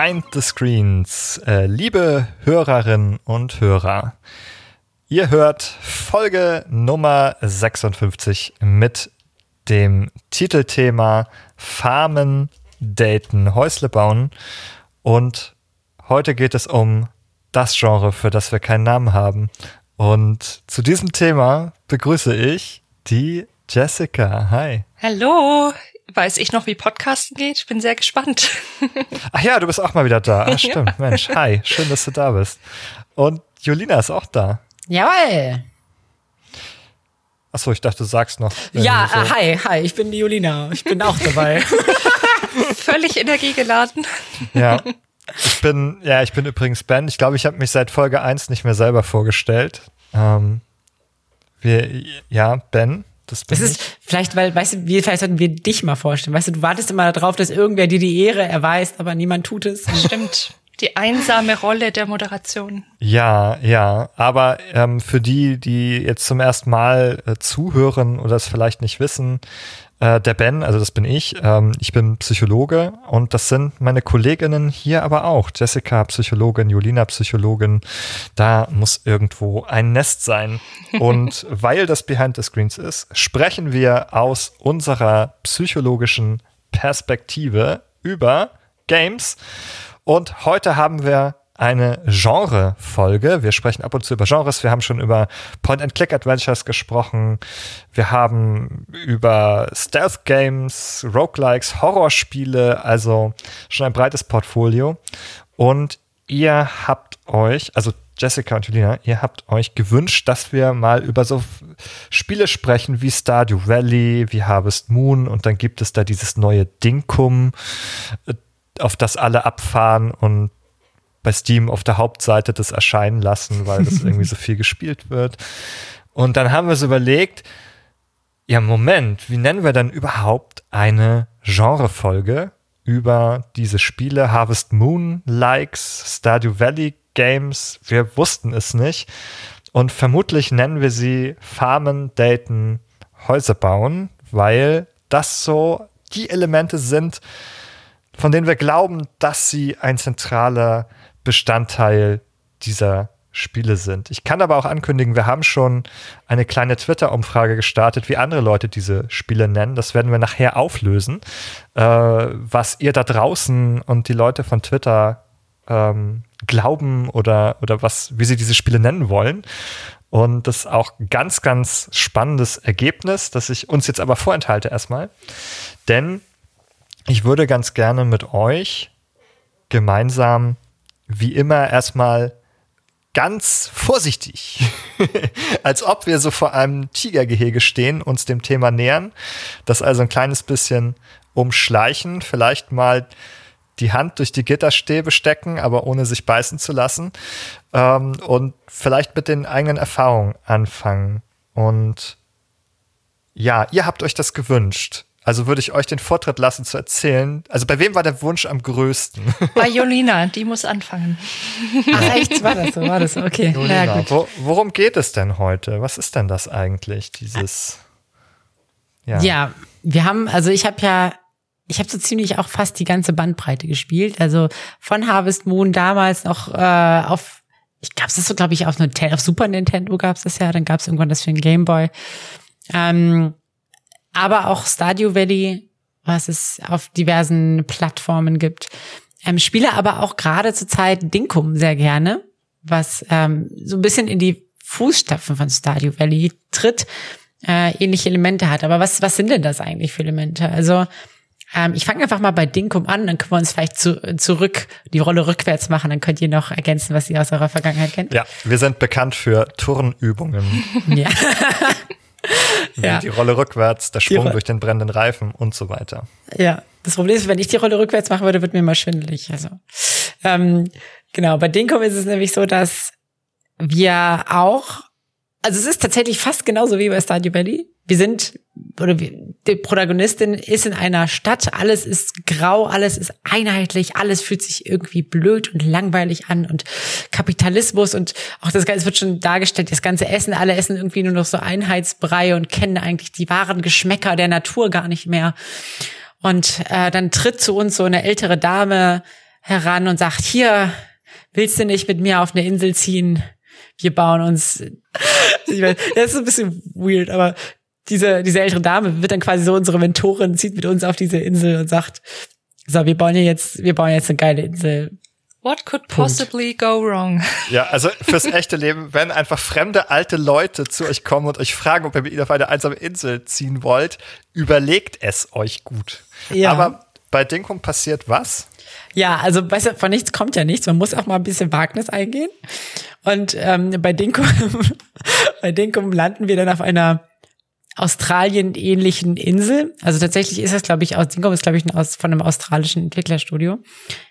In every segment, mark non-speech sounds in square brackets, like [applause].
Behind the Screens, äh, liebe Hörerinnen und Hörer, ihr hört Folge Nummer 56 mit dem Titelthema Farmen, Daten, Häusle bauen und heute geht es um das Genre, für das wir keinen Namen haben. Und zu diesem Thema begrüße ich die Jessica. Hi. Hallo. Weiß ich noch, wie Podcasten geht? Ich bin sehr gespannt. [laughs] Ach ja, du bist auch mal wieder da. Ach, stimmt. Ja. Mensch, hi. Schön, dass du da bist. Und Julina ist auch da. Jawohl. Achso, ich dachte, du sagst noch. Ja, so. äh, hi, hi, ich bin die Julina. Ich bin auch dabei. [laughs] Völlig energiegeladen. Ja. Ich bin, ja, ich bin übrigens Ben. Ich glaube, ich habe mich seit Folge 1 nicht mehr selber vorgestellt. Ähm, wir, ja, Ben. Das, das ist vielleicht, weil, weißt du, wir, vielleicht sollten wir dich mal vorstellen. Weißt du, du wartest immer darauf, dass irgendwer dir die Ehre erweist, aber niemand tut es. Stimmt. Die einsame Rolle der Moderation. Ja, ja. Aber ähm, für die, die jetzt zum ersten Mal äh, zuhören oder es vielleicht nicht wissen, äh, der Ben, also das bin ich, ähm, ich bin Psychologe und das sind meine Kolleginnen hier aber auch. Jessica Psychologin, Julina Psychologin. Da muss irgendwo ein Nest sein. Und [laughs] weil das Behind the Screens ist, sprechen wir aus unserer psychologischen Perspektive über Games. Und heute haben wir eine Genre-Folge. Wir sprechen ab und zu über Genres. Wir haben schon über Point-and-Click-Adventures gesprochen. Wir haben über Stealth-Games, Roguelikes, Horrorspiele, also schon ein breites Portfolio. Und ihr habt euch, also Jessica und Julina, ihr habt euch gewünscht, dass wir mal über so Spiele sprechen wie Stardew Valley, wie Harvest Moon und dann gibt es da dieses neue Dinkum, auf das alle abfahren und bei Steam auf der Hauptseite das erscheinen lassen, weil das irgendwie so [laughs] viel gespielt wird. Und dann haben wir uns überlegt, ja, Moment, wie nennen wir dann überhaupt eine Genrefolge über diese Spiele? Harvest Moon, Likes, Stardew Valley Games, wir wussten es nicht. Und vermutlich nennen wir sie Farmen, Daten, Häuser bauen, weil das so die Elemente sind, von denen wir glauben, dass sie ein zentraler Bestandteil dieser Spiele sind. Ich kann aber auch ankündigen, wir haben schon eine kleine Twitter-Umfrage gestartet, wie andere Leute diese Spiele nennen. Das werden wir nachher auflösen, äh, was ihr da draußen und die Leute von Twitter ähm, glauben oder, oder was, wie sie diese Spiele nennen wollen. Und das ist auch ganz, ganz spannendes Ergebnis, das ich uns jetzt aber vorenthalte erstmal. Denn ich würde ganz gerne mit euch gemeinsam wie immer erstmal ganz vorsichtig, [laughs] als ob wir so vor einem Tigergehege stehen, uns dem Thema nähern, das also ein kleines bisschen umschleichen, vielleicht mal die Hand durch die Gitterstäbe stecken, aber ohne sich beißen zu lassen ähm, und vielleicht mit den eigenen Erfahrungen anfangen. Und ja, ihr habt euch das gewünscht. Also würde ich euch den Vortritt lassen zu erzählen. Also bei wem war der Wunsch am größten? [laughs] Bei Jolina, die muss anfangen. Ach echt, [laughs] war das so, war das so, okay. Jolina, naja, wo, worum geht es denn heute? Was ist denn das eigentlich, dieses? Ja, ja wir haben, also ich habe ja, ich habe so ziemlich auch fast die ganze Bandbreite gespielt. Also von Harvest Moon damals noch äh, auf, ich gab es das so, glaube ich, auf, auf Super Nintendo gab es das ja, dann gab es irgendwann das für den Game Boy. Ähm, aber auch Stadio Valley, was es auf diversen Plattformen gibt. Ähm, spiele aber auch gerade zur Zeit Dinkum sehr gerne, was ähm, so ein bisschen in die Fußstapfen von Stadio Valley tritt, äh, ähnliche Elemente hat. Aber was, was sind denn das eigentlich für Elemente? Also ähm, ich fange einfach mal bei Dinkum an, dann können wir uns vielleicht zu, zurück die Rolle rückwärts machen, dann könnt ihr noch ergänzen, was ihr aus eurer Vergangenheit kennt. Ja, wir sind bekannt für Turnübungen. ja. [laughs] ja. Die Rolle rückwärts, der Sprung durch den brennenden Reifen und so weiter. Ja, das Problem ist, wenn ich die Rolle rückwärts machen würde, wird mir mal schwindelig. Also ähm, genau, bei Dinkom ist es nämlich so, dass wir auch, also es ist tatsächlich fast genauso wie bei Stardew Valley wir sind, oder die Protagonistin ist in einer Stadt, alles ist grau, alles ist einheitlich, alles fühlt sich irgendwie blöd und langweilig an und Kapitalismus und auch das Ganze wird schon dargestellt, das ganze Essen, alle essen irgendwie nur noch so Einheitsbrei und kennen eigentlich die wahren Geschmäcker der Natur gar nicht mehr. Und äh, dann tritt zu uns so eine ältere Dame heran und sagt, hier, willst du nicht mit mir auf eine Insel ziehen? Wir bauen uns, [laughs] das ist ein bisschen weird, aber diese, diese ältere Dame wird dann quasi so unsere Mentorin, zieht mit uns auf diese Insel und sagt, so, wir bauen jetzt, wir bauen jetzt eine geile Insel. What could possibly Punkt. go wrong? [laughs] Ja, also fürs echte Leben, wenn einfach fremde alte Leute zu euch kommen und euch fragen, ob ihr mit ihnen auf eine einsame Insel ziehen wollt, überlegt es euch gut. Ja. Aber bei Dinkum passiert was? Ja, also weißt du, von nichts kommt ja nichts. Man muss auch mal ein bisschen Wagnis eingehen. Und ähm, bei Dinkum, [laughs] bei Dinkum landen wir dann auf einer Australien-ähnlichen Insel. Also tatsächlich ist das, glaube ich, aus Dinkum ist, glaube ich, aus, von einem australischen Entwicklerstudio.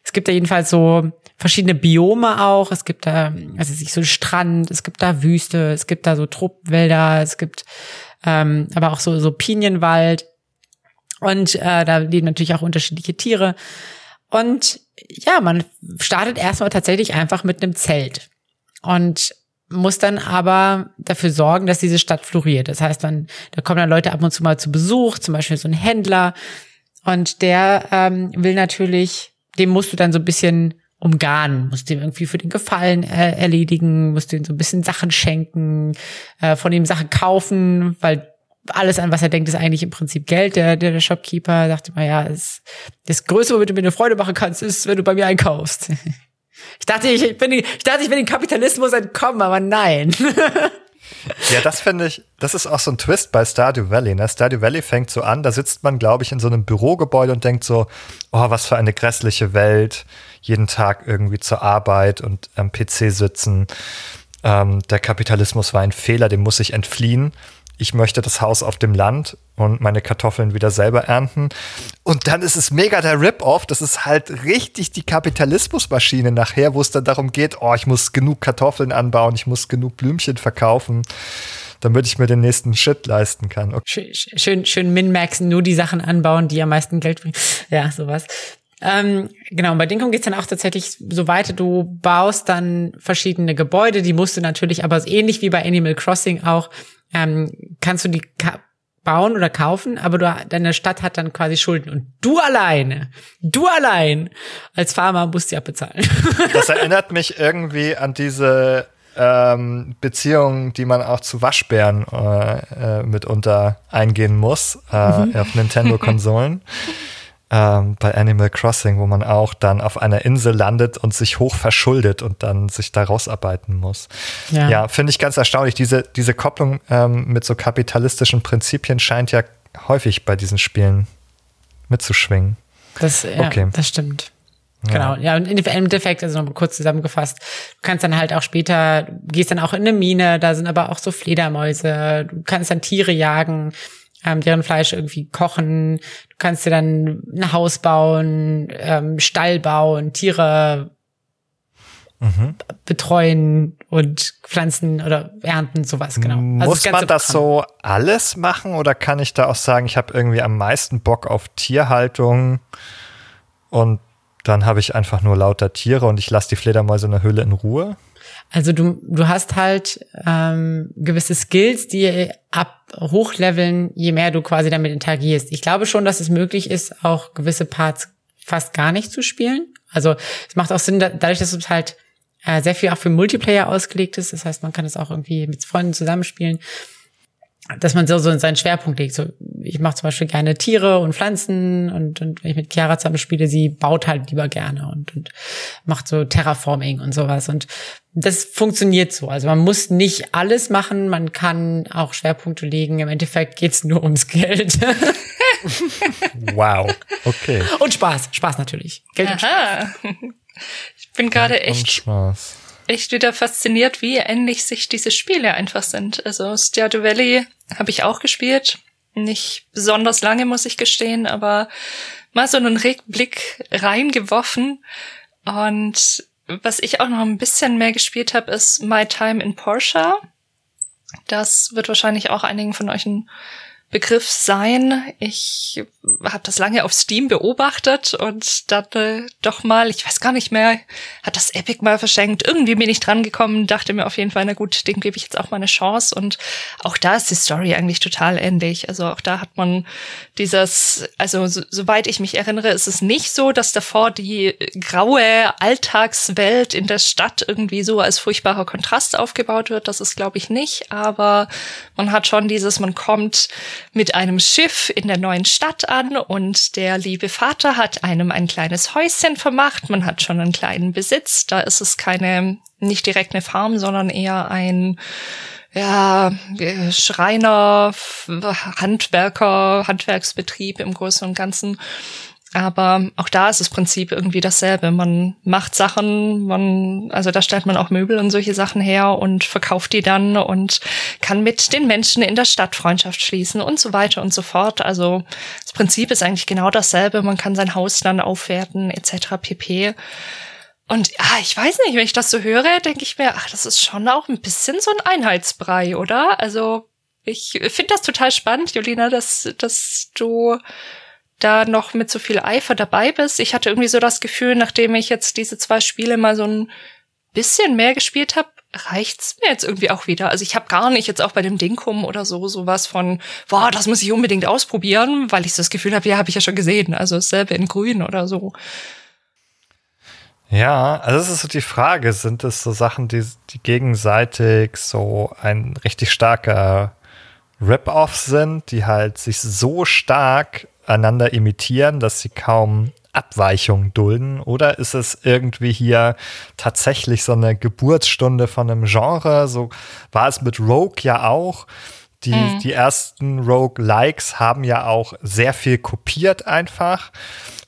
Es gibt da jedenfalls so verschiedene Biome auch. Es gibt da, also sich so Strand, es gibt da Wüste, es gibt da so Truppwälder, es gibt ähm, aber auch so, so Pinienwald. Und äh, da leben natürlich auch unterschiedliche Tiere. Und ja, man startet erstmal tatsächlich einfach mit einem Zelt. Und muss dann aber dafür sorgen, dass diese Stadt floriert. Das heißt, dann, da kommen dann Leute ab und zu mal zu Besuch, zum Beispiel so ein Händler. Und der ähm, will natürlich, dem musst du dann so ein bisschen umgarnen, musst ihm irgendwie für den Gefallen äh, erledigen, musst ihm so ein bisschen Sachen schenken, äh, von ihm Sachen kaufen, weil alles an was er denkt, ist eigentlich im Prinzip Geld. Der, der, der Shopkeeper sagte mal, ja, das, das Größte, womit du mir eine Freude machen kannst, ist, wenn du bei mir einkaufst. [laughs] Ich dachte, ich bin, ich dachte, ich bin dem Kapitalismus entkommen, aber nein. Ja, das finde ich, das ist auch so ein Twist bei Stardew Valley. Ne? Stardew Valley fängt so an, da sitzt man, glaube ich, in so einem Bürogebäude und denkt so, oh, was für eine grässliche Welt. Jeden Tag irgendwie zur Arbeit und am PC sitzen. Ähm, der Kapitalismus war ein Fehler, dem muss ich entfliehen ich möchte das Haus auf dem Land und meine Kartoffeln wieder selber ernten. Und dann ist es mega der Rip-Off. Das ist halt richtig die Kapitalismusmaschine nachher, wo es dann darum geht, oh, ich muss genug Kartoffeln anbauen, ich muss genug Blümchen verkaufen, damit ich mir den nächsten Shit leisten kann. Okay. Schön, schön, schön min-maxen, nur die Sachen anbauen, die am meisten Geld bringen. Ja, sowas. Ähm, genau, bei Dinkum geht's dann auch tatsächlich so weiter. Du baust dann verschiedene Gebäude, die musst du natürlich, aber ähnlich wie bei Animal Crossing auch ähm, kannst du die bauen oder kaufen, aber du, deine Stadt hat dann quasi Schulden und du alleine, du allein als Farmer musst die abbezahlen. [laughs] Das erinnert mich irgendwie an diese ähm, Beziehung, die man auch zu Waschbären äh, äh, mitunter eingehen muss äh, mhm. auf Nintendo-Konsolen [laughs] ähm, bei Animal Crossing, wo man auch dann auf einer Insel landet und sich hoch verschuldet und dann sich da rausarbeiten muss. Ja, ja finde ich ganz erstaunlich. Diese, diese Kopplung ähm, mit so kapitalistischen Prinzipien scheint ja häufig bei diesen Spielen mitzuschwingen. Das, ja, okay. das stimmt. Genau, ja, und im Endeffekt, also nochmal kurz zusammengefasst, du kannst dann halt auch später, gehst dann auch in eine Mine, da sind aber auch so Fledermäuse, du kannst dann Tiere jagen, ähm, deren Fleisch irgendwie kochen. Du kannst dir dann ein Haus bauen, ähm, Stall bauen, Tiere mhm. betreuen und pflanzen oder ernten, sowas, genau. Also Muss das man das so alles machen oder kann ich da auch sagen, ich habe irgendwie am meisten Bock auf Tierhaltung und dann habe ich einfach nur lauter Tiere und ich lasse die Fledermäuse in der Höhle in Ruhe? Also du, du hast halt ähm, gewisse Skills, die ab hochleveln, je mehr du quasi damit interagierst. Ich glaube schon, dass es möglich ist, auch gewisse Parts fast gar nicht zu spielen. Also es macht auch Sinn, dadurch, dass es halt äh, sehr viel auch für Multiplayer ausgelegt ist. Das heißt, man kann es auch irgendwie mit Freunden zusammenspielen dass man so, so seinen Schwerpunkt legt. So, ich mache zum Beispiel gerne Tiere und Pflanzen und, und wenn ich mit Chiara zusammen spiele, sie baut halt lieber gerne und, und macht so Terraforming und sowas. Und das funktioniert so. Also man muss nicht alles machen, man kann auch Schwerpunkte legen. Im Endeffekt geht's nur ums Geld. [laughs] wow. Okay. Und Spaß. Spaß natürlich. Geld und Spaß. Ich bin gerade echt. Spaß echt wieder fasziniert, wie ähnlich sich diese Spiele einfach sind. Also Stardew Valley habe ich auch gespielt. Nicht besonders lange, muss ich gestehen, aber mal so einen Rückblick reingeworfen. Und was ich auch noch ein bisschen mehr gespielt habe, ist My Time in Porsche. Das wird wahrscheinlich auch einigen von euch ein Begriff sein. Ich habe das lange auf Steam beobachtet und dann äh, doch mal, ich weiß gar nicht mehr, hat das Epic mal verschenkt. Irgendwie bin ich dran gekommen, dachte mir auf jeden Fall, na gut, dem gebe ich jetzt auch mal eine Chance. Und auch da ist die Story eigentlich total ähnlich. Also auch da hat man dieses, also so, soweit ich mich erinnere, ist es nicht so, dass davor die graue Alltagswelt in der Stadt irgendwie so als furchtbarer Kontrast aufgebaut wird. Das ist, glaube ich, nicht. Aber man hat schon dieses, man kommt mit einem Schiff in der neuen Stadt an und der liebe Vater hat einem ein kleines Häuschen vermacht. Man hat schon einen kleinen Besitz. Da ist es keine, nicht direkt eine Farm, sondern eher ein, ja, Schreiner, Handwerker, Handwerksbetrieb im Großen und Ganzen. Aber auch da ist das Prinzip irgendwie dasselbe. Man macht Sachen, man, also da stellt man auch Möbel und solche Sachen her und verkauft die dann und kann mit den Menschen in der Stadt Freundschaft schließen und so weiter und so fort. Also das Prinzip ist eigentlich genau dasselbe. Man kann sein Haus dann aufwerten etc. pp. Und ja, ich weiß nicht, wenn ich das so höre, denke ich mir, ach, das ist schon auch ein bisschen so ein Einheitsbrei, oder? Also ich finde das total spannend, Julina, dass, dass du da noch mit so viel Eifer dabei bist. Ich hatte irgendwie so das Gefühl, nachdem ich jetzt diese zwei Spiele mal so ein bisschen mehr gespielt habe, reicht's mir jetzt irgendwie auch wieder. Also ich habe gar nicht jetzt auch bei dem Dinkum oder so sowas von, boah, das muss ich unbedingt ausprobieren, weil ich so das Gefühl habe, ja, habe ich ja schon gesehen. Also dasselbe in Grün oder so. Ja, also es ist so die Frage, sind es so Sachen, die, die gegenseitig so ein richtig starker Rip-Off sind, die halt sich so stark einander imitieren, dass sie kaum Abweichung dulden? Oder ist es irgendwie hier tatsächlich so eine Geburtsstunde von einem Genre? So war es mit Rogue ja auch. Die, mhm. die ersten Rogue-Likes haben ja auch sehr viel kopiert einfach.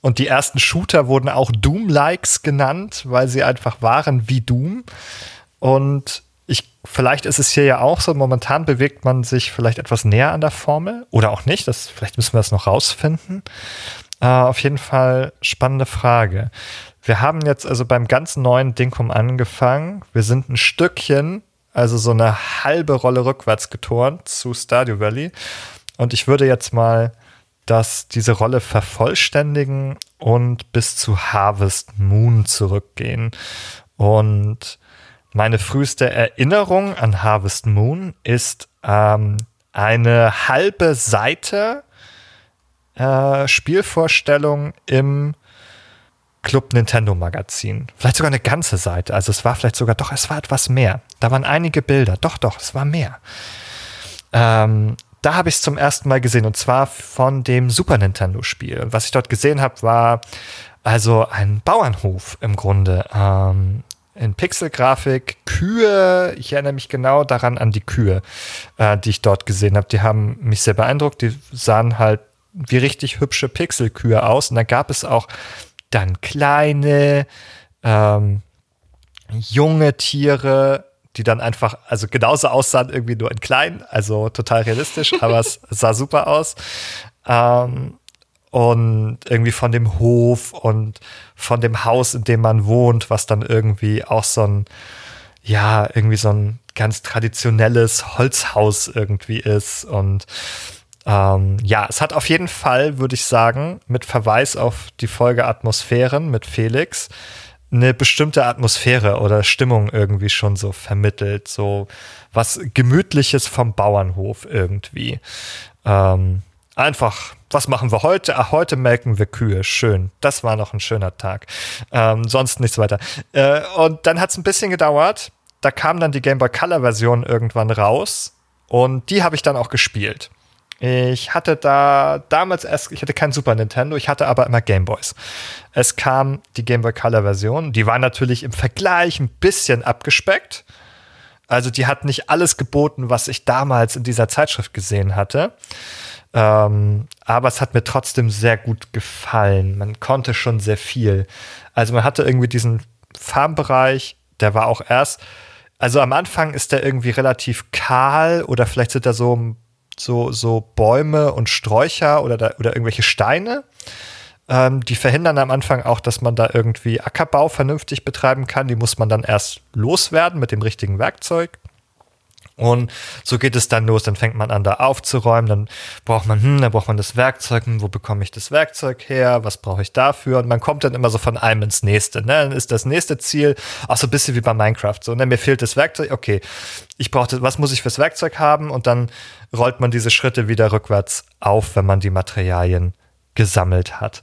Und die ersten Shooter wurden auch Doom-Likes genannt, weil sie einfach waren wie Doom. Und ich, vielleicht ist es hier ja auch so, momentan bewegt man sich vielleicht etwas näher an der Formel oder auch nicht. Das, vielleicht müssen wir das noch rausfinden. Äh, auf jeden Fall spannende Frage. Wir haben jetzt also beim ganz neuen Dinkum angefangen. Wir sind ein Stückchen, also so eine halbe Rolle rückwärts geturnt zu Stardew Valley. Und ich würde jetzt mal das, diese Rolle vervollständigen und bis zu Harvest Moon zurückgehen. Und meine früheste Erinnerung an Harvest Moon ist ähm, eine halbe Seite äh, Spielvorstellung im Club Nintendo Magazin. Vielleicht sogar eine ganze Seite. Also es war vielleicht sogar, doch, es war etwas mehr. Da waren einige Bilder. Doch, doch, es war mehr. Ähm, da habe ich es zum ersten Mal gesehen und zwar von dem Super Nintendo Spiel. Was ich dort gesehen habe, war also ein Bauernhof im Grunde. Ähm, in Pixelgrafik Kühe. Ich erinnere mich genau daran an die Kühe, äh, die ich dort gesehen habe. Die haben mich sehr beeindruckt. Die sahen halt wie richtig hübsche Pixelkühe aus. Und da gab es auch dann kleine, ähm, junge Tiere, die dann einfach, also genauso aussahen, irgendwie nur in klein, also total realistisch, aber es [laughs] sah super aus. Ähm, und irgendwie von dem Hof und von dem Haus, in dem man wohnt, was dann irgendwie auch so ein, ja, irgendwie so ein ganz traditionelles Holzhaus irgendwie ist. Und ähm, ja, es hat auf jeden Fall, würde ich sagen, mit Verweis auf die Folge Atmosphären mit Felix, eine bestimmte Atmosphäre oder Stimmung irgendwie schon so vermittelt. So was Gemütliches vom Bauernhof irgendwie. Ähm, einfach was machen wir heute? Ach, heute melken wir Kühe. Schön. Das war noch ein schöner Tag. Ähm, sonst nichts weiter. Äh, und dann hat es ein bisschen gedauert. Da kam dann die Game Boy Color Version irgendwann raus. Und die habe ich dann auch gespielt. Ich hatte da damals erst, ich hatte kein Super Nintendo, ich hatte aber immer Game Boys. Es kam die Game Boy Color Version, die war natürlich im Vergleich ein bisschen abgespeckt. Also die hat nicht alles geboten, was ich damals in dieser Zeitschrift gesehen hatte. Ähm, aber es hat mir trotzdem sehr gut gefallen. Man konnte schon sehr viel. Also man hatte irgendwie diesen Farmbereich, der war auch erst, also am Anfang ist der irgendwie relativ kahl oder vielleicht sind da so, so, so Bäume und Sträucher oder, da, oder irgendwelche Steine. Ähm, die verhindern am Anfang auch, dass man da irgendwie Ackerbau vernünftig betreiben kann. Die muss man dann erst loswerden mit dem richtigen Werkzeug. Und so geht es dann los. Dann fängt man an, da aufzuräumen. Dann braucht man, hm, dann braucht man das Werkzeug. Hm, wo bekomme ich das Werkzeug her? Was brauche ich dafür? Und man kommt dann immer so von einem ins nächste. Ne? Dann ist das nächste Ziel auch so ein bisschen wie bei Minecraft. So, ne? mir fehlt das Werkzeug. Okay, ich brauche was muss ich fürs Werkzeug haben? Und dann rollt man diese Schritte wieder rückwärts auf, wenn man die Materialien gesammelt hat.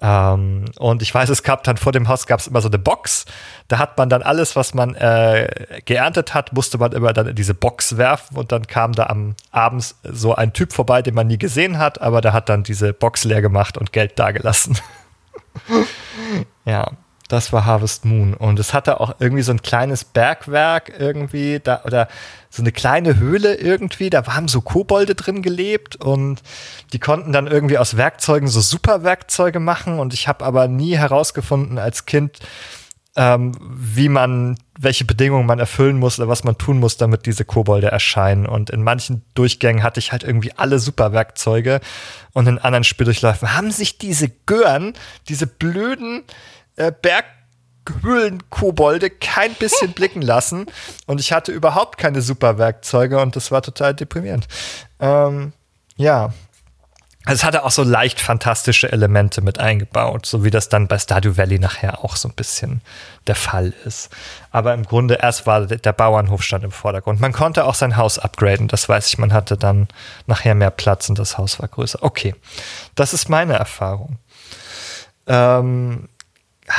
Ähm, und ich weiß, es gab dann vor dem Haus gab es immer so eine Box. Da hat man dann alles, was man äh, geerntet hat, musste man immer dann in diese Box werfen und dann kam da am abends so ein Typ vorbei, den man nie gesehen hat, aber der hat dann diese Box leer gemacht und Geld dagelassen. [laughs] ja. Das war Harvest Moon. Und es hatte auch irgendwie so ein kleines Bergwerk irgendwie da oder so eine kleine Höhle irgendwie. Da haben so Kobolde drin gelebt und die konnten dann irgendwie aus Werkzeugen so Superwerkzeuge machen. Und ich habe aber nie herausgefunden als Kind, ähm, wie man, welche Bedingungen man erfüllen muss oder was man tun muss, damit diese Kobolde erscheinen. Und in manchen Durchgängen hatte ich halt irgendwie alle Superwerkzeuge und in anderen Spieldurchläufen haben sich diese Gören, diese blöden äh, Berghöhlen-Kobolde kein bisschen [laughs] blicken lassen. Und ich hatte überhaupt keine Superwerkzeuge und das war total deprimierend. Ähm, ja. Also es hatte auch so leicht fantastische Elemente mit eingebaut, so wie das dann bei Stardew Valley nachher auch so ein bisschen der Fall ist. Aber im Grunde erst war der Bauernhof stand im Vordergrund. Man konnte auch sein Haus upgraden, das weiß ich, man hatte dann nachher mehr Platz und das Haus war größer. Okay, das ist meine Erfahrung. Ähm,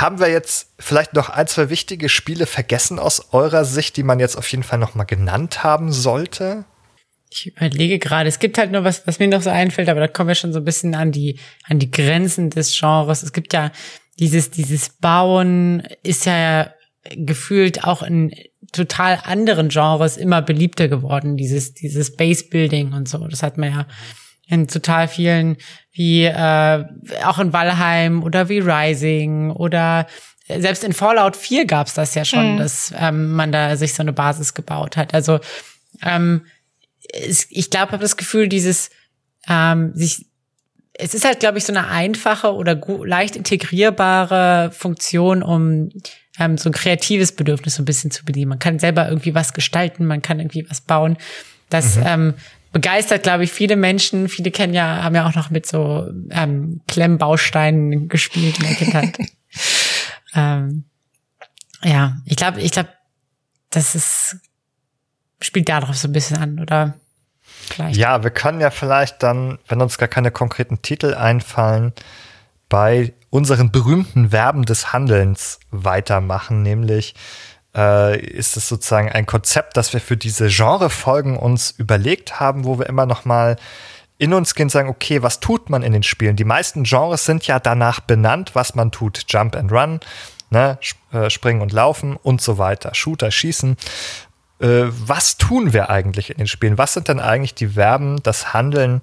haben wir jetzt vielleicht noch ein, zwei wichtige Spiele vergessen aus eurer Sicht, die man jetzt auf jeden Fall noch mal genannt haben sollte? Ich überlege gerade, es gibt halt nur was, was mir noch so einfällt, aber da kommen wir schon so ein bisschen an die, an die Grenzen des Genres. Es gibt ja dieses, dieses Bauen ist ja gefühlt auch in total anderen Genres immer beliebter geworden, dieses, dieses Base Building und so. Das hat man ja in total vielen, wie äh, auch in Valheim oder wie Rising oder selbst in Fallout 4 gab's das ja schon, mhm. dass ähm, man da sich so eine Basis gebaut hat. Also ähm, es, ich glaube, habe das Gefühl, dieses ähm, sich es ist halt, glaube ich, so eine einfache oder leicht integrierbare Funktion, um ähm, so ein kreatives Bedürfnis so ein bisschen zu bedienen. Man kann selber irgendwie was gestalten, man kann irgendwie was bauen. Das mhm. ähm, begeistert, glaube ich, viele Menschen. Viele kennen ja, haben ja auch noch mit so ähm, Klemmbausteinen gespielt in der Kindheit. [laughs] ähm, ja, ich glaube, ich glaube, das ist spielt darauf so ein bisschen an, oder? Vielleicht. Ja, wir können ja vielleicht dann, wenn uns gar keine konkreten Titel einfallen, bei unseren berühmten Verben des Handelns weitermachen, nämlich äh, ist es sozusagen ein Konzept, das wir für diese Genrefolgen uns überlegt haben, wo wir immer noch mal in uns gehen und sagen, okay, was tut man in den Spielen? Die meisten Genres sind ja danach benannt, was man tut. Jump and Run, ne? Äh, springen und laufen und so weiter. Shooter, Schießen. Äh, was tun wir eigentlich in den Spielen? Was sind denn eigentlich die Verben, das Handeln,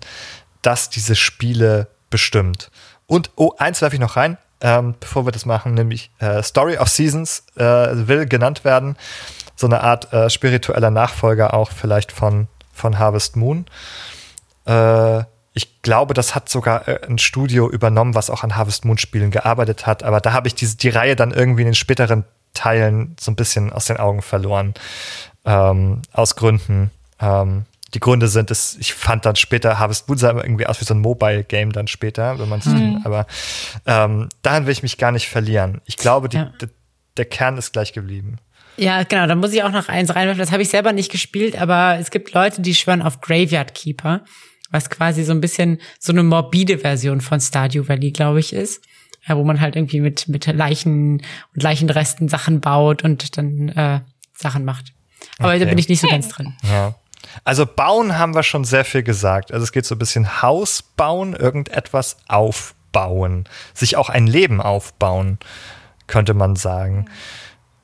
das diese Spiele bestimmt? Und, oh, eins werfe ich noch rein ähm, bevor wir das machen, nämlich äh, Story of Seasons äh, will genannt werden. So eine Art äh, spiritueller Nachfolger auch vielleicht von, von Harvest Moon. Äh, ich glaube, das hat sogar äh, ein Studio übernommen, was auch an Harvest Moon Spielen gearbeitet hat. Aber da habe ich diese, die Reihe dann irgendwie in den späteren Teilen so ein bisschen aus den Augen verloren. Ähm, aus Gründen, ähm, die Gründe sind, dass ich fand dann später Harvest Moon sah irgendwie aus wie so ein Mobile-Game dann später, wenn man es mhm. aber ähm, daran will ich mich gar nicht verlieren. Ich glaube, die, ja. der Kern ist gleich geblieben. Ja, genau, da muss ich auch noch eins reinwerfen. Das habe ich selber nicht gespielt, aber es gibt Leute, die schwören auf Graveyard Keeper, was quasi so ein bisschen so eine morbide Version von Stardew Valley, glaube ich, ist. Ja, wo man halt irgendwie mit, mit Leichen und Leichenresten Sachen baut und dann äh, Sachen macht. Aber okay. da bin ich nicht so ganz drin. Ja. Also bauen haben wir schon sehr viel gesagt. Also es geht so ein bisschen Haus bauen, irgendetwas aufbauen, sich auch ein Leben aufbauen, könnte man sagen.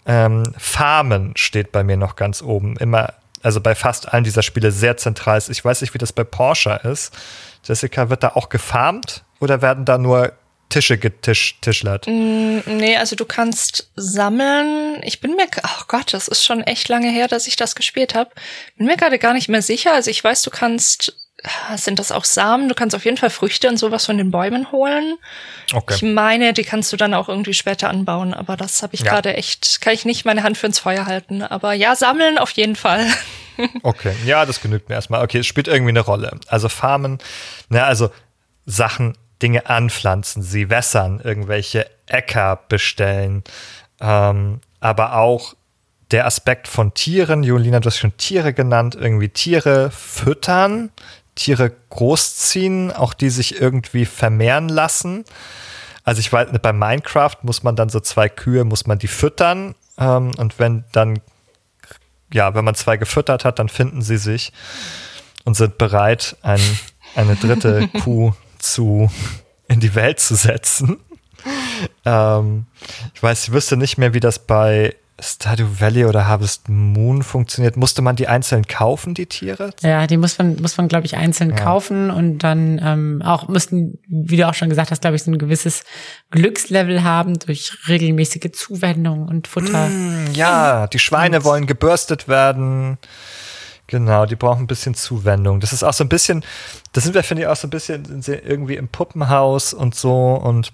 Ähm, Farmen steht bei mir noch ganz oben. Immer, also bei fast allen dieser Spiele sehr zentral ist. Ich weiß nicht, wie das bei Porsche ist. Jessica, wird da auch gefarmt oder werden da nur Tische getischlert. Mm, nee, also du kannst sammeln. Ich bin mir, oh Gott, das ist schon echt lange her, dass ich das gespielt habe. Bin mir gerade gar nicht mehr sicher. Also ich weiß, du kannst, sind das auch Samen? Du kannst auf jeden Fall Früchte und sowas von den Bäumen holen. Okay. Ich meine, die kannst du dann auch irgendwie später anbauen, aber das habe ich ja. gerade echt, kann ich nicht meine Hand für ins Feuer halten. Aber ja, sammeln auf jeden Fall. [laughs] okay, ja, das genügt mir erstmal. Okay, es spielt irgendwie eine Rolle. Also Farmen, ne, also Sachen, Dinge anpflanzen, sie wässern, irgendwelche Äcker bestellen, ähm, aber auch der Aspekt von Tieren, Julina, du hast schon Tiere genannt, irgendwie Tiere füttern, Tiere großziehen, auch die sich irgendwie vermehren lassen. Also ich weiß, bei Minecraft muss man dann so zwei Kühe, muss man die füttern ähm, und wenn dann, ja, wenn man zwei gefüttert hat, dann finden sie sich und sind bereit, ein, eine dritte [laughs] Kuh zu in die Welt zu setzen. [laughs] ähm, ich weiß, ich wüsste nicht mehr, wie das bei Stardew Valley oder Harvest Moon funktioniert. Musste man die einzeln kaufen, die Tiere? Ja, die muss man, muss man, glaube ich, einzeln ja. kaufen und dann ähm, auch müssten, wie du auch schon gesagt hast, glaube ich, so ein gewisses Glückslevel haben durch regelmäßige Zuwendung und Futter. Mm, ja, die Schweine und wollen gebürstet werden. Genau, die brauchen ein bisschen Zuwendung. Das ist auch so ein bisschen, da sind wir, finde ich, auch so ein bisschen irgendwie im Puppenhaus und so und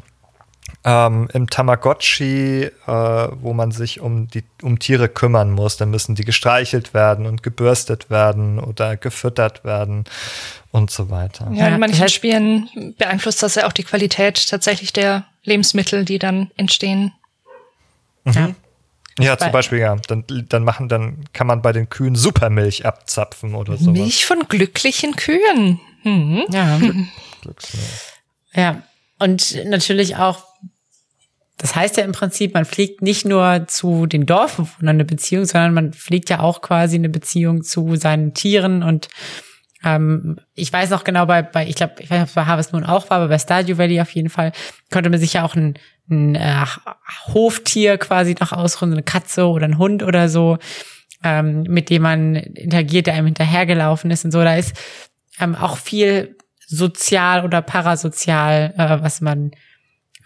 ähm, im Tamagotchi, äh, wo man sich um die um Tiere kümmern muss, dann müssen die gestreichelt werden und gebürstet werden oder gefüttert werden und so weiter. Ja, in manchen Spielen beeinflusst das ja auch die Qualität tatsächlich der Lebensmittel, die dann entstehen. Mhm. Ja. Ja, zum Beispiel, ja. Dann, dann machen, dann kann man bei den Kühen Supermilch abzapfen oder so. Milch von glücklichen Kühen. Mhm. Ja. Ja. Und natürlich auch das heißt ja im Prinzip, man pflegt nicht nur zu den Dorfbewohnern eine Beziehung, sondern man pflegt ja auch quasi eine Beziehung zu seinen Tieren und ähm, ich weiß noch genau bei, bei ich glaube, ich weiß nicht, ob es bei Harvest Moon auch war, aber bei Stardew Valley auf jeden Fall konnte man sich ja auch ein, ein äh, Hoftier quasi noch ausruhen, eine Katze oder ein Hund oder so, ähm, mit dem man interagiert, der einem hinterhergelaufen ist und so. Da ist ähm, auch viel sozial oder parasozial, äh, was man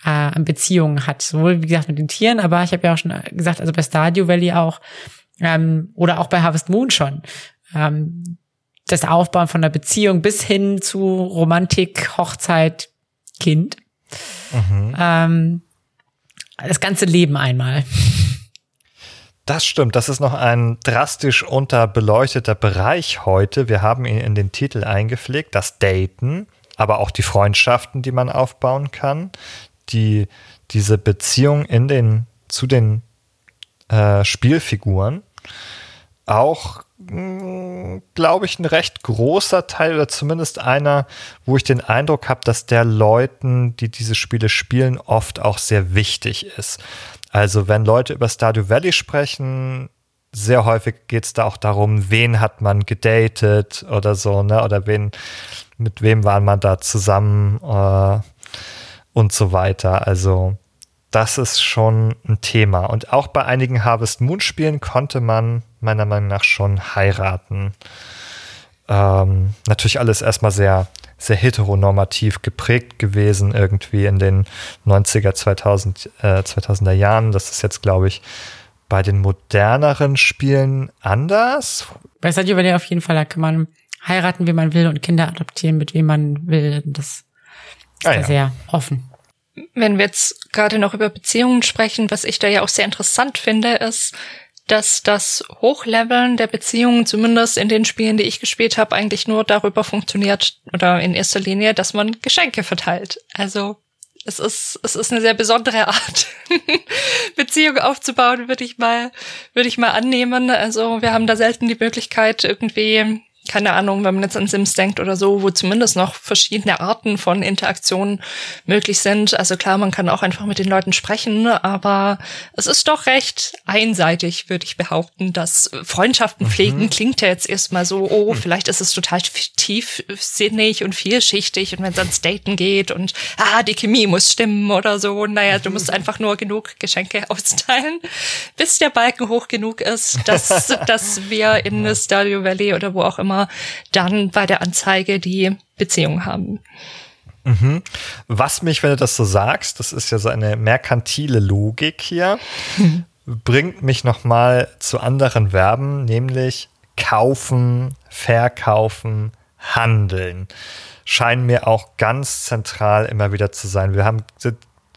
äh, an Beziehungen hat. Sowohl, wie gesagt, mit den Tieren, aber ich habe ja auch schon gesagt, also bei Stardew Valley auch ähm, oder auch bei Harvest Moon schon. Ähm, das Aufbauen von einer Beziehung bis hin zu Romantik, Hochzeit, Kind. Mhm. Ähm, das ganze Leben einmal. Das stimmt, das ist noch ein drastisch unterbeleuchteter Bereich heute. Wir haben ihn in den Titel eingepflegt, das Daten, aber auch die Freundschaften, die man aufbauen kann, die, diese Beziehung in den, zu den äh, Spielfiguren auch, glaube ich, ein recht großer Teil oder zumindest einer, wo ich den Eindruck habe, dass der Leuten, die diese Spiele spielen, oft auch sehr wichtig ist. Also wenn Leute über Stardew Valley sprechen, sehr häufig geht es da auch darum, wen hat man gedatet oder so, ne? Oder wen, mit wem war man da zusammen. Äh, und so weiter. Also das ist schon ein Thema. Und auch bei einigen Harvest Moon Spielen konnte man meiner Meinung nach schon heiraten. Ähm, natürlich alles erstmal sehr, sehr heteronormativ geprägt gewesen, irgendwie in den 90er, 2000, äh, 2000er Jahren. Das ist jetzt, glaube ich, bei den moderneren Spielen anders. Bei Stadio Valley auf jeden Fall, da kann man heiraten, wie man will und Kinder adoptieren, mit wem man will. Das ist ah, ja. sehr offen. Wenn wir jetzt gerade noch über Beziehungen sprechen, was ich da ja auch sehr interessant finde, ist, dass das Hochleveln der Beziehungen, zumindest in den Spielen, die ich gespielt habe, eigentlich nur darüber funktioniert oder in erster Linie, dass man Geschenke verteilt. Also es ist, es ist eine sehr besondere [laughs] Art, Beziehung aufzubauen, würde ich mal, würde ich mal annehmen. Also wir haben da selten die Möglichkeit, irgendwie keine Ahnung, wenn man jetzt an Sims denkt oder so, wo zumindest noch verschiedene Arten von Interaktionen möglich sind. Also klar, man kann auch einfach mit den Leuten sprechen, aber es ist doch recht einseitig, würde ich behaupten, dass Freundschaften mhm. pflegen klingt ja jetzt erstmal so, oh, vielleicht ist es total tiefsinnig und vielschichtig und wenn es ans Daten geht und ah, die Chemie muss stimmen oder so, naja, du musst [laughs] einfach nur genug Geschenke [laughs] austeilen, bis der Balken hoch genug ist, dass, dass wir in Stadio Valley oder wo auch immer dann bei der Anzeige die Beziehung haben. Mhm. Was mich, wenn du das so sagst, das ist ja so eine merkantile Logik hier, [laughs] bringt mich nochmal zu anderen Verben, nämlich kaufen, verkaufen, handeln. Scheinen mir auch ganz zentral immer wieder zu sein. Wir haben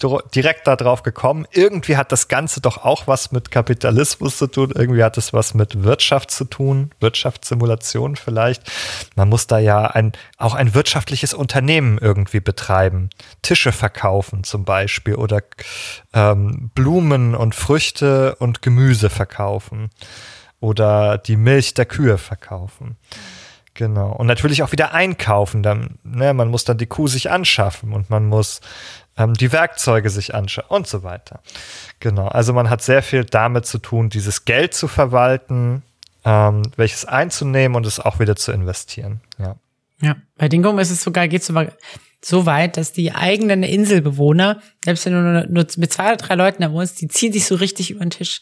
direkt darauf gekommen. Irgendwie hat das Ganze doch auch was mit Kapitalismus zu tun. Irgendwie hat es was mit Wirtschaft zu tun. Wirtschaftssimulation vielleicht. Man muss da ja ein, auch ein wirtschaftliches Unternehmen irgendwie betreiben. Tische verkaufen zum Beispiel oder ähm, Blumen und Früchte und Gemüse verkaufen. Oder die Milch der Kühe verkaufen. Genau. Und natürlich auch wieder einkaufen. Dann, ne, man muss dann die Kuh sich anschaffen und man muss ähm, die Werkzeuge sich anschauen und so weiter. Genau. Also man hat sehr viel damit zu tun, dieses Geld zu verwalten, ähm, welches einzunehmen und es auch wieder zu investieren. Ja. Ja. Bei Dingum ist es sogar, geht sogar so weit, dass die eigenen Inselbewohner, selbst wenn du nur, nur mit zwei oder drei Leuten da wohnst, die ziehen sich so richtig über den Tisch.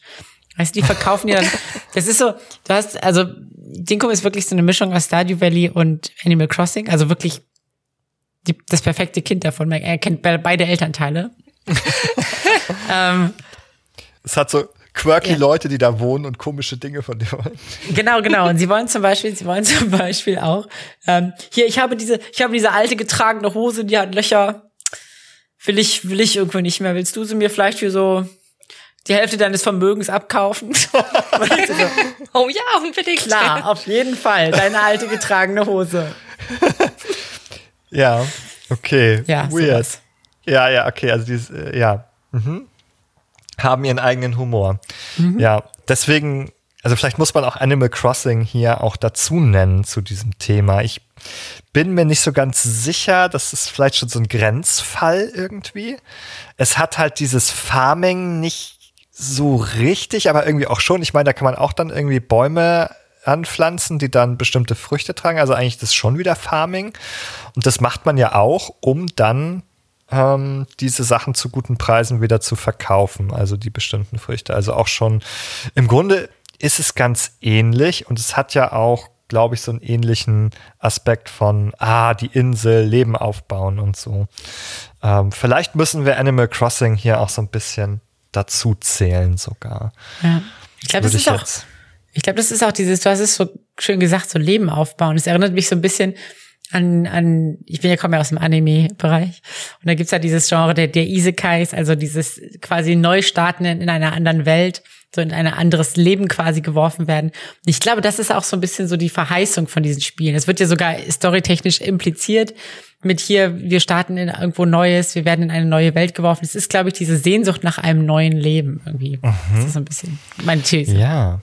Weißt du, die verkaufen dir dann, [laughs] das ist so, du hast, also Dinkum ist wirklich so eine Mischung aus Stardew Valley und Animal Crossing. Also wirklich die, das perfekte Kind davon. Er kennt beide Elternteile. [laughs] ähm, es hat so quirky ja. Leute, die da wohnen und komische Dinge von dir wollen. Genau, genau. Und sie [laughs] wollen zum Beispiel, sie wollen zum Beispiel auch, ähm, hier, ich habe diese, ich habe diese alte getragene Hose, die hat Löcher. Will ich, will ich irgendwo nicht mehr. Willst du sie mir vielleicht für so die Hälfte deines Vermögens abkaufen. [laughs] oh ja, unbedingt. Klar, auf jeden Fall. Deine alte getragene Hose. Ja, okay. Ja, Weird. Sowas. Ja, ja, okay. Also dieses, äh, ja. Mhm. Haben ihren eigenen Humor. Mhm. Ja, deswegen, also vielleicht muss man auch Animal Crossing hier auch dazu nennen zu diesem Thema. Ich bin mir nicht so ganz sicher, das ist vielleicht schon so ein Grenzfall irgendwie. Es hat halt dieses Farming nicht so richtig, aber irgendwie auch schon. Ich meine, da kann man auch dann irgendwie Bäume anpflanzen, die dann bestimmte Früchte tragen. Also eigentlich das ist schon wieder Farming. Und das macht man ja auch, um dann ähm, diese Sachen zu guten Preisen wieder zu verkaufen. Also die bestimmten Früchte. Also auch schon im Grunde ist es ganz ähnlich und es hat ja auch, glaube ich, so einen ähnlichen Aspekt von, ah, die Insel, Leben aufbauen und so. Ähm, vielleicht müssen wir Animal Crossing hier auch so ein bisschen dazu zählen sogar. Ja. Ich glaube, das ist auch, ich glaube, das ist auch dieses, du hast es so schön gesagt, so Leben aufbauen. Es erinnert mich so ein bisschen an, an, ich bin ja komme ja aus dem Anime-Bereich. Und da gibt's ja dieses Genre der, der Isekais, also dieses quasi Neustarten in, in einer anderen Welt, so in ein anderes Leben quasi geworfen werden. Und ich glaube, das ist auch so ein bisschen so die Verheißung von diesen Spielen. Es wird ja sogar storytechnisch impliziert, mit hier, wir starten in irgendwo Neues, wir werden in eine neue Welt geworfen. Es ist, glaube ich, diese Sehnsucht nach einem neuen Leben irgendwie. Mhm. Das ist so ein bisschen meine These. Ja.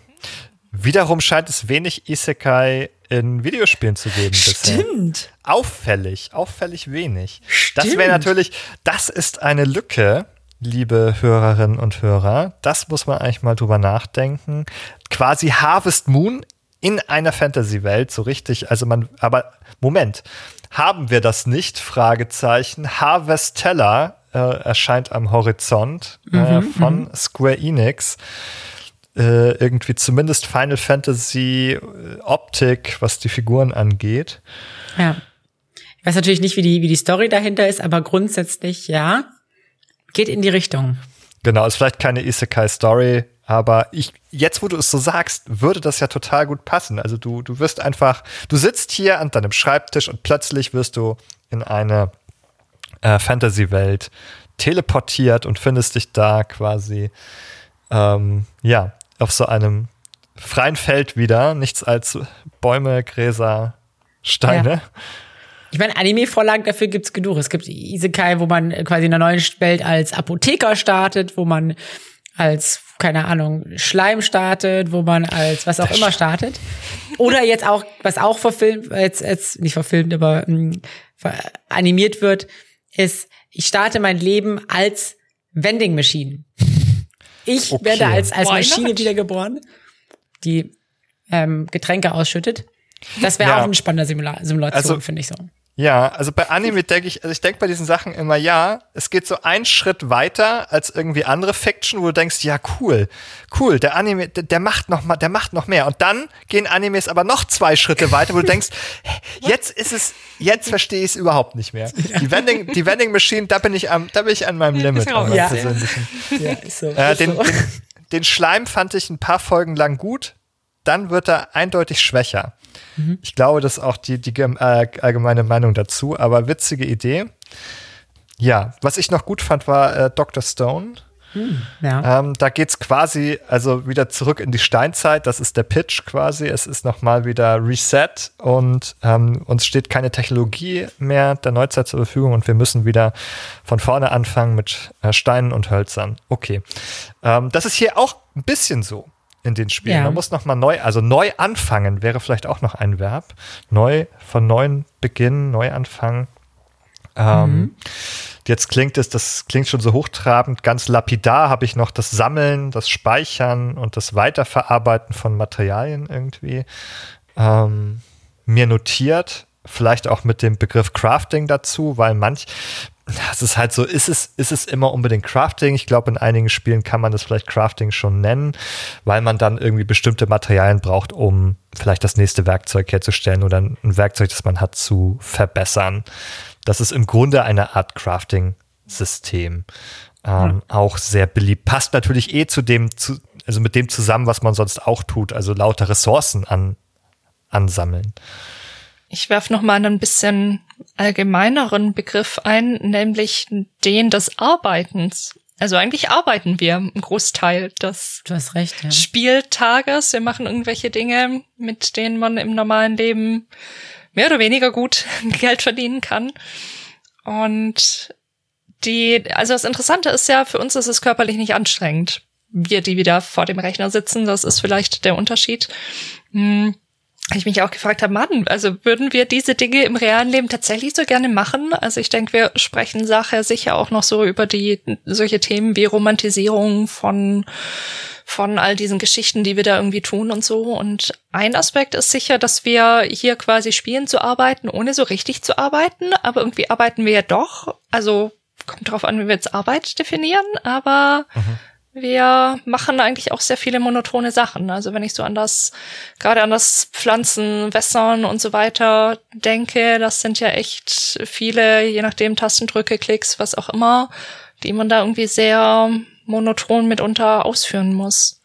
Wiederum scheint es wenig Isekai in Videospielen zu geben. Stimmt. Bisher. Auffällig, auffällig wenig. Stimmt. Das wäre natürlich, das ist eine Lücke, liebe Hörerinnen und Hörer. Das muss man eigentlich mal drüber nachdenken. Quasi Harvest Moon in einer Fantasy-Welt, so richtig. Also man, aber Moment haben wir das nicht? Fragezeichen. Harvestella äh, erscheint am Horizont äh, mhm, von mhm. Square Enix. Äh, irgendwie zumindest Final Fantasy äh, Optik, was die Figuren angeht. Ja. Ich weiß natürlich nicht, wie die, wie die Story dahinter ist, aber grundsätzlich ja. Geht in die Richtung. Genau, ist vielleicht keine Isekai-Story, aber ich, jetzt, wo du es so sagst, würde das ja total gut passen. Also du, du wirst einfach, du sitzt hier an deinem Schreibtisch und plötzlich wirst du in eine äh, Fantasy-Welt teleportiert und findest dich da quasi, ähm, ja, auf so einem freien Feld wieder. Nichts als Bäume, Gräser, Steine. Ja. Ich meine, Anime-Vorlagen dafür gibt's genug. Es gibt Isekai, wo man quasi in einer neuen Welt als Apotheker startet, wo man als keine Ahnung, Schleim startet, wo man als was auch immer startet. Oder jetzt auch, was auch verfilmt, jetzt, jetzt nicht verfilmt, aber mh, hm, animiert wird, ist, ich starte mein Leben als Vending Machine. Ich okay. werde als, als Maschine wiedergeboren, die ähm, Getränke ausschüttet. Das wäre ja. auch eine spannende Simula Simulation, also, finde ich so. Ja, also bei Anime denke ich, also ich denke bei diesen Sachen immer, ja, es geht so einen Schritt weiter als irgendwie andere Fiction, wo du denkst, ja, cool, cool, der Anime, der, der macht noch mal, der macht noch mehr. Und dann gehen Animes aber noch zwei Schritte weiter, wo du denkst, jetzt ist es, jetzt verstehe ich es überhaupt nicht mehr. Die Vending, die Vending Machine, da bin ich am, da bin ich an meinem Limit. An ja. persönlichen. Ja, ist so, äh, den, den, den Schleim fand ich ein paar Folgen lang gut, dann wird er eindeutig schwächer. Mhm. Ich glaube, das ist auch die, die äh, allgemeine Meinung dazu, aber witzige Idee. ja, was ich noch gut fand, war äh, Dr. Stone. Hm, ja. ähm, da geht's quasi also wieder zurück in die Steinzeit. Das ist der Pitch quasi. Es ist nochmal wieder Reset und ähm, uns steht keine Technologie mehr der Neuzeit zur Verfügung und wir müssen wieder von vorne anfangen mit äh, Steinen und Hölzern. Okay. Ähm, das ist hier auch ein bisschen so in den Spielen. Ja. Man muss nochmal neu, also neu anfangen wäre vielleicht auch noch ein Verb. Neu, von neuem beginnen, neu anfangen. Ähm, mhm. Jetzt klingt es, das klingt schon so hochtrabend, ganz lapidar habe ich noch das Sammeln, das Speichern und das Weiterverarbeiten von Materialien irgendwie ähm, mir notiert. Vielleicht auch mit dem Begriff Crafting dazu, weil manch, das ist halt so, ist es, ist es immer unbedingt Crafting? Ich glaube, in einigen Spielen kann man das vielleicht Crafting schon nennen, weil man dann irgendwie bestimmte Materialien braucht, um vielleicht das nächste Werkzeug herzustellen oder ein Werkzeug, das man hat, zu verbessern. Das ist im Grunde eine Art Crafting-System. Ähm, mhm. Auch sehr beliebt. Passt natürlich eh zu dem, zu, also mit dem zusammen, was man sonst auch tut, also lauter Ressourcen an, ansammeln. Ich werfe noch mal einen bisschen allgemeineren Begriff ein, nämlich den des Arbeitens. Also eigentlich arbeiten wir einen Großteil des du hast recht, ja. Spieltages. Wir machen irgendwelche Dinge, mit denen man im normalen Leben mehr oder weniger gut [laughs] Geld verdienen kann. Und die, also das Interessante ist ja, für uns ist es körperlich nicht anstrengend. Wir, die wieder vor dem Rechner sitzen, das ist vielleicht der Unterschied. Hm ich mich auch gefragt habe, Mann, also würden wir diese Dinge im realen Leben tatsächlich so gerne machen? Also ich denke, wir sprechen Sache sicher auch noch so über die solche Themen wie Romantisierung von von all diesen Geschichten, die wir da irgendwie tun und so. Und ein Aspekt ist sicher, dass wir hier quasi spielen zu arbeiten, ohne so richtig zu arbeiten, aber irgendwie arbeiten wir ja doch. Also kommt drauf an, wie wir jetzt Arbeit definieren, aber mhm wir machen eigentlich auch sehr viele monotone Sachen. Also wenn ich so an das, gerade an das Pflanzen, Wässern und so weiter denke, das sind ja echt viele, je nachdem Tastendrücke, Klicks, was auch immer, die man da irgendwie sehr monoton mitunter ausführen muss.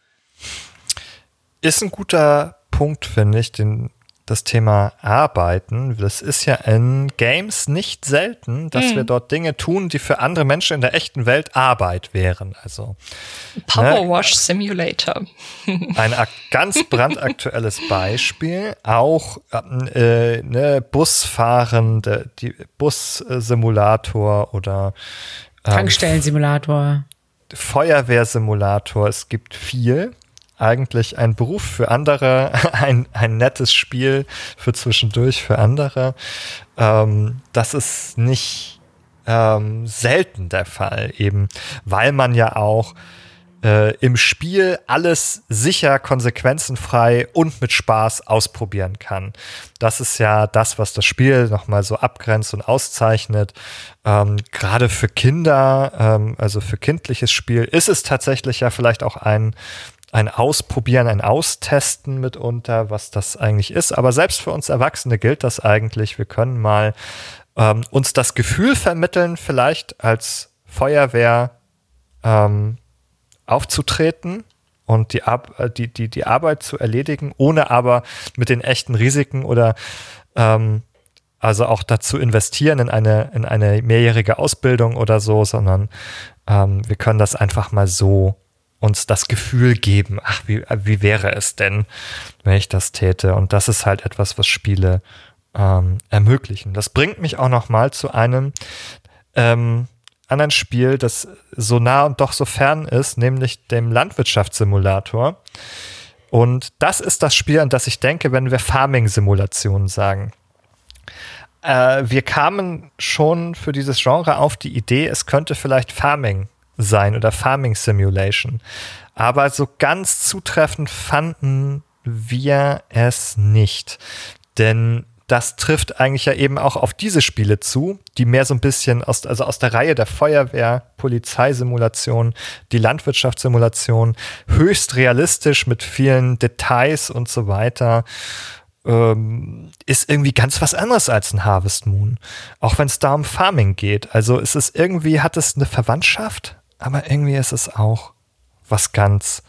Ist ein guter Punkt, finde ich, den das Thema Arbeiten. Das ist ja in Games nicht selten, dass mhm. wir dort Dinge tun, die für andere Menschen in der echten Welt Arbeit wären. Also Power ne, Wash Simulator. ein ganz brandaktuelles Beispiel. Auch äh, ne, Busfahrende, die Bussimulator oder ähm, Tankstellensimulator. Feuerwehrsimulator. Es gibt viel eigentlich ein Beruf für andere, [laughs] ein, ein nettes Spiel für zwischendurch für andere. Ähm, das ist nicht ähm, selten der Fall, eben weil man ja auch äh, im Spiel alles sicher, konsequenzenfrei und mit Spaß ausprobieren kann. Das ist ja das, was das Spiel nochmal so abgrenzt und auszeichnet. Ähm, Gerade für Kinder, ähm, also für kindliches Spiel, ist es tatsächlich ja vielleicht auch ein ein Ausprobieren, ein Austesten mitunter, was das eigentlich ist. Aber selbst für uns Erwachsene gilt das eigentlich. Wir können mal ähm, uns das Gefühl vermitteln, vielleicht als Feuerwehr ähm, aufzutreten und die, Ar äh, die, die, die Arbeit zu erledigen, ohne aber mit den echten Risiken oder ähm, also auch dazu investieren in eine, in eine mehrjährige Ausbildung oder so, sondern ähm, wir können das einfach mal so uns das Gefühl geben, ach, wie, wie wäre es denn, wenn ich das täte? Und das ist halt etwas, was Spiele ähm, ermöglichen. Das bringt mich auch noch mal zu einem ähm, anderen Spiel, das so nah und doch so fern ist, nämlich dem Landwirtschaftssimulator. Und das ist das Spiel, an das ich denke, wenn wir Farming-Simulationen sagen. Äh, wir kamen schon für dieses Genre auf die Idee, es könnte vielleicht Farming sein oder Farming Simulation. Aber so ganz zutreffend fanden wir es nicht. Denn das trifft eigentlich ja eben auch auf diese Spiele zu, die mehr so ein bisschen aus, also aus der Reihe der Feuerwehr, Polizeisimulation, die Landwirtschaftssimulation, höchst realistisch mit vielen Details und so weiter ähm, ist irgendwie ganz was anderes als ein Harvest Moon. Auch wenn es da um Farming geht. Also es ist irgendwie, hat es eine Verwandtschaft, aber irgendwie ist es auch was ganz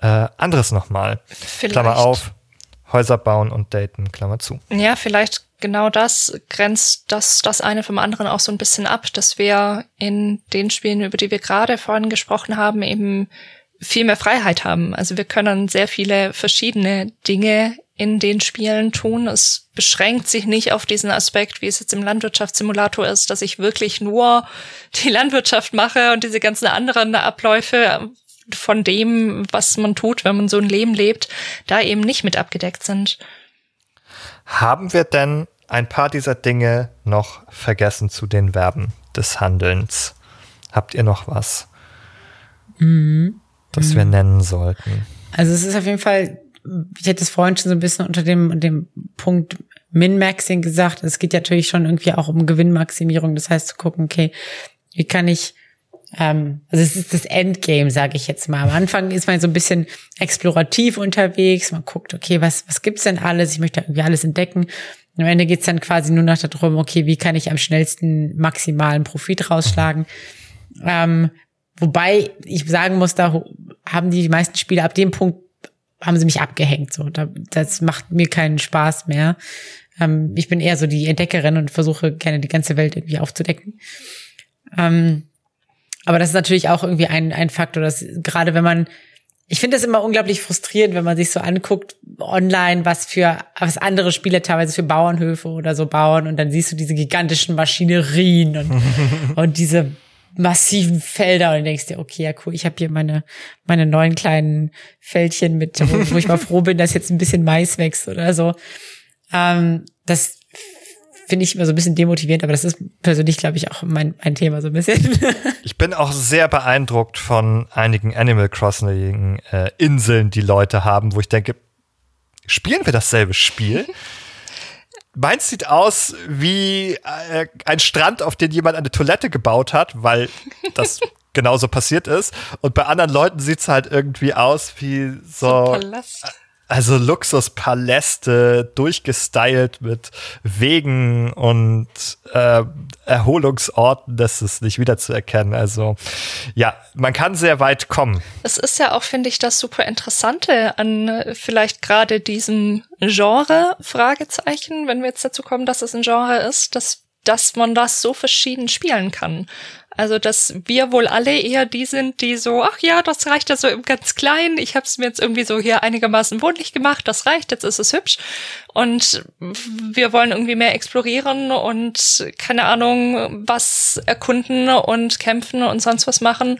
äh, anderes nochmal. Vielleicht. Klammer auf, Häuser bauen und daten, Klammer zu. Ja, vielleicht genau das grenzt das, das eine vom anderen auch so ein bisschen ab, dass wir in den Spielen, über die wir gerade vorhin gesprochen haben, eben viel mehr Freiheit haben. Also wir können sehr viele verschiedene Dinge in den Spielen tun. Es beschränkt sich nicht auf diesen Aspekt, wie es jetzt im Landwirtschaftssimulator ist, dass ich wirklich nur [laughs] die Landwirtschaft mache und diese ganzen anderen Abläufe von dem, was man tut, wenn man so ein Leben lebt, da eben nicht mit abgedeckt sind. Haben wir denn ein paar dieser Dinge noch vergessen zu den Verben des Handelns? Habt ihr noch was, mhm. das mhm. wir nennen sollten? Also es ist auf jeden Fall, ich hätte es vorhin schon so ein bisschen unter dem, dem Punkt Min-Maxing gesagt. Es geht natürlich schon irgendwie auch um Gewinnmaximierung. Das heißt zu gucken, okay, wie kann ich ähm, also es ist das Endgame, sage ich jetzt mal. Am Anfang ist man so ein bisschen explorativ unterwegs. Man guckt, okay, was, was gibt's denn alles? Ich möchte irgendwie alles entdecken. Und am Ende geht's dann quasi nur noch darum, okay, wie kann ich am schnellsten maximalen Profit rausschlagen? Ähm, wobei ich sagen muss, da haben die meisten Spiele ab dem Punkt haben sie mich abgehängt. So, das macht mir keinen Spaß mehr. Ähm, ich bin eher so die Entdeckerin und versuche gerne die ganze Welt irgendwie aufzudecken. Ähm, aber das ist natürlich auch irgendwie ein, ein Faktor, dass gerade wenn man, ich finde das immer unglaublich frustrierend, wenn man sich so anguckt online, was für, was andere Spiele teilweise für Bauernhöfe oder so bauen und dann siehst du diese gigantischen Maschinerien und, [laughs] und diese massiven Felder und denkst dir, okay, ja cool, ich habe hier meine meine neuen kleinen Fältchen mit, wo, wo ich mal froh bin, dass jetzt ein bisschen Mais wächst oder so. Ähm, das finde ich immer so ein bisschen demotivierend, aber das ist persönlich, glaube ich, auch mein, mein Thema so ein bisschen. [laughs] ich bin auch sehr beeindruckt von einigen Animal Crossing äh, Inseln, die Leute haben, wo ich denke, spielen wir dasselbe Spiel? Meins sieht aus wie äh, ein Strand, auf den jemand eine Toilette gebaut hat, weil [laughs] das genauso passiert ist. Und bei anderen Leuten sieht es halt irgendwie aus wie so. so also Luxuspaläste, durchgestylt mit Wegen und äh, Erholungsorten, das ist nicht wiederzuerkennen. Also ja, man kann sehr weit kommen. Es ist ja auch, finde ich, das super Interessante an äh, vielleicht gerade diesem Genre, Fragezeichen, wenn wir jetzt dazu kommen, dass es ein Genre ist, dass dass man das so verschieden spielen kann. Also, dass wir wohl alle eher die sind, die so, ach ja, das reicht ja so im ganz Kleinen. Ich habe es mir jetzt irgendwie so hier einigermaßen wohnlich gemacht. Das reicht, jetzt ist es hübsch. Und wir wollen irgendwie mehr explorieren und keine Ahnung, was erkunden und kämpfen und sonst was machen.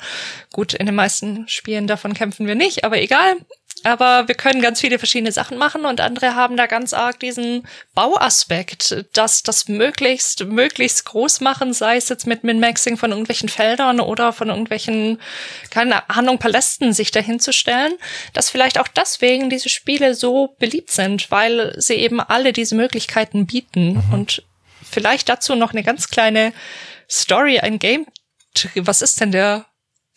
Gut, in den meisten Spielen davon kämpfen wir nicht, aber egal. Aber wir können ganz viele verschiedene Sachen machen und andere haben da ganz arg diesen Bauaspekt, dass das möglichst, möglichst groß machen, sei es jetzt mit Min-Maxing von irgendwelchen Feldern oder von irgendwelchen, keine Ahnung, Palästen sich dahinzustellen, dass vielleicht auch deswegen diese Spiele so beliebt sind, weil sie eben alle diese Möglichkeiten bieten mhm. und vielleicht dazu noch eine ganz kleine Story, ein Game, was ist denn der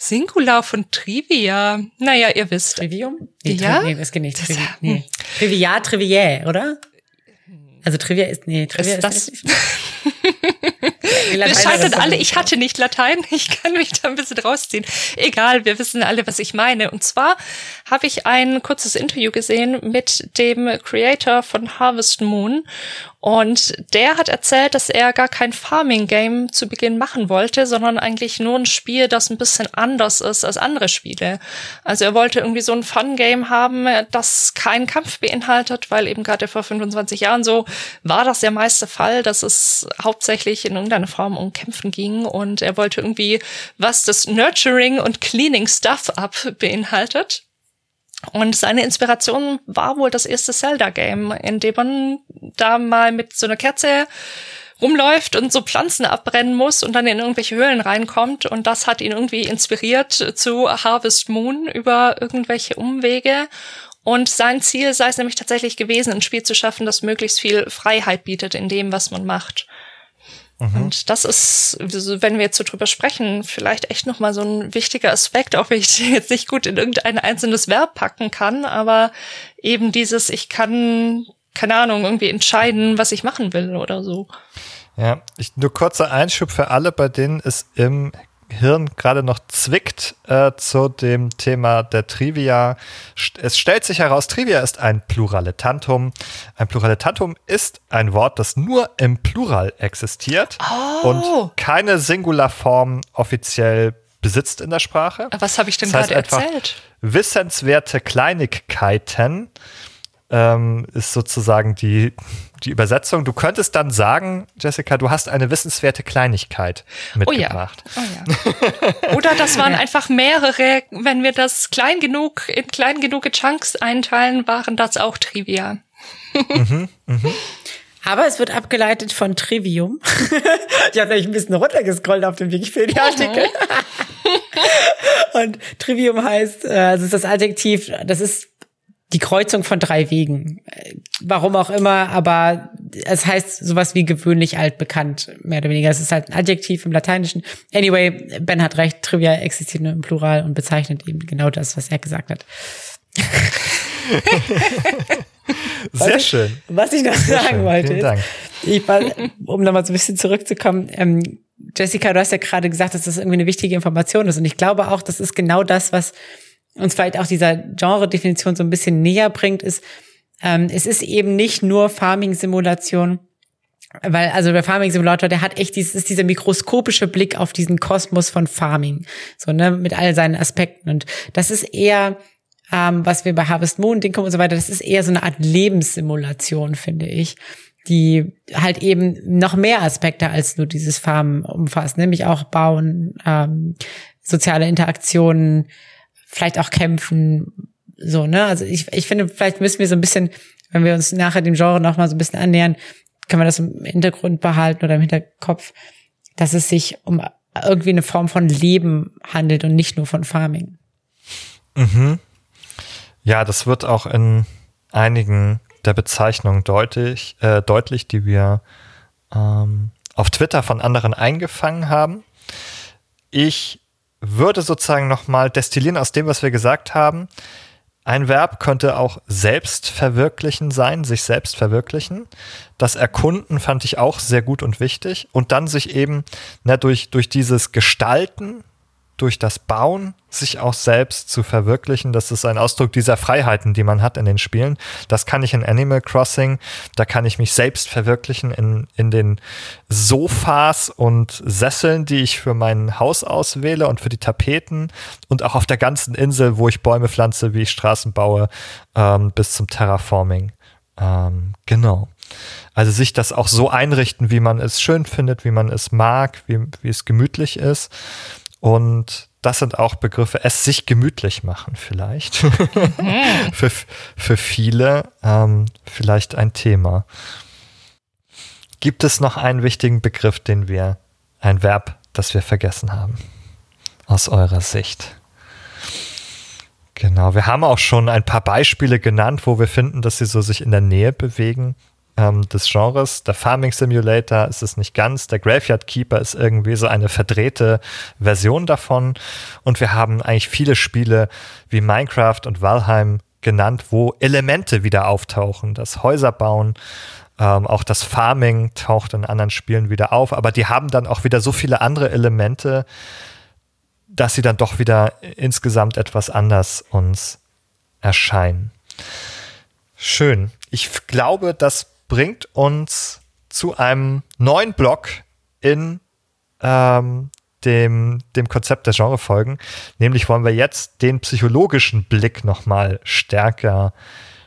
Singular von Trivia. Naja, ihr wisst. Trivium? Nee, ja? Tri nee, das geht nicht. Trivi nee. Trivia, Triviae, oder? Also Trivia ist, nee, Trivia ist, ist das. [laughs] wir scheitern alle, ich hatte nicht Latein, [laughs] ich kann mich da ein bisschen rausziehen. Egal, wir wissen alle, was ich meine. Und zwar habe ich ein kurzes Interview gesehen mit dem Creator von Harvest Moon und der hat erzählt, dass er gar kein Farming-Game zu Beginn machen wollte, sondern eigentlich nur ein Spiel, das ein bisschen anders ist als andere Spiele. Also er wollte irgendwie so ein Fun-Game haben, das keinen Kampf beinhaltet, weil eben gerade vor 25 Jahren so war das der meiste Fall, dass es hauptsächlich in irgendeiner Form um Kämpfen ging und er wollte irgendwie was das Nurturing und Cleaning Stuff up beinhaltet. Und seine Inspiration war wohl das erste Zelda-Game, in dem man da mal mit so einer Kerze rumläuft und so Pflanzen abbrennen muss und dann in irgendwelche Höhlen reinkommt. Und das hat ihn irgendwie inspiriert zu Harvest Moon über irgendwelche Umwege. Und sein Ziel sei es nämlich tatsächlich gewesen, ein Spiel zu schaffen, das möglichst viel Freiheit bietet in dem, was man macht. Mhm. Und das ist, wenn wir jetzt so drüber sprechen, vielleicht echt nochmal so ein wichtiger Aspekt, auch wenn ich [laughs] jetzt nicht gut in irgendein einzelnes Verb packen kann, aber eben dieses, ich kann, keine Ahnung, irgendwie entscheiden, was ich machen will oder so. Ja, ich, nur kurzer Einschub für alle, bei denen es im Hirn gerade noch zwickt äh, zu dem Thema der Trivia. Es stellt sich heraus, Trivia ist ein Pluraletantum. Ein Pluraletantum ist ein Wort, das nur im Plural existiert oh. und keine Singularform offiziell besitzt in der Sprache. Was habe ich denn das heißt gerade erzählt? Wissenswerte Kleinigkeiten ähm, ist sozusagen die, die Übersetzung. Du könntest dann sagen, Jessica, du hast eine wissenswerte Kleinigkeit mitgebracht. Oh ja. Oh ja. Oder das waren [laughs] einfach mehrere, wenn wir das klein genug, in klein genug Chunks einteilen, waren das auch Trivia. mhm, mhm. Aber es wird abgeleitet von Trivium. [laughs] ich habe nämlich ein bisschen runtergescrollt auf dem Wikipedia-Artikel. [laughs] Und Trivium heißt, äh, also ist das Adjektiv, das ist die Kreuzung von drei Wegen. Warum auch immer, aber es heißt sowas wie gewöhnlich altbekannt, mehr oder weniger. Es ist halt ein Adjektiv im Lateinischen. Anyway, Ben hat recht, Trivia existiert nur im Plural und bezeichnet eben genau das, was er gesagt hat. [laughs] Sehr was schön. Ich, was ich noch Sehr sagen schön. wollte, ist, ich war, um nochmal so ein bisschen zurückzukommen, ähm, Jessica, du hast ja gerade gesagt, dass das irgendwie eine wichtige Information ist. Und ich glaube auch, das ist genau das, was uns vielleicht auch dieser Genre-Definition so ein bisschen näher bringt, ist, ähm, es ist eben nicht nur Farming-Simulation, weil also der Farming Simulator, der hat echt dieses ist dieser mikroskopische Blick auf diesen Kosmos von Farming, so ne mit all seinen Aspekten. Und das ist eher ähm, was wir bei Harvest Moon, Dinkum und so weiter, das ist eher so eine Art Lebenssimulation, finde ich, die halt eben noch mehr Aspekte als nur dieses Farmen umfasst, nämlich auch Bauen, ähm, soziale Interaktionen, vielleicht auch kämpfen, so, ne? Also ich, ich finde, vielleicht müssen wir so ein bisschen, wenn wir uns nachher dem Genre nochmal so ein bisschen annähern, können wir das im Hintergrund behalten oder im Hinterkopf, dass es sich um irgendwie eine Form von Leben handelt und nicht nur von Farming. Mhm. Ja, das wird auch in einigen der Bezeichnungen deutlich, äh, deutlich, die wir ähm, auf Twitter von anderen eingefangen haben. Ich würde sozusagen nochmal destillieren aus dem, was wir gesagt haben. Ein Verb könnte auch selbst verwirklichen sein, sich selbst verwirklichen. Das Erkunden fand ich auch sehr gut und wichtig. Und dann sich eben ne, durch, durch dieses Gestalten, durch das Bauen sich auch selbst zu verwirklichen. Das ist ein Ausdruck dieser Freiheiten, die man hat in den Spielen. Das kann ich in Animal Crossing. Da kann ich mich selbst verwirklichen in, in den Sofas und Sesseln, die ich für mein Haus auswähle und für die Tapeten und auch auf der ganzen Insel, wo ich Bäume pflanze, wie ich Straßen baue, ähm, bis zum Terraforming. Ähm, genau. Also sich das auch so einrichten, wie man es schön findet, wie man es mag, wie, wie es gemütlich ist. Und das sind auch Begriffe, es sich gemütlich machen vielleicht. Mhm. [laughs] für, für viele ähm, vielleicht ein Thema. Gibt es noch einen wichtigen Begriff, den wir, ein Verb, das wir vergessen haben? Aus eurer Sicht. Genau, wir haben auch schon ein paar Beispiele genannt, wo wir finden, dass sie so sich in der Nähe bewegen ähm, des Genres. Der Farming Simulator ist es nicht ganz. Der Graveyard Keeper ist irgendwie so eine verdrehte Version davon. Und wir haben eigentlich viele Spiele wie Minecraft und Valheim genannt, wo Elemente wieder auftauchen. Das Häuserbauen, ähm, auch das Farming taucht in anderen Spielen wieder auf. Aber die haben dann auch wieder so viele andere Elemente, dass sie dann doch wieder insgesamt etwas anders uns erscheinen. Schön. Ich glaube, dass bringt uns zu einem neuen Block in ähm, dem, dem Konzept der Genrefolgen. Nämlich wollen wir jetzt den psychologischen Blick nochmal stärker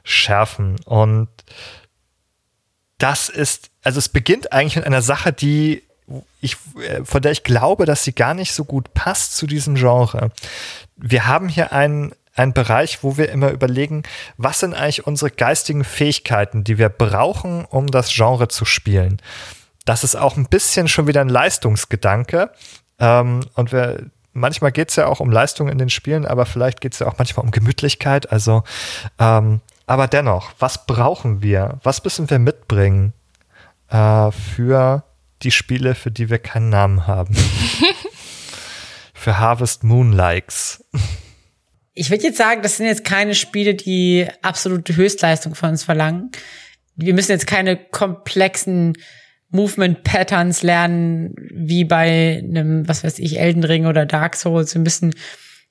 schärfen. Und das ist, also es beginnt eigentlich mit einer Sache, die ich, äh, von der ich glaube, dass sie gar nicht so gut passt zu diesem Genre. Wir haben hier einen ein Bereich, wo wir immer überlegen, was sind eigentlich unsere geistigen Fähigkeiten, die wir brauchen, um das Genre zu spielen. Das ist auch ein bisschen schon wieder ein Leistungsgedanke. Ähm, und wir, manchmal geht es ja auch um Leistung in den Spielen, aber vielleicht geht es ja auch manchmal um Gemütlichkeit. Also, ähm, aber dennoch, was brauchen wir? Was müssen wir mitbringen äh, für die Spiele, für die wir keinen Namen haben? [laughs] für Harvest Moon Likes ich würde jetzt sagen, das sind jetzt keine Spiele, die absolute Höchstleistung von uns verlangen. Wir müssen jetzt keine komplexen Movement Patterns lernen, wie bei einem, was weiß ich, Elden Ring oder Dark Souls. Wir müssen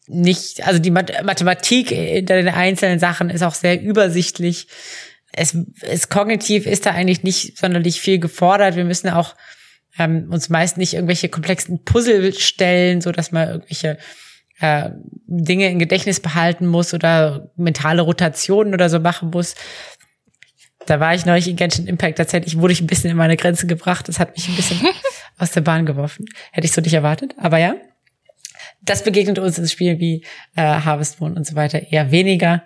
nicht, also die Mathematik hinter den einzelnen Sachen ist auch sehr übersichtlich. Es, es kognitiv ist da eigentlich nicht sonderlich viel gefordert. Wir müssen auch ähm, uns meist nicht irgendwelche komplexen Puzzle stellen, so dass man irgendwelche äh, Dinge im Gedächtnis behalten muss oder mentale Rotationen oder so machen muss. Da war ich neulich in Genshin Impact tatsächlich, wurde ich ein bisschen in meine Grenze gebracht. Das hat mich ein bisschen [laughs] aus der Bahn geworfen. Hätte ich so nicht erwartet, aber ja. Das begegnet uns ins Spiel wie äh, Harvest Moon und so weiter eher weniger.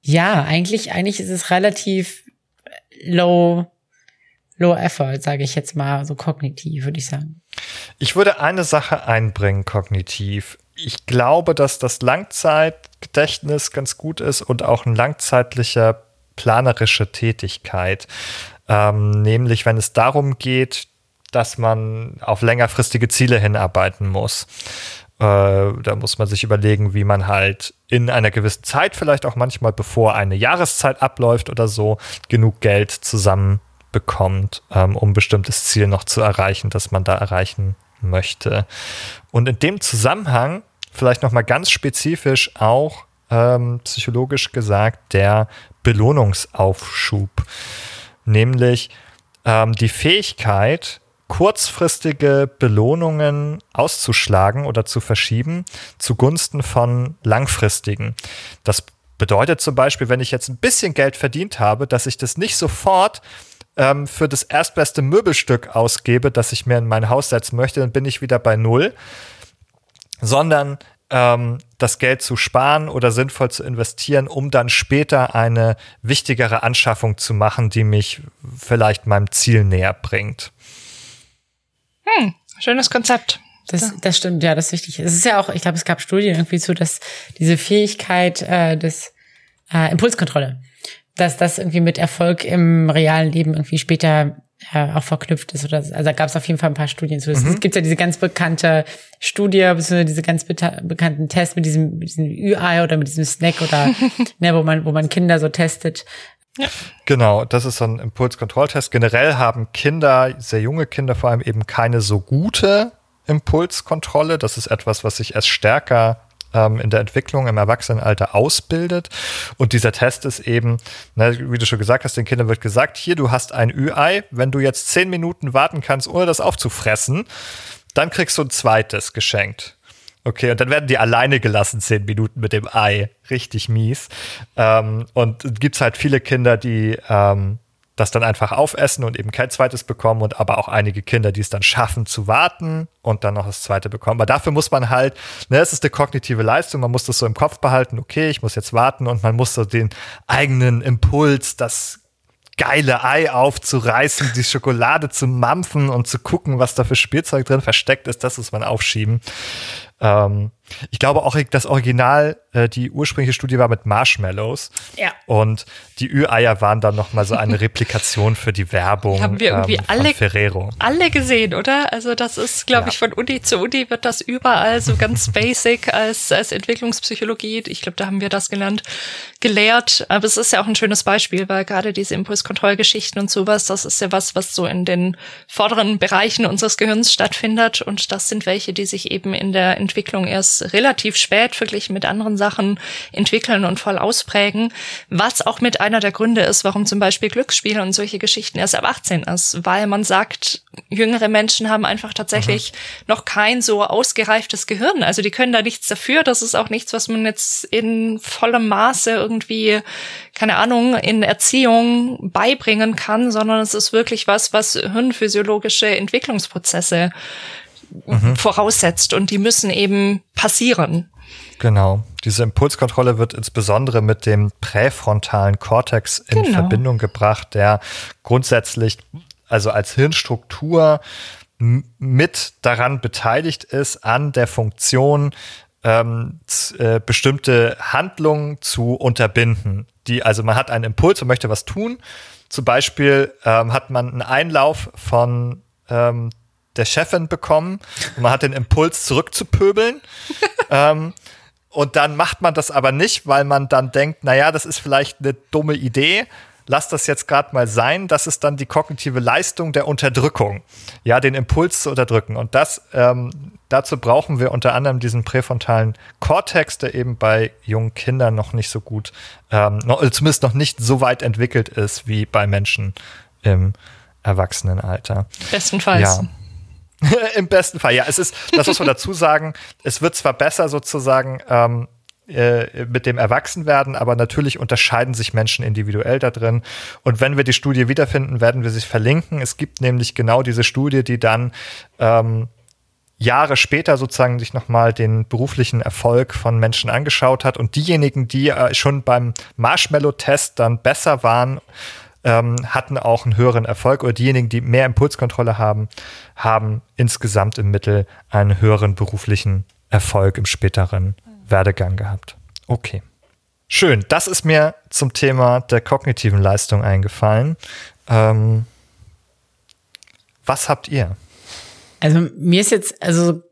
Ja, eigentlich, eigentlich ist es relativ low, low effort, sage ich jetzt mal, so kognitiv, würde ich sagen. Ich würde eine Sache einbringen, kognitiv. Ich glaube, dass das Langzeitgedächtnis ganz gut ist und auch ein langzeitlicher planerische Tätigkeit. Ähm, nämlich, wenn es darum geht, dass man auf längerfristige Ziele hinarbeiten muss. Äh, da muss man sich überlegen, wie man halt in einer gewissen Zeit, vielleicht auch manchmal bevor eine Jahreszeit abläuft oder so, genug Geld zusammenbekommt, ähm, um ein bestimmtes Ziel noch zu erreichen, das man da erreichen möchte. Und in dem Zusammenhang vielleicht noch mal ganz spezifisch auch ähm, psychologisch gesagt der Belohnungsaufschub, nämlich ähm, die Fähigkeit, kurzfristige Belohnungen auszuschlagen oder zu verschieben zugunsten von langfristigen. Das bedeutet zum Beispiel, wenn ich jetzt ein bisschen Geld verdient habe, dass ich das nicht sofort ähm, für das erstbeste Möbelstück ausgebe, das ich mir in mein Haus setzen möchte, dann bin ich wieder bei Null, sondern ähm, das Geld zu sparen oder sinnvoll zu investieren, um dann später eine wichtigere Anschaffung zu machen, die mich vielleicht meinem Ziel näher bringt. Hm, schönes Konzept. Das, das stimmt, ja, das ist wichtig. Es ist ja auch, ich glaube, es gab Studien irgendwie zu, dass diese Fähigkeit äh, des äh, Impulskontrolle, dass das irgendwie mit Erfolg im realen Leben irgendwie später äh, auch verknüpft ist. Oder, also da gab es auf jeden Fall ein paar Studien zu. Es mhm. gibt ja diese ganz bekannte Studie, beziehungsweise diese ganz bekannten Tests mit diesem, mit diesem Ü-Ei oder mit diesem Snack oder [laughs] ne, wo man, wo man Kinder so testet. Ja. Genau, das ist so ein Impulskontrolltest. Generell haben Kinder, sehr junge Kinder vor allem eben keine so gute Impulskontrolle. Das ist etwas, was sich erst stärker ähm, in der Entwicklung im Erwachsenenalter ausbildet. Und dieser Test ist eben, ne, wie du schon gesagt hast, den Kindern wird gesagt, hier, du hast ein Ü-Ei, wenn du jetzt zehn Minuten warten kannst, ohne das aufzufressen, dann kriegst du ein zweites geschenkt. Okay, und dann werden die alleine gelassen, zehn Minuten mit dem Ei. Richtig mies. Ähm, und gibt's halt viele Kinder, die ähm, das dann einfach aufessen und eben kein zweites bekommen und aber auch einige Kinder, die es dann schaffen zu warten und dann noch das zweite bekommen. Aber dafür muss man halt, ne, es ist eine kognitive Leistung, man muss das so im Kopf behalten, okay, ich muss jetzt warten und man muss so den eigenen Impuls, das geile Ei aufzureißen, die Schokolade zu mampfen und zu gucken, was da für Spielzeug drin versteckt ist, das muss man aufschieben. Ähm, ich glaube auch, das Original, äh, die ursprüngliche Studie war mit Marshmallows. Ja. Und die Ü-Eier waren dann noch mal so eine [laughs] Replikation für die Werbung haben wir irgendwie ähm, alle, Ferrero. alle gesehen, oder? Also das ist, glaube ja. ich, von Uni zu Uni wird das überall so ganz [laughs] basic als, als Entwicklungspsychologie. Ich glaube, da haben wir das gelernt, gelehrt. Aber es ist ja auch ein schönes Beispiel, weil gerade diese Impulskontrollgeschichten und sowas, das ist ja was, was so in den vorderen Bereichen unseres Gehirns stattfindet. Und das sind welche, die sich eben in der Entwicklung erst relativ spät verglichen mit anderen Sachen entwickeln und voll ausprägen. Was auch mit einer der Gründe ist, warum zum Beispiel Glücksspiele und solche Geschichten erst ab 18 ist, weil man sagt, jüngere Menschen haben einfach tatsächlich mhm. noch kein so ausgereiftes Gehirn. Also die können da nichts dafür. Das ist auch nichts, was man jetzt in vollem Maße irgendwie, keine Ahnung, in Erziehung beibringen kann, sondern es ist wirklich was, was hirnphysiologische Entwicklungsprozesse mhm. voraussetzt und die müssen eben passieren. Genau. Diese Impulskontrolle wird insbesondere mit dem präfrontalen Kortex in genau. Verbindung gebracht, der grundsätzlich, also als Hirnstruktur mit daran beteiligt ist, an der Funktion, ähm, äh, bestimmte Handlungen zu unterbinden. Die, also man hat einen Impuls und möchte was tun. Zum Beispiel ähm, hat man einen Einlauf von ähm, der Chefin bekommen und man hat den Impuls zurückzupöbeln. [laughs] ähm, und dann macht man das aber nicht, weil man dann denkt, naja, das ist vielleicht eine dumme Idee. lass das jetzt gerade mal sein, das ist dann die kognitive Leistung der Unterdrückung, ja, den Impuls zu unterdrücken. Und das, ähm, dazu brauchen wir unter anderem diesen präfrontalen Kortex, der eben bei jungen Kindern noch nicht so gut, ähm, noch, zumindest noch nicht so weit entwickelt ist wie bei Menschen im Erwachsenenalter. Bestenfalls. Ja. [laughs] Im besten Fall, ja. Es ist, das muss man [laughs] dazu sagen, es wird zwar besser sozusagen ähm, äh, mit dem Erwachsenwerden, aber natürlich unterscheiden sich Menschen individuell da drin. Und wenn wir die Studie wiederfinden, werden wir sie verlinken. Es gibt nämlich genau diese Studie, die dann ähm, Jahre später sozusagen sich nochmal den beruflichen Erfolg von Menschen angeschaut hat und diejenigen, die äh, schon beim Marshmallow-Test dann besser waren, ähm, hatten auch einen höheren Erfolg oder diejenigen, die mehr Impulskontrolle haben, haben insgesamt im Mittel einen höheren beruflichen Erfolg im späteren Werdegang gehabt. Okay. Schön. Das ist mir zum Thema der kognitiven Leistung eingefallen. Ähm, was habt ihr? Also mir ist jetzt, also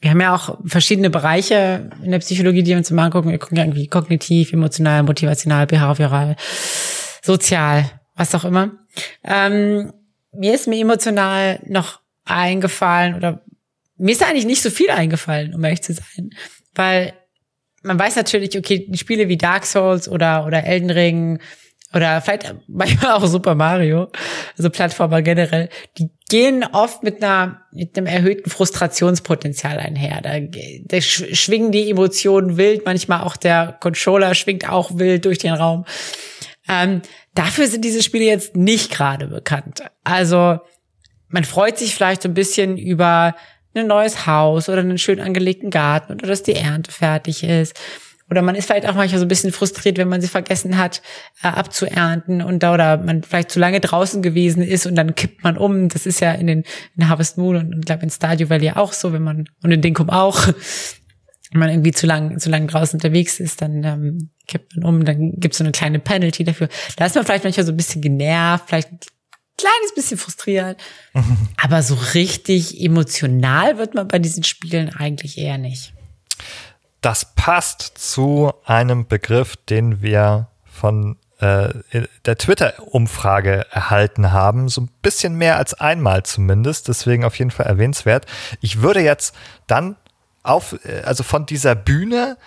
wir haben ja auch verschiedene Bereiche in der Psychologie, die wir uns immer angucken. Wir gucken ja irgendwie kognitiv, emotional, motivational, behavioral, sozial, was auch immer. Ähm, mir ist mir emotional noch eingefallen oder mir ist eigentlich nicht so viel eingefallen, um ehrlich zu sein weil man weiß natürlich, okay, Spiele wie Dark Souls oder, oder Elden Ring oder vielleicht manchmal auch Super Mario, also Plattformer generell, die gehen oft mit einer, mit einem erhöhten Frustrationspotenzial einher. Da, da schwingen die Emotionen wild, manchmal auch der Controller schwingt auch wild durch den Raum. Ähm, dafür sind diese Spiele jetzt nicht gerade bekannt. Also, man freut sich vielleicht so ein bisschen über ein neues Haus oder einen schön angelegten Garten oder dass die Ernte fertig ist. Oder man ist vielleicht auch manchmal so ein bisschen frustriert, wenn man sie vergessen hat, äh, abzuernten und da oder man vielleicht zu lange draußen gewesen ist und dann kippt man um. Das ist ja in den in Harvest Moon und, und glaube in Stadio Valley auch so, wenn man und in Dinkum auch. [laughs] Wenn man irgendwie zu lang, zu lang draußen unterwegs ist, dann ähm, kippt man um, dann gibt's so eine kleine Penalty dafür. Da ist man vielleicht manchmal so ein bisschen genervt, vielleicht kleines bisschen frustriert. [laughs] Aber so richtig emotional wird man bei diesen Spielen eigentlich eher nicht. Das passt zu einem Begriff, den wir von äh, der Twitter-Umfrage erhalten haben. So ein bisschen mehr als einmal zumindest. Deswegen auf jeden Fall erwähnenswert. Ich würde jetzt dann auf, äh, also von dieser Bühne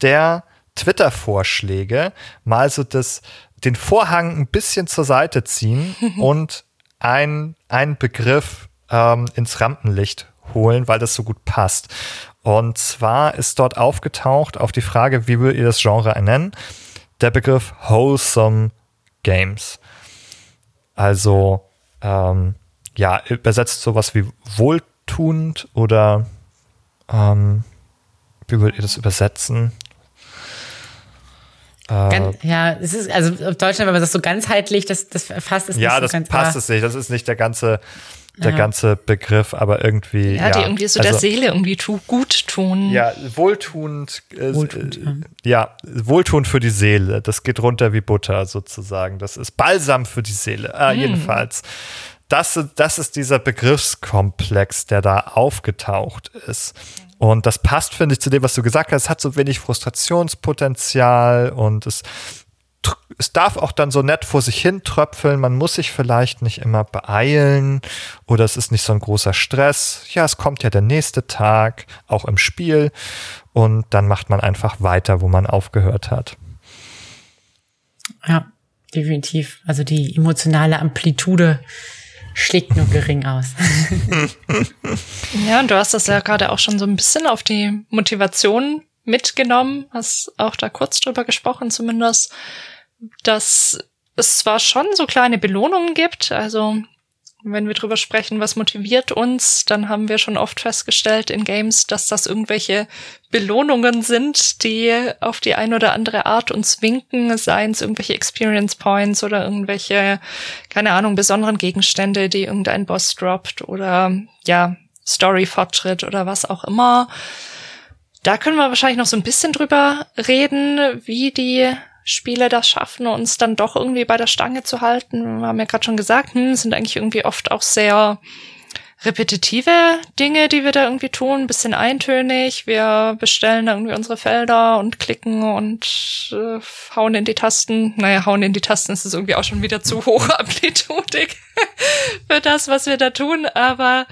der Twitter-Vorschläge mal so das den Vorhang ein bisschen zur Seite ziehen [laughs] und ein, einen Begriff ähm, ins Rampenlicht holen, weil das so gut passt. Und zwar ist dort aufgetaucht auf die Frage, wie würdet ihr das Genre nennen? Der Begriff Wholesome Games. Also, ähm, ja, übersetzt sowas wie wohltuend oder ähm, wie würdet ihr das übersetzen? Ganz, ja, es ist, also auf Deutschland, wenn man das so ganzheitlich, das, das fasst es ja, nicht so das passt es nicht. Das ist nicht der ganze, der ja. ganze Begriff, aber irgendwie. Ja, ja. die irgendwie so also, der Seele irgendwie tu, gut tun. Ja, wohltuend. Äh, wohltuend äh, ja. ja, wohltuend für die Seele. Das geht runter wie Butter sozusagen. Das ist Balsam für die Seele. Ah, mm. Jedenfalls. Das, das ist dieser Begriffskomplex, der da aufgetaucht ist. Und das passt, finde ich, zu dem, was du gesagt hast. Es hat so wenig Frustrationspotenzial und es, es darf auch dann so nett vor sich hin tröpfeln. Man muss sich vielleicht nicht immer beeilen oder es ist nicht so ein großer Stress. Ja, es kommt ja der nächste Tag, auch im Spiel. Und dann macht man einfach weiter, wo man aufgehört hat. Ja, definitiv. Also die emotionale Amplitude schlägt nur gering aus. [laughs] ja, und du hast das ja gerade auch schon so ein bisschen auf die Motivation mitgenommen, hast auch da kurz drüber gesprochen zumindest, dass es zwar schon so kleine Belohnungen gibt, also wenn wir drüber sprechen, was motiviert uns, dann haben wir schon oft festgestellt in Games, dass das irgendwelche Belohnungen sind, die auf die eine oder andere Art uns winken, seien es irgendwelche Experience Points oder irgendwelche, keine Ahnung, besonderen Gegenstände, die irgendein Boss droppt oder ja, Story-Fortschritt oder was auch immer. Da können wir wahrscheinlich noch so ein bisschen drüber reden, wie die Spiele das schaffen, uns dann doch irgendwie bei der Stange zu halten. Wir haben ja gerade schon gesagt, hm, sind eigentlich irgendwie oft auch sehr repetitive Dinge, die wir da irgendwie tun, ein bisschen eintönig. Wir bestellen da irgendwie unsere Felder und klicken und äh, hauen in die Tasten. Naja, hauen in die Tasten ist es irgendwie auch schon wieder zu hoch [laughs] amplitudig für das, was wir da tun, aber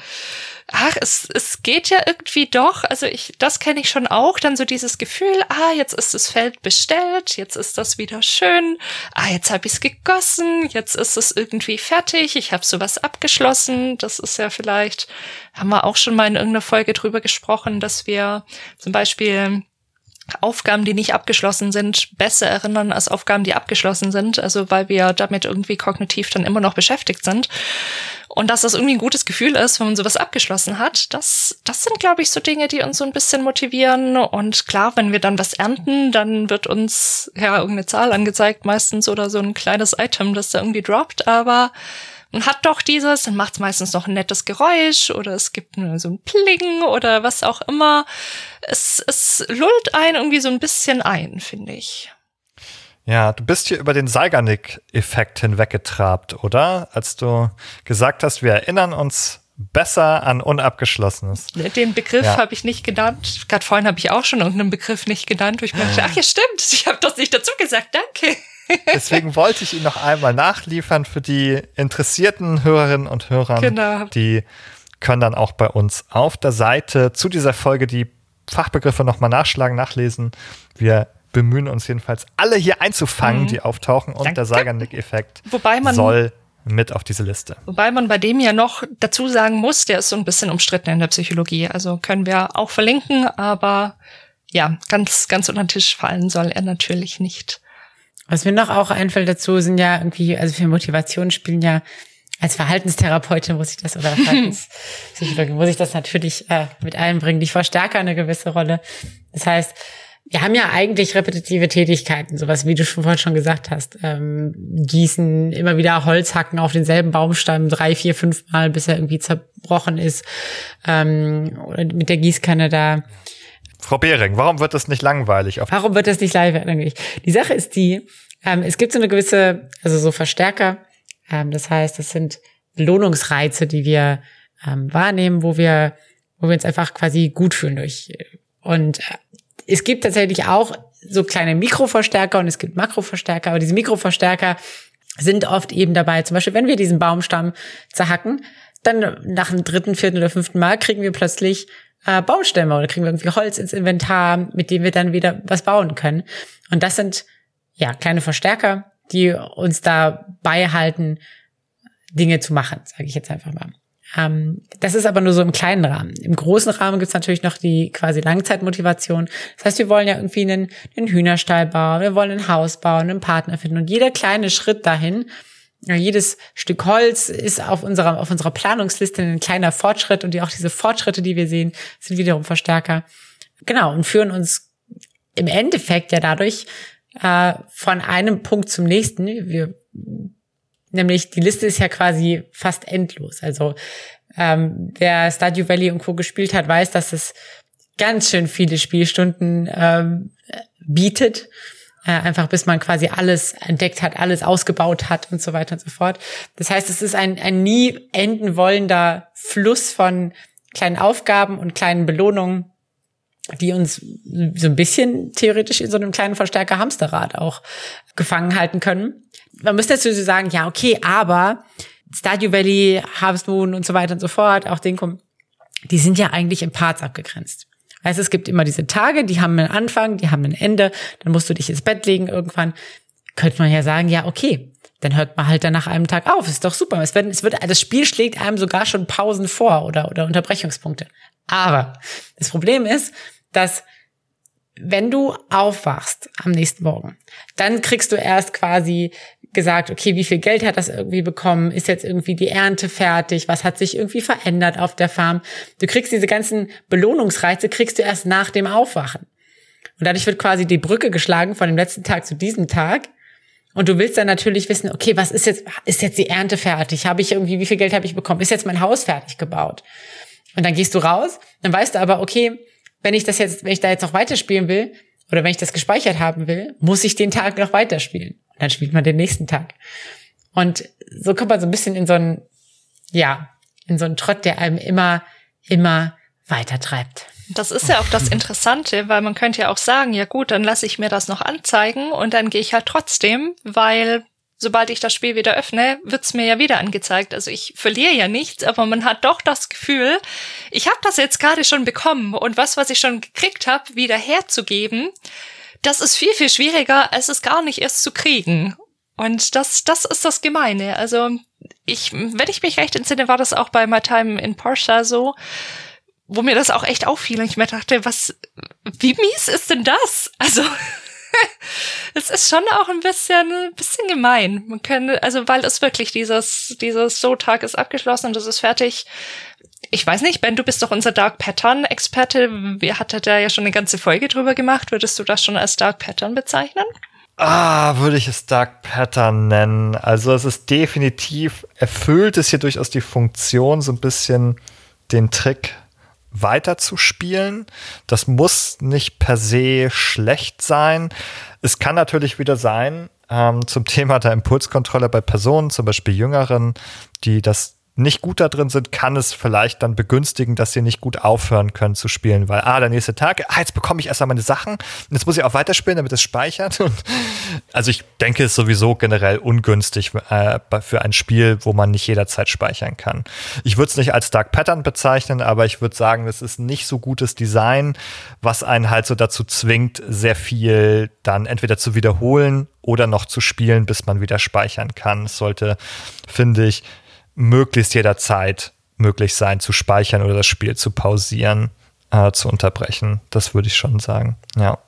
ach, es, es geht ja irgendwie doch. Also ich, das kenne ich schon auch. Dann so dieses Gefühl, ah, jetzt ist das Feld bestellt, jetzt ist das wieder schön, ah, jetzt habe ich es gegossen, jetzt ist es irgendwie fertig, ich habe sowas abgeschlossen. Das ist ja vielleicht, haben wir auch schon mal in irgendeiner Folge drüber gesprochen, dass wir zum Beispiel Aufgaben, die nicht abgeschlossen sind, besser erinnern als Aufgaben, die abgeschlossen sind. Also weil wir damit irgendwie kognitiv dann immer noch beschäftigt sind. Und dass das irgendwie ein gutes Gefühl ist, wenn man sowas abgeschlossen hat, das, das sind, glaube ich, so Dinge, die uns so ein bisschen motivieren. Und klar, wenn wir dann was ernten, dann wird uns ja irgendeine Zahl angezeigt, meistens oder so ein kleines Item, das da irgendwie droppt. Aber man hat doch dieses, dann macht es meistens noch ein nettes Geräusch oder es gibt nur so ein Pling oder was auch immer. Es, es lullt einen irgendwie so ein bisschen ein, finde ich. Ja, du bist hier über den Seigernick-Effekt hinweggetrabt, oder? Als du gesagt hast, wir erinnern uns besser an Unabgeschlossenes. Den Begriff ja. habe ich nicht genannt. Gerade vorhin habe ich auch schon irgendeinen Begriff nicht genannt, wo ich mir dachte, ach ja, stimmt, ich habe das nicht dazu gesagt, danke. Deswegen wollte ich ihn noch einmal nachliefern für die interessierten Hörerinnen und Hörer. Genau. Die können dann auch bei uns auf der Seite zu dieser Folge die Fachbegriffe nochmal nachschlagen, nachlesen. Wir bemühen uns jedenfalls alle hier einzufangen, mhm. die auftauchen und Danke. der Sagernick-Effekt soll mit auf diese Liste. Wobei man bei dem ja noch dazu sagen muss, der ist so ein bisschen umstritten in der Psychologie. Also können wir auch verlinken, aber ja, ganz, ganz unter den Tisch fallen soll er natürlich nicht. Was mir noch auch einfällt dazu, sind ja irgendwie, also für Motivation spielen ja als Verhaltenstherapeutin muss ich das oder [laughs] Verhaltenspsychologin muss ich das natürlich äh, mit einbringen. Die Verstärker eine gewisse Rolle. Das heißt, wir haben ja eigentlich repetitive Tätigkeiten, sowas wie du schon vorhin schon gesagt hast. Ähm, gießen, immer wieder Holz hacken auf denselben Baumstamm drei, vier, fünf Mal, bis er irgendwie zerbrochen ist. Ähm, oder mit der Gießkanne da. Frau Behring, warum wird das nicht langweilig? warum wird das nicht langweilig? Die Sache ist die, ähm, es gibt so eine gewisse, also so Verstärker. Ähm, das heißt, das sind Belohnungsreize, die wir ähm, wahrnehmen, wo wir, wo wir uns einfach quasi gut fühlen durch. Und es gibt tatsächlich auch so kleine Mikroverstärker und es gibt Makroverstärker, aber diese Mikroverstärker sind oft eben dabei. Zum Beispiel, wenn wir diesen Baumstamm zerhacken, dann nach dem dritten, vierten oder fünften Mal kriegen wir plötzlich äh, Baustämme oder kriegen wir irgendwie Holz ins Inventar, mit dem wir dann wieder was bauen können. Und das sind ja kleine Verstärker, die uns dabei halten, Dinge zu machen, sage ich jetzt einfach mal. Ähm, das ist aber nur so im kleinen Rahmen. Im großen Rahmen gibt's natürlich noch die quasi Langzeitmotivation. Das heißt, wir wollen ja irgendwie einen, einen Hühnerstall bauen, wir wollen ein Haus bauen, einen Partner finden. Und jeder kleine Schritt dahin, ja, jedes Stück Holz ist auf unserer, auf unserer Planungsliste ein kleiner Fortschritt und die, auch diese Fortschritte, die wir sehen, sind wiederum Verstärker. Genau, und führen uns im Endeffekt ja dadurch äh, von einem Punkt zum nächsten. Wir Nämlich die Liste ist ja quasi fast endlos. Also ähm, wer Stardew Valley und Co. gespielt hat, weiß, dass es ganz schön viele Spielstunden ähm, bietet. Äh, einfach bis man quasi alles entdeckt hat, alles ausgebaut hat und so weiter und so fort. Das heißt, es ist ein, ein nie enden wollender Fluss von kleinen Aufgaben und kleinen Belohnungen, die uns so ein bisschen theoretisch in so einem kleinen Verstärker Hamsterrad auch gefangen halten können man müsste dazu sagen, ja, okay, aber Stardew Valley, Harvest Moon und so weiter und so fort, auch den, die sind ja eigentlich in Parts abgegrenzt. Heißt, es gibt immer diese Tage, die haben einen Anfang, die haben ein Ende, dann musst du dich ins Bett legen irgendwann. Könnte man ja sagen, ja, okay, dann hört man halt dann nach einem Tag auf. Ist doch super. Es wird, es wird, das Spiel schlägt einem sogar schon Pausen vor oder, oder Unterbrechungspunkte. Aber das Problem ist, dass wenn du aufwachst am nächsten Morgen, dann kriegst du erst quasi gesagt, okay, wie viel Geld hat das irgendwie bekommen? Ist jetzt irgendwie die Ernte fertig? Was hat sich irgendwie verändert auf der Farm? Du kriegst diese ganzen Belohnungsreize, kriegst du erst nach dem Aufwachen. Und dadurch wird quasi die Brücke geschlagen von dem letzten Tag zu diesem Tag. Und du willst dann natürlich wissen, okay, was ist jetzt, ist jetzt die Ernte fertig? Habe ich irgendwie, wie viel Geld habe ich bekommen? Ist jetzt mein Haus fertig gebaut? Und dann gehst du raus, dann weißt du aber, okay, wenn ich das jetzt, wenn ich da jetzt noch weiterspielen will, oder wenn ich das gespeichert haben will, muss ich den Tag noch weiterspielen dann spielt man den nächsten Tag. Und so kommt man so ein bisschen in so ein, ja, in so einen Trott, der einem immer, immer weiter treibt. Das ist ja auch das Interessante, weil man könnte ja auch sagen, ja gut, dann lasse ich mir das noch anzeigen und dann gehe ich halt trotzdem, weil sobald ich das Spiel wieder öffne, wird's mir ja wieder angezeigt. Also ich verliere ja nichts, aber man hat doch das Gefühl, ich habe das jetzt gerade schon bekommen und was, was ich schon gekriegt habe, wieder herzugeben, das ist viel, viel schwieriger, als es gar nicht erst zu kriegen. Und das, das ist das Gemeine. Also ich, wenn ich mich recht entsinne, war das auch bei My Time in Porsche so, wo mir das auch echt auffiel und ich mir dachte, was, wie mies ist denn das? Also, [laughs] [laughs] es ist schon auch ein bisschen, ein bisschen gemein. Man könnte, also, weil es wirklich dieses, dieses So-Tag ist abgeschlossen und das ist fertig. Ich weiß nicht, Ben, du bist doch unser Dark Pattern Experte. Wir hatten da ja schon eine ganze Folge drüber gemacht. Würdest du das schon als Dark Pattern bezeichnen? Ah, würde ich es Dark Pattern nennen. Also es ist definitiv, erfüllt es hier durchaus die Funktion, so ein bisschen den Trick weiterzuspielen. Das muss nicht per se schlecht sein. Es kann natürlich wieder sein, ähm, zum Thema der Impulskontrolle bei Personen, zum Beispiel Jüngeren, die das nicht gut da drin sind, kann es vielleicht dann begünstigen, dass sie nicht gut aufhören können zu spielen, weil, ah, der nächste Tag, ah, jetzt bekomme ich erstmal meine Sachen, jetzt muss ich auch weiterspielen, damit es speichert. Und also ich denke, es ist sowieso generell ungünstig äh, für ein Spiel, wo man nicht jederzeit speichern kann. Ich würde es nicht als Dark Pattern bezeichnen, aber ich würde sagen, es ist nicht so gutes Design, was einen halt so dazu zwingt, sehr viel dann entweder zu wiederholen oder noch zu spielen, bis man wieder speichern kann. Es sollte, finde ich, möglichst jederzeit möglich sein, zu speichern oder das Spiel zu pausieren, äh, zu unterbrechen. Das würde ich schon sagen, ja.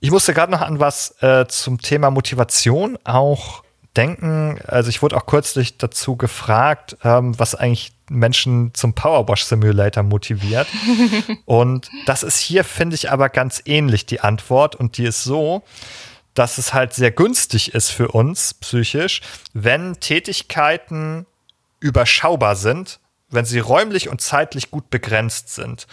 Ich musste gerade noch an was äh, zum Thema Motivation auch denken. Also ich wurde auch kürzlich dazu gefragt, ähm, was eigentlich Menschen zum Powerwash Simulator motiviert. [laughs] und das ist hier, finde ich, aber ganz ähnlich die Antwort. Und die ist so, dass es halt sehr günstig ist für uns psychisch, wenn Tätigkeiten überschaubar sind, wenn sie räumlich und zeitlich gut begrenzt sind.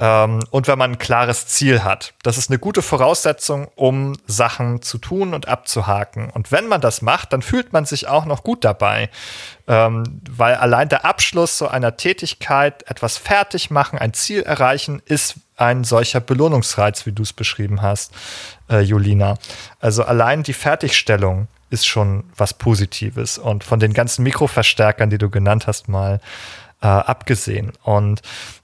Ähm, und wenn man ein klares Ziel hat. Das ist eine gute Voraussetzung, um Sachen zu tun und abzuhaken. Und wenn man das macht, dann fühlt man sich auch noch gut dabei. Ähm, weil allein der Abschluss so einer Tätigkeit, etwas fertig machen, ein Ziel erreichen, ist ein solcher Belohnungsreiz, wie du es beschrieben hast, äh, Julina. Also allein die Fertigstellung ist schon was Positives und von den ganzen Mikroverstärkern, die du genannt hast, mal äh, abgesehen. Und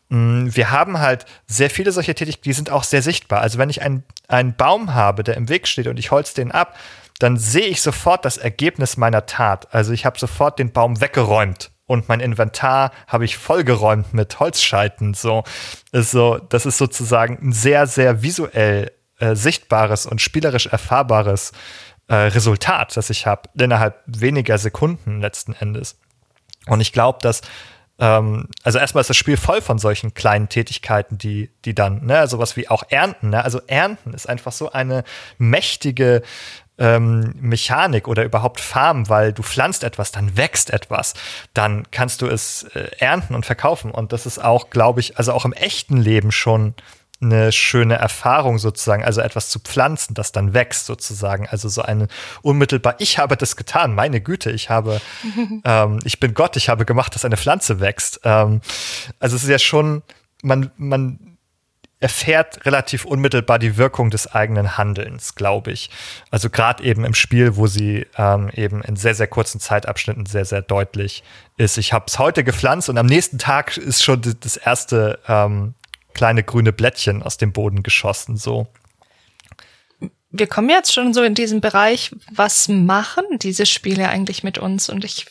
mh, wir haben halt sehr viele solche Tätigkeiten, die sind auch sehr sichtbar. Also wenn ich einen, einen Baum habe, der im Weg steht und ich holz den ab, dann sehe ich sofort das Ergebnis meiner Tat. Also ich habe sofort den Baum weggeräumt und mein Inventar habe ich vollgeräumt mit Holzscheiten. So, ist so, das ist sozusagen ein sehr, sehr visuell äh, sichtbares und spielerisch erfahrbares äh, Resultat, das ich habe innerhalb weniger Sekunden letzten Endes. Und ich glaube, dass ähm, also erstmal ist das Spiel voll von solchen kleinen Tätigkeiten, die, die dann, ne, sowas wie auch Ernten, ne? Also Ernten ist einfach so eine mächtige ähm, Mechanik oder überhaupt Farm, weil du pflanzt etwas, dann wächst etwas, dann kannst du es äh, ernten und verkaufen. Und das ist auch, glaube ich, also auch im echten Leben schon eine schöne Erfahrung sozusagen, also etwas zu pflanzen, das dann wächst sozusagen. Also so eine unmittelbar, ich habe das getan, meine Güte, ich habe, [laughs] ähm, ich bin Gott, ich habe gemacht, dass eine Pflanze wächst. Ähm, also es ist ja schon, man, man erfährt relativ unmittelbar die Wirkung des eigenen Handelns, glaube ich. Also gerade eben im Spiel, wo sie ähm, eben in sehr, sehr kurzen Zeitabschnitten sehr, sehr deutlich ist. Ich habe es heute gepflanzt und am nächsten Tag ist schon das erste ähm, kleine grüne Blättchen aus dem Boden geschossen. So. Wir kommen jetzt schon so in diesen Bereich, was machen diese Spiele eigentlich mit uns? Und ich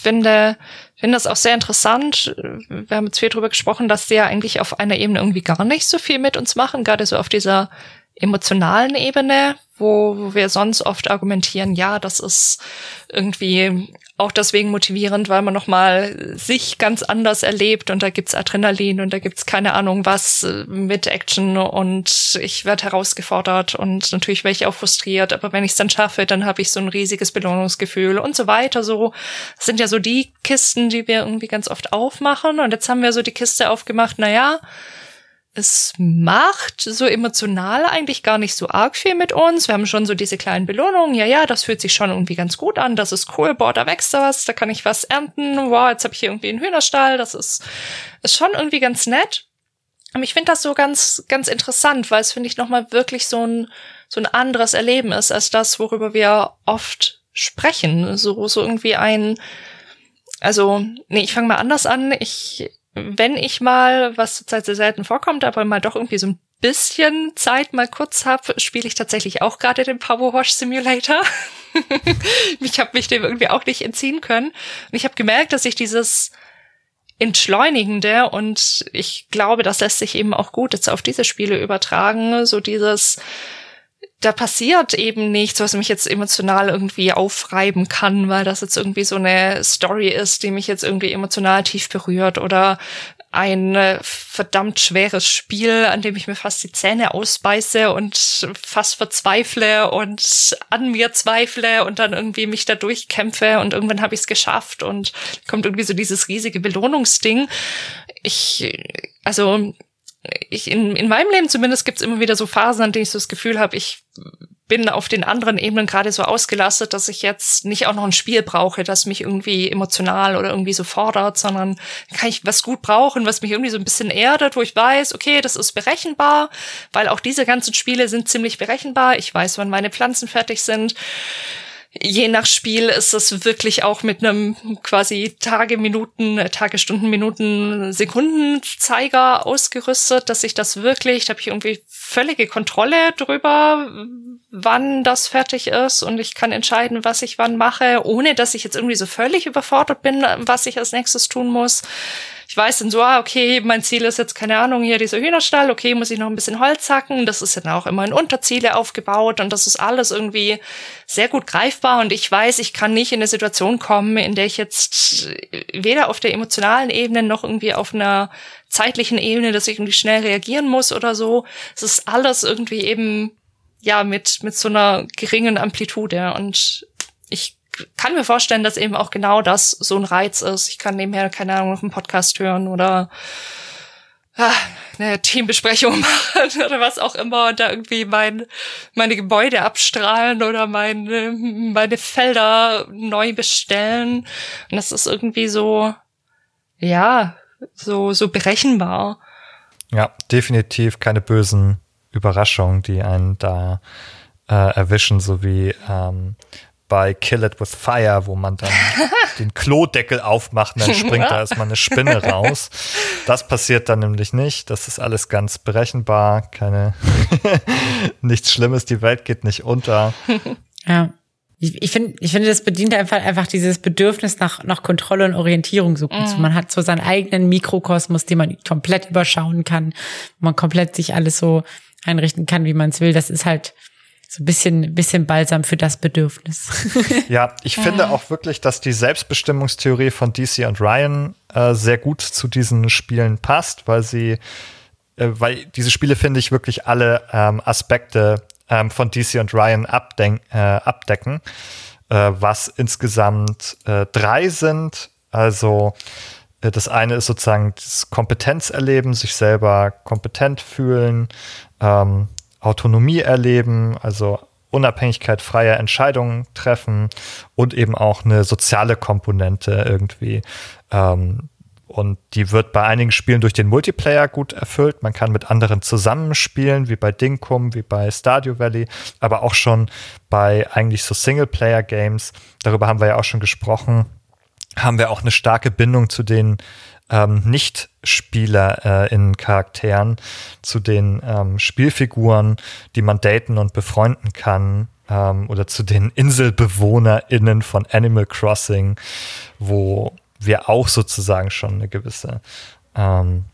finde, finde das auch sehr interessant. Wir haben jetzt viel darüber gesprochen, dass sie ja eigentlich auf einer Ebene irgendwie gar nicht so viel mit uns machen, gerade so auf dieser emotionalen Ebene, wo, wo wir sonst oft argumentieren, ja, das ist irgendwie auch deswegen motivierend, weil man nochmal sich ganz anders erlebt und da gibt's Adrenalin und da gibt's keine Ahnung was äh, mit Action und ich werde herausgefordert und natürlich wäre ich auch frustriert, aber wenn ich es dann schaffe, dann habe ich so ein riesiges Belohnungsgefühl und so weiter. So das sind ja so die Kisten, die wir irgendwie ganz oft aufmachen und jetzt haben wir so die Kiste aufgemacht, na ja, es macht so emotional eigentlich gar nicht so arg viel mit uns. Wir haben schon so diese kleinen Belohnungen. Ja, ja, das fühlt sich schon irgendwie ganz gut an. Das ist cool. Boah, da wächst was. Da kann ich was ernten. Wow, jetzt habe ich hier irgendwie einen Hühnerstall. Das ist, ist schon irgendwie ganz nett. Aber ich finde das so ganz, ganz interessant, weil es, finde ich, nochmal wirklich so ein, so ein anderes Erleben ist als das, worüber wir oft sprechen. So, so irgendwie ein, also, nee, ich fange mal anders an. Ich, wenn ich mal, was zurzeit sehr selten vorkommt, aber mal doch irgendwie so ein bisschen Zeit mal kurz habe, spiele ich tatsächlich auch gerade den Powerwash Simulator. [laughs] ich habe mich dem irgendwie auch nicht entziehen können. Und ich habe gemerkt, dass ich dieses Entschleunigende und ich glaube, das lässt sich eben auch gut jetzt auf diese Spiele übertragen, so dieses da passiert eben nichts, was mich jetzt emotional irgendwie aufreiben kann, weil das jetzt irgendwie so eine Story ist, die mich jetzt irgendwie emotional tief berührt oder ein äh, verdammt schweres Spiel, an dem ich mir fast die Zähne ausbeiße und fast verzweifle und an mir zweifle und dann irgendwie mich da durchkämpfe und irgendwann habe ich es geschafft und kommt irgendwie so dieses riesige Belohnungsding. Ich, also ich in, in meinem Leben zumindest gibt es immer wieder so Phasen, an denen ich so das Gefühl habe, ich bin auf den anderen Ebenen gerade so ausgelastet, dass ich jetzt nicht auch noch ein Spiel brauche, das mich irgendwie emotional oder irgendwie so fordert, sondern kann ich was gut brauchen, was mich irgendwie so ein bisschen erdet, wo ich weiß, okay, das ist berechenbar, weil auch diese ganzen Spiele sind ziemlich berechenbar. Ich weiß, wann meine Pflanzen fertig sind je nach Spiel ist es wirklich auch mit einem quasi Tage, Minuten, äh, Tage, Stunden, Minuten, Sekundenzeiger ausgerüstet, dass ich das wirklich, da habe ich irgendwie völlige Kontrolle drüber, wann das fertig ist und ich kann entscheiden, was ich wann mache, ohne dass ich jetzt irgendwie so völlig überfordert bin, was ich als nächstes tun muss ich weiß dann so, ah, okay, mein Ziel ist jetzt, keine Ahnung, hier dieser Hühnerstall, okay, muss ich noch ein bisschen Holz hacken. Das ist dann auch immer in Unterziele aufgebaut und das ist alles irgendwie sehr gut greifbar und ich weiß, ich kann nicht in eine Situation kommen, in der ich jetzt weder auf der emotionalen Ebene noch irgendwie auf einer zeitlichen Ebene, dass ich irgendwie schnell reagieren muss oder so. Es ist alles irgendwie eben ja mit mit so einer geringen Amplitude und ich kann mir vorstellen, dass eben auch genau das so ein Reiz ist. Ich kann nebenher, keine Ahnung, noch einen Podcast hören oder ah, eine Teambesprechung [laughs] machen oder was auch immer und da irgendwie mein, meine Gebäude abstrahlen oder meine, meine Felder neu bestellen. Und das ist irgendwie so, ja, so, so berechenbar. Ja, definitiv keine bösen Überraschungen, die einen da äh, erwischen, so wie ähm, bei Kill It With Fire, wo man dann [laughs] den Klodeckel aufmacht und dann springt da erstmal eine Spinne [laughs] raus. Das passiert dann nämlich nicht. Das ist alles ganz berechenbar. Keine, [laughs] nichts Schlimmes. Die Welt geht nicht unter. Ja. Ich, ich finde, ich finde, das bedient einfach, einfach dieses Bedürfnis nach, nach Kontrolle und Orientierung so gut. Mm. Man hat so seinen eigenen Mikrokosmos, den man komplett überschauen kann, wo man komplett sich alles so einrichten kann, wie man es will. Das ist halt, so ein bisschen, bisschen Balsam für das Bedürfnis. [laughs] ja, ich finde auch wirklich, dass die Selbstbestimmungstheorie von DC und Ryan äh, sehr gut zu diesen Spielen passt, weil sie, äh, weil diese Spiele finde ich wirklich alle ähm, Aspekte ähm, von DC und Ryan abdenk, äh, abdecken, äh, was insgesamt äh, drei sind. Also äh, das eine ist sozusagen das Kompetenzerleben, sich selber kompetent fühlen. Ähm, Autonomie erleben, also Unabhängigkeit, freie Entscheidungen treffen und eben auch eine soziale Komponente irgendwie. Ähm, und die wird bei einigen Spielen durch den Multiplayer gut erfüllt. Man kann mit anderen zusammenspielen, wie bei Dinkum, wie bei Stardew Valley, aber auch schon bei eigentlich so Singleplayer-Games. Darüber haben wir ja auch schon gesprochen. Haben wir auch eine starke Bindung zu den ähm, Nicht-Spieler äh, in Charakteren zu den ähm, Spielfiguren, die man daten und befreunden kann, ähm, oder zu den InselbewohnerInnen von Animal Crossing, wo wir auch sozusagen schon eine gewisse ähm,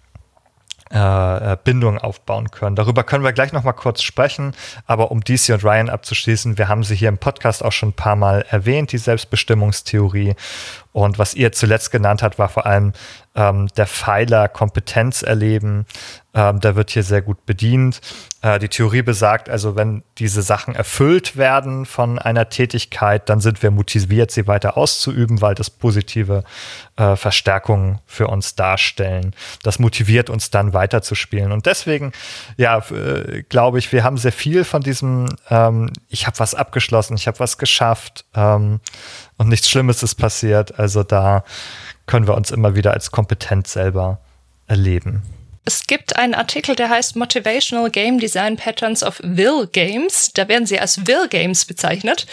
äh, äh, Bindung aufbauen können. Darüber können wir gleich noch mal kurz sprechen, aber um DC und Ryan abzuschließen, wir haben sie hier im Podcast auch schon ein paar Mal erwähnt, die Selbstbestimmungstheorie Und was ihr zuletzt genannt habt, war vor allem ähm, der Pfeiler Kompetenz erleben. Ähm, da wird hier sehr gut bedient. Äh, die Theorie besagt also, wenn diese Sachen erfüllt werden von einer Tätigkeit, dann sind wir motiviert, sie weiter auszuüben, weil das positive äh, Verstärkungen für uns darstellen. Das motiviert uns dann weiterzuspielen. Und deswegen, ja, äh, glaube ich, wir haben sehr viel von diesem, ähm, ich habe was abgeschlossen, ich habe was geschafft ähm, und nichts Schlimmes ist passiert. Also da können wir uns immer wieder als kompetent selber erleben. Es gibt einen Artikel, der heißt Motivational Game Design Patterns of Will Games. Da werden sie als Will Games bezeichnet.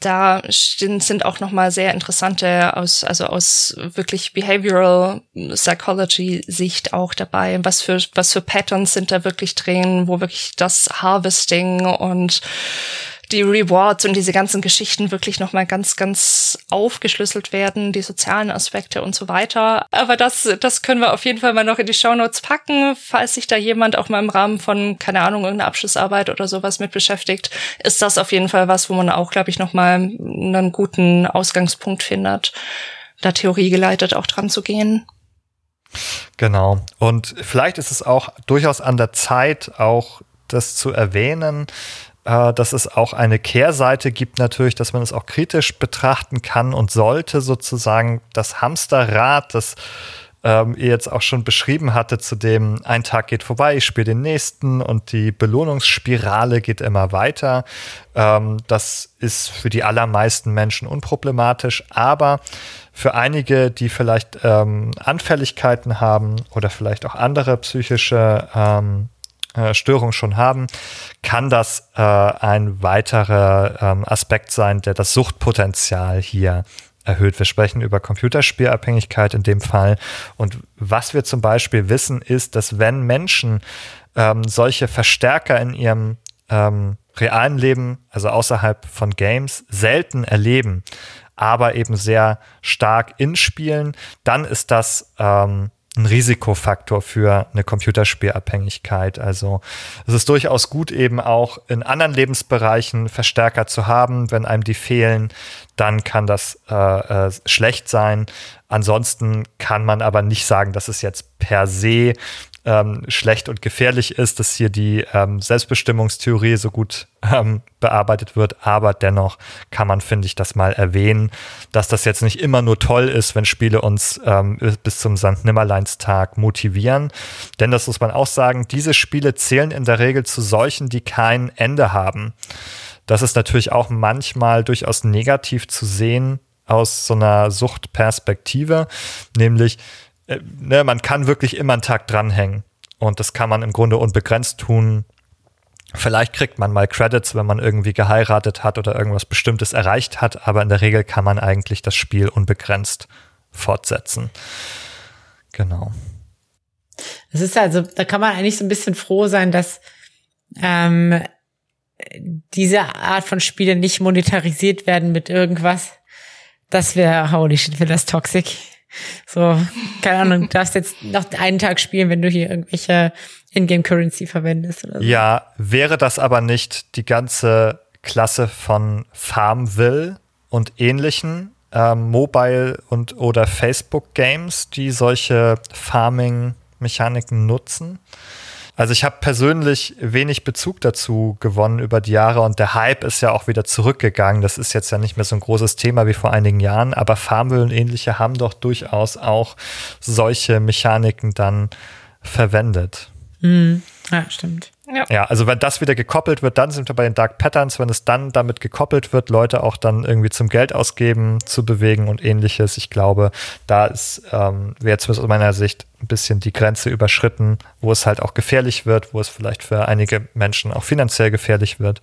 Da sind auch nochmal sehr interessante aus, also aus wirklich Behavioral Psychology Sicht auch dabei. Was für, was für Patterns sind da wirklich drin, wo wirklich das Harvesting und die Rewards und diese ganzen Geschichten wirklich nochmal ganz, ganz aufgeschlüsselt werden, die sozialen Aspekte und so weiter. Aber das, das können wir auf jeden Fall mal noch in die Shownotes packen, falls sich da jemand auch mal im Rahmen von, keine Ahnung, irgendeiner Abschlussarbeit oder sowas mit beschäftigt, ist das auf jeden Fall was, wo man auch, glaube ich, nochmal einen guten Ausgangspunkt findet, da Theorie geleitet auch dran zu gehen. Genau. Und vielleicht ist es auch durchaus an der Zeit, auch das zu erwähnen, äh, dass es auch eine Kehrseite gibt natürlich, dass man es auch kritisch betrachten kann und sollte sozusagen das Hamsterrad, das ähm, ihr jetzt auch schon beschrieben hatte, zu dem ein Tag geht vorbei, ich spiele den nächsten und die Belohnungsspirale geht immer weiter. Ähm, das ist für die allermeisten Menschen unproblematisch, aber für einige, die vielleicht ähm, Anfälligkeiten haben oder vielleicht auch andere psychische ähm, äh, Störung schon haben, kann das äh, ein weiterer ähm, Aspekt sein, der das Suchtpotenzial hier erhöht. Wir sprechen über Computerspielabhängigkeit in dem Fall. Und was wir zum Beispiel wissen, ist, dass wenn Menschen ähm, solche Verstärker in ihrem ähm, realen Leben, also außerhalb von Games, selten erleben, aber eben sehr stark in Spielen, dann ist das ähm, ein Risikofaktor für eine Computerspielabhängigkeit. Also es ist durchaus gut, eben auch in anderen Lebensbereichen Verstärker zu haben. Wenn einem die fehlen, dann kann das äh, äh, schlecht sein. Ansonsten kann man aber nicht sagen, dass es jetzt per se ähm, schlecht und gefährlich ist, dass hier die ähm, Selbstbestimmungstheorie so gut ähm, bearbeitet wird. Aber dennoch kann man, finde ich, das mal erwähnen, dass das jetzt nicht immer nur toll ist, wenn Spiele uns ähm, bis zum St. Nimmerleinstag motivieren. Denn das muss man auch sagen, diese Spiele zählen in der Regel zu solchen, die kein Ende haben. Das ist natürlich auch manchmal durchaus negativ zu sehen aus so einer Suchtperspektive, nämlich äh, ne, man kann wirklich immer einen Tag dranhängen. Und das kann man im Grunde unbegrenzt tun. Vielleicht kriegt man mal Credits, wenn man irgendwie geheiratet hat oder irgendwas Bestimmtes erreicht hat, aber in der Regel kann man eigentlich das Spiel unbegrenzt fortsetzen. Genau. Es ist also, da kann man eigentlich so ein bisschen froh sein, dass ähm, diese Art von Spiele nicht monetarisiert werden mit irgendwas. Das wäre, holy shit, wäre das toxic. So, keine Ahnung, du darfst jetzt noch einen Tag spielen, wenn du hier irgendwelche Ingame-Currency verwendest oder so. Ja, wäre das aber nicht die ganze Klasse von Farmville und ähnlichen ähm, Mobile- und oder Facebook-Games, die solche Farming-Mechaniken nutzen? Also ich habe persönlich wenig Bezug dazu gewonnen über die Jahre und der Hype ist ja auch wieder zurückgegangen. Das ist jetzt ja nicht mehr so ein großes Thema wie vor einigen Jahren, aber Farmville und ähnliche haben doch durchaus auch solche Mechaniken dann verwendet. Mhm. Ja, stimmt. Ja. ja, also wenn das wieder gekoppelt wird, dann sind wir bei den Dark Patterns, wenn es dann damit gekoppelt wird, Leute auch dann irgendwie zum Geld ausgeben zu bewegen und ähnliches. Ich glaube, da ist, ähm, wäre zumindest aus meiner Sicht ein bisschen die Grenze überschritten, wo es halt auch gefährlich wird, wo es vielleicht für einige Menschen auch finanziell gefährlich wird.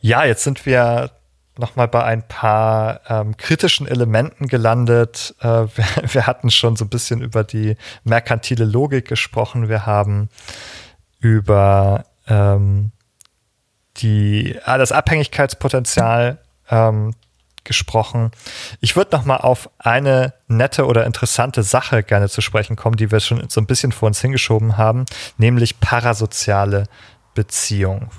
Ja, jetzt sind wir nochmal bei ein paar ähm, kritischen Elementen gelandet. Äh, [laughs] wir, wir hatten schon so ein bisschen über die merkantile Logik gesprochen. Wir haben über ähm, die, ah, das Abhängigkeitspotenzial ähm, gesprochen. Ich würde noch mal auf eine nette oder interessante Sache gerne zu sprechen kommen, die wir schon so ein bisschen vor uns hingeschoben haben, nämlich parasoziale Beziehungen.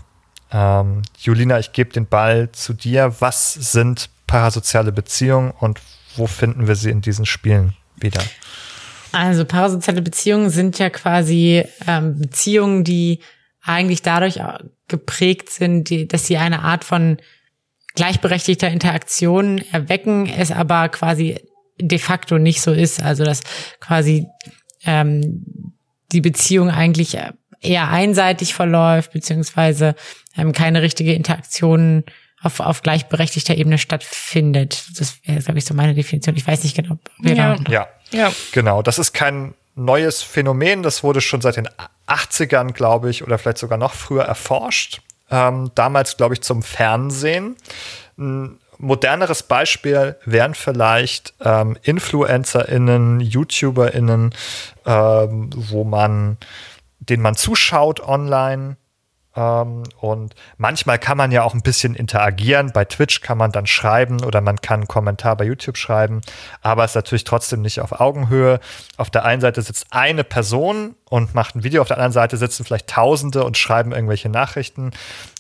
Ähm, Julina, ich gebe den Ball zu dir. Was sind parasoziale Beziehungen und wo finden wir sie in diesen Spielen wieder? Also parasoziale Beziehungen sind ja quasi ähm, Beziehungen, die eigentlich dadurch geprägt sind, die, dass sie eine Art von gleichberechtigter Interaktion erwecken, es aber quasi de facto nicht so ist. Also dass quasi ähm, die Beziehung eigentlich eher einseitig verläuft, beziehungsweise ähm, keine richtige Interaktion auf, auf gleichberechtigter Ebene stattfindet. Das wäre, glaube ich, so meine Definition. Ich weiß nicht genau. Ob wir ja. Da ja, ja, genau. Das ist kein neues Phänomen. Das wurde schon seit den 80ern, glaube ich, oder vielleicht sogar noch früher erforscht. Ähm, damals, glaube ich, zum Fernsehen. Ein moderneres Beispiel wären vielleicht ähm, InfluencerInnen, YouTuberInnen, ähm, wo man, denen man zuschaut online und manchmal kann man ja auch ein bisschen interagieren. Bei Twitch kann man dann schreiben oder man kann einen Kommentar bei YouTube schreiben, aber es ist natürlich trotzdem nicht auf Augenhöhe. Auf der einen Seite sitzt eine Person und macht ein Video, auf der anderen Seite sitzen vielleicht Tausende und schreiben irgendwelche Nachrichten.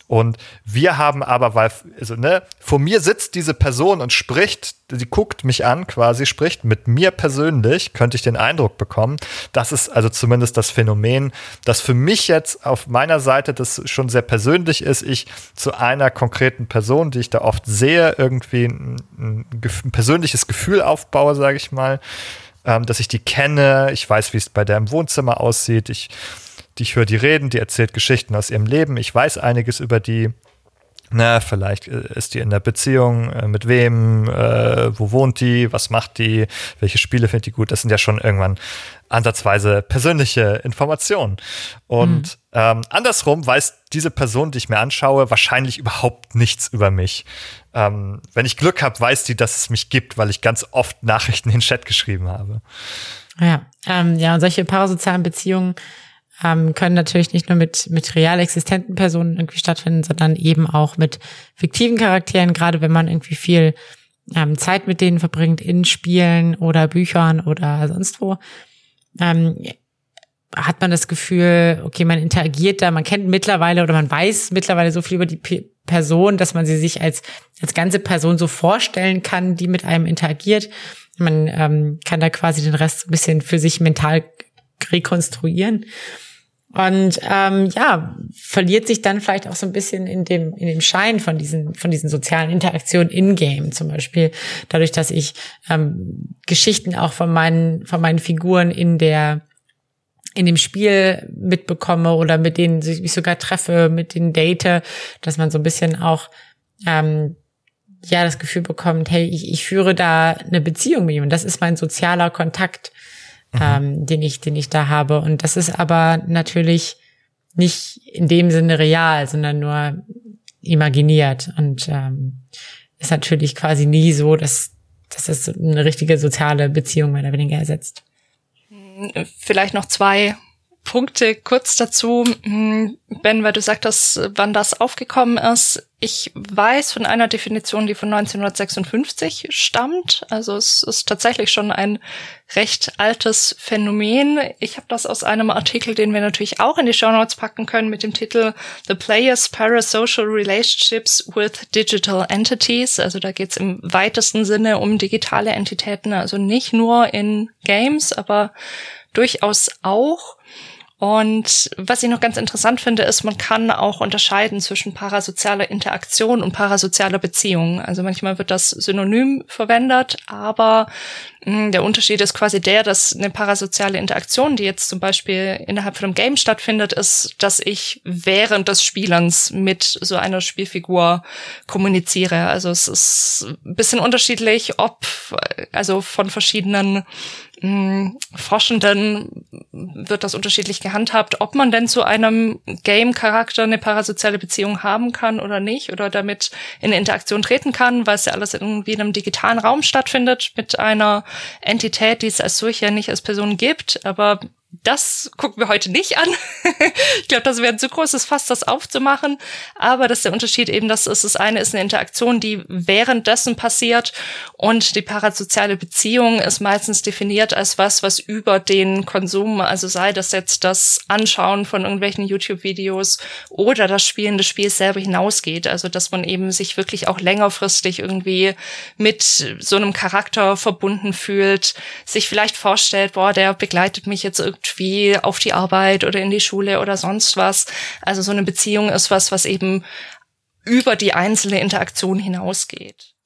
Und wir haben aber, weil, also, ne, vor mir sitzt diese Person und spricht, sie guckt mich an, quasi spricht mit mir persönlich, könnte ich den Eindruck bekommen. Das ist also zumindest das Phänomen, das für mich jetzt auf meiner Seite das schon sehr persönlich ist. Ich zu einer konkreten Person, die ich da oft sehe, irgendwie ein, ein, ein persönliches Gefühl aufbaue, sage ich mal, ähm, dass ich die kenne. Ich weiß, wie es bei der im Wohnzimmer aussieht. Ich die ich höre die reden, die erzählt Geschichten aus ihrem Leben. Ich weiß einiges über die. Na, vielleicht äh, ist die in der Beziehung, äh, mit wem, äh, wo wohnt die, was macht die, welche Spiele findet die gut. Das sind ja schon irgendwann ansatzweise persönliche Informationen. Und mhm. ähm, andersrum weiß diese Person, die ich mir anschaue, wahrscheinlich überhaupt nichts über mich. Ähm, wenn ich Glück habe, weiß die, dass es mich gibt, weil ich ganz oft Nachrichten in den Chat geschrieben habe. Ja, ähm, ja, und solche parasozialen Beziehungen ähm, können natürlich nicht nur mit, mit real existenten Personen irgendwie stattfinden, sondern eben auch mit fiktiven Charakteren, gerade wenn man irgendwie viel ähm, Zeit mit denen verbringt in Spielen oder Büchern oder sonst wo. Ähm, hat man das Gefühl, okay, man interagiert da, man kennt mittlerweile oder man weiß mittlerweile so viel über die P Person, dass man sie sich als, als ganze Person so vorstellen kann, die mit einem interagiert. Man ähm, kann da quasi den Rest ein bisschen für sich mental rekonstruieren. Und ähm, ja, verliert sich dann vielleicht auch so ein bisschen in dem, in dem Schein von diesen, von diesen sozialen Interaktionen in-game. Zum Beispiel dadurch, dass ich ähm, Geschichten auch von meinen, von meinen Figuren in der in dem Spiel mitbekomme oder mit denen ich sogar treffe, mit denen date, dass man so ein bisschen auch ähm, ja das Gefühl bekommt, hey, ich, ich führe da eine Beziehung mit jemandem. Das ist mein sozialer Kontakt mhm. ähm, den ich, den ich da habe. Und das ist aber natürlich nicht in dem Sinne real, sondern nur imaginiert und ähm, ist natürlich quasi nie so, dass, dass es eine richtige soziale Beziehung mehr oder weniger ersetzt. Vielleicht noch zwei Punkte kurz dazu. Hm, ben, weil du sagtest, wann das aufgekommen ist. Ich weiß von einer Definition, die von 1956 stammt. Also es ist tatsächlich schon ein recht altes Phänomen. Ich habe das aus einem Artikel, den wir natürlich auch in die Show Notes packen können, mit dem Titel The Player's Parasocial Relationships with Digital Entities. Also da geht es im weitesten Sinne um digitale Entitäten, also nicht nur in Games, aber durchaus auch. Und was ich noch ganz interessant finde, ist, man kann auch unterscheiden zwischen parasozialer Interaktion und parasozialer Beziehung. Also manchmal wird das synonym verwendet, aber hm, der Unterschied ist quasi der, dass eine parasoziale Interaktion, die jetzt zum Beispiel innerhalb von einem Game stattfindet, ist, dass ich während des Spielens mit so einer Spielfigur kommuniziere. Also es ist ein bisschen unterschiedlich, ob, also von verschiedenen Forschenden wird das unterschiedlich gehandhabt, ob man denn zu einem Game-Charakter eine parasoziale Beziehung haben kann oder nicht oder damit in Interaktion treten kann, weil es ja alles irgendwie in einem digitalen Raum stattfindet mit einer Entität, die es als solche nicht als Person gibt, aber das gucken wir heute nicht an. [laughs] ich glaube, das wäre ein zu großes Fass, das aufzumachen. Aber das ist der Unterschied eben, dass es das eine ist eine Interaktion, die währenddessen passiert und die parasoziale Beziehung ist meistens definiert als was, was über den Konsum, also sei das jetzt das Anschauen von irgendwelchen YouTube-Videos oder das Spielen des Spiels selber hinausgeht. Also, dass man eben sich wirklich auch längerfristig irgendwie mit so einem Charakter verbunden fühlt, sich vielleicht vorstellt, boah, der begleitet mich jetzt irgendwie irgendwie auf die Arbeit oder in die Schule oder sonst was. Also so eine Beziehung ist was, was eben über die einzelne Interaktion hinausgeht.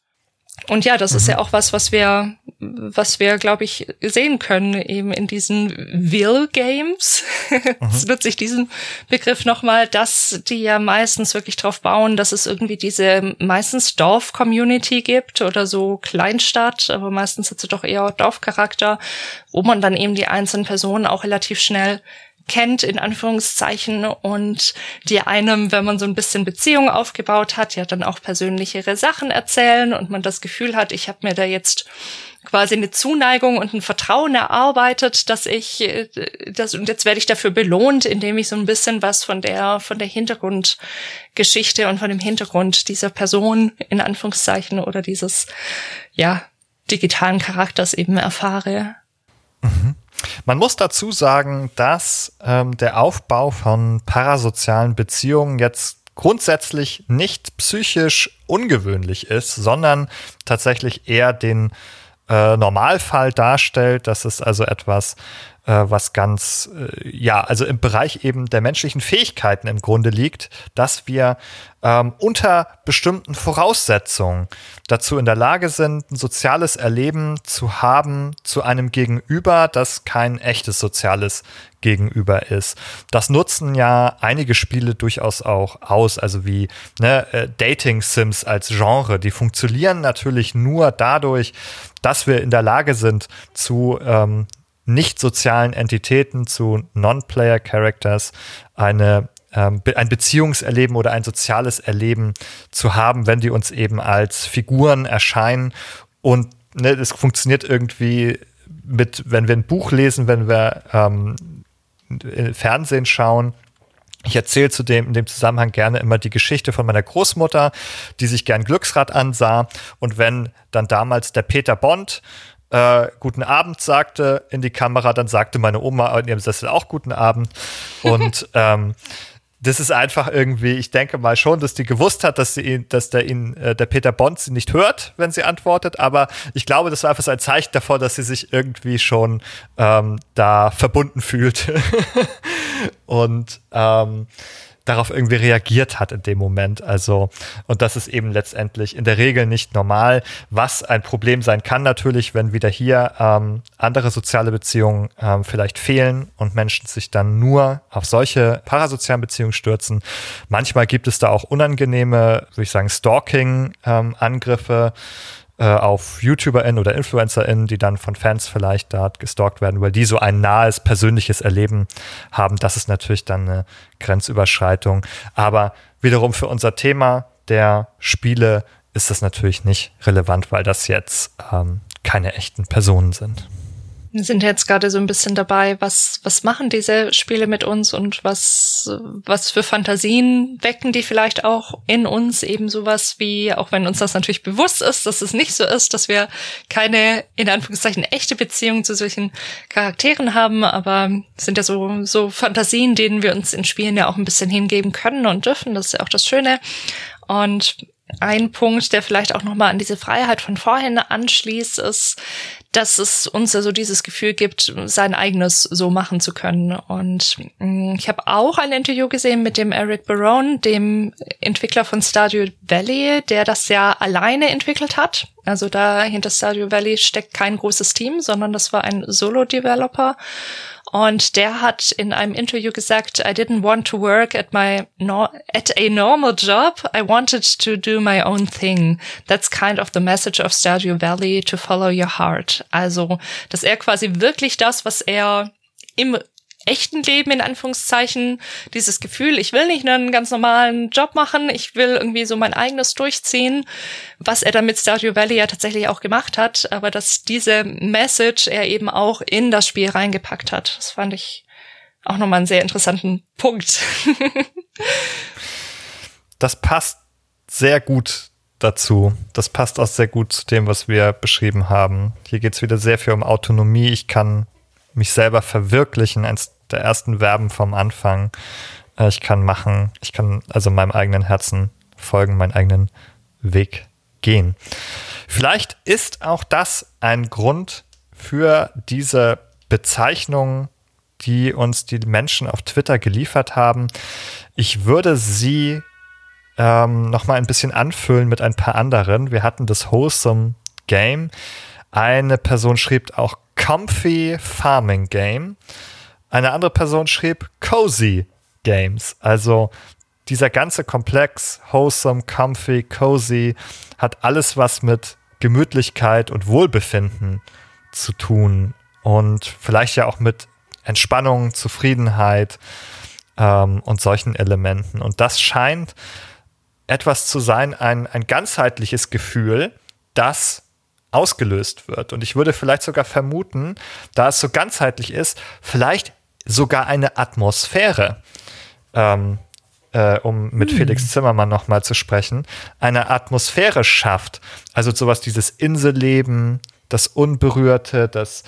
Und ja, das mhm. ist ja auch was, was wir, was wir, glaube ich, sehen können eben in diesen Will Games. [laughs] Jetzt mhm. nutze ich diesen Begriff nochmal, dass die ja meistens wirklich drauf bauen, dass es irgendwie diese meistens Dorf-Community gibt oder so Kleinstadt, aber meistens hat sie doch eher Dorfcharakter, wo man dann eben die einzelnen Personen auch relativ schnell kennt, in Anführungszeichen, und die einem, wenn man so ein bisschen Beziehung aufgebaut hat, ja dann auch persönlichere Sachen erzählen und man das Gefühl hat, ich habe mir da jetzt quasi eine Zuneigung und ein Vertrauen erarbeitet, dass ich äh, das und jetzt werde ich dafür belohnt, indem ich so ein bisschen was von der von der Hintergrundgeschichte und von dem Hintergrund dieser Person in Anführungszeichen oder dieses ja digitalen Charakters eben erfahre. Mhm. Man muss dazu sagen, dass ähm, der Aufbau von parasozialen Beziehungen jetzt grundsätzlich nicht psychisch ungewöhnlich ist, sondern tatsächlich eher den äh, Normalfall darstellt. Das ist also etwas, was ganz, äh, ja, also im Bereich eben der menschlichen Fähigkeiten im Grunde liegt, dass wir ähm, unter bestimmten Voraussetzungen dazu in der Lage sind, ein soziales Erleben zu haben zu einem Gegenüber, das kein echtes soziales Gegenüber ist. Das nutzen ja einige Spiele durchaus auch aus, also wie ne, äh, Dating Sims als Genre. Die funktionieren natürlich nur dadurch, dass wir in der Lage sind, zu ähm, nicht sozialen Entitäten, zu Non-Player-Characters eine ähm, ein Beziehungserleben oder ein soziales Erleben zu haben, wenn die uns eben als Figuren erscheinen. Und ne, funktioniert irgendwie mit, wenn wir ein Buch lesen, wenn wir ähm, Fernsehen schauen. Ich erzähle zudem in dem Zusammenhang gerne immer die Geschichte von meiner Großmutter, die sich gern Glücksrad ansah. Und wenn dann damals der Peter Bond äh, guten Abend sagte in die Kamera, dann sagte meine Oma in ihrem Sessel auch guten Abend. Und [laughs] ähm, das ist einfach irgendwie, ich denke mal schon, dass die gewusst hat, dass sie ihn, dass der ihn, äh, der Peter Bond sie nicht hört, wenn sie antwortet, aber ich glaube, das war einfach so ein Zeichen davor, dass sie sich irgendwie schon ähm, da verbunden fühlt. [laughs] Und ähm, darauf irgendwie reagiert hat in dem Moment. Also, und das ist eben letztendlich in der Regel nicht normal, was ein Problem sein kann natürlich, wenn wieder hier ähm, andere soziale Beziehungen ähm, vielleicht fehlen und Menschen sich dann nur auf solche parasozialen Beziehungen stürzen. Manchmal gibt es da auch unangenehme, würde ich sagen, Stalking-Angriffe. Ähm, äh, auf YouTuberInnen oder InfluencerInnen, die dann von Fans vielleicht da gestalkt werden, weil die so ein nahes persönliches Erleben haben. Das ist natürlich dann eine Grenzüberschreitung. Aber wiederum für unser Thema der Spiele ist das natürlich nicht relevant, weil das jetzt ähm, keine echten Personen sind. Wir sind jetzt gerade so ein bisschen dabei, was, was machen diese Spiele mit uns und was, was für Fantasien wecken die vielleicht auch in uns eben sowas wie, auch wenn uns das natürlich bewusst ist, dass es nicht so ist, dass wir keine, in Anführungszeichen, echte Beziehung zu solchen Charakteren haben, aber sind ja so, so Fantasien, denen wir uns in Spielen ja auch ein bisschen hingeben können und dürfen. Das ist ja auch das Schöne. Und ein Punkt, der vielleicht auch nochmal an diese Freiheit von vorhin anschließt, ist, dass es uns also dieses Gefühl gibt, sein eigenes so machen zu können. Und mm, ich habe auch ein Interview gesehen mit dem Eric Barone, dem Entwickler von Stardew Valley, der das ja alleine entwickelt hat. Also da hinter Stardew Valley steckt kein großes Team, sondern das war ein Solo-Developer. Und der hat in einem Interview gesagt, I didn't want to work at my no at a normal job. I wanted to do my own thing. That's kind of the message of Stardew Valley to follow your heart. Also, dass er quasi wirklich das, was er im echten Leben in Anführungszeichen dieses Gefühl, ich will nicht einen ganz normalen Job machen, ich will irgendwie so mein eigenes durchziehen, was er dann mit Stardew Valley ja tatsächlich auch gemacht hat, aber dass diese Message er eben auch in das Spiel reingepackt hat. Das fand ich auch nochmal einen sehr interessanten Punkt. [laughs] das passt sehr gut dazu. Das passt auch sehr gut zu dem, was wir beschrieben haben. Hier geht es wieder sehr viel um Autonomie. Ich kann mich selber verwirklichen, eins der ersten Verben vom Anfang. Äh, ich kann machen, ich kann also meinem eigenen Herzen folgen, meinen eigenen Weg gehen. Vielleicht ist auch das ein Grund für diese Bezeichnung, die uns die Menschen auf Twitter geliefert haben. Ich würde sie ähm, noch mal ein bisschen anfüllen mit ein paar anderen. Wir hatten das Wholesome Game. Eine Person schrieb auch Comfy Farming Game. Eine andere Person schrieb Cozy Games. Also dieser ganze Komplex, wholesome, comfy, cozy, hat alles was mit Gemütlichkeit und Wohlbefinden zu tun. Und vielleicht ja auch mit Entspannung, Zufriedenheit ähm, und solchen Elementen. Und das scheint etwas zu sein, ein, ein ganzheitliches Gefühl, das ausgelöst wird. Und ich würde vielleicht sogar vermuten, da es so ganzheitlich ist, vielleicht sogar eine Atmosphäre, ähm, äh, um mit hm. Felix Zimmermann nochmal zu sprechen, eine Atmosphäre schafft. Also sowas, dieses Inselleben, das Unberührte, das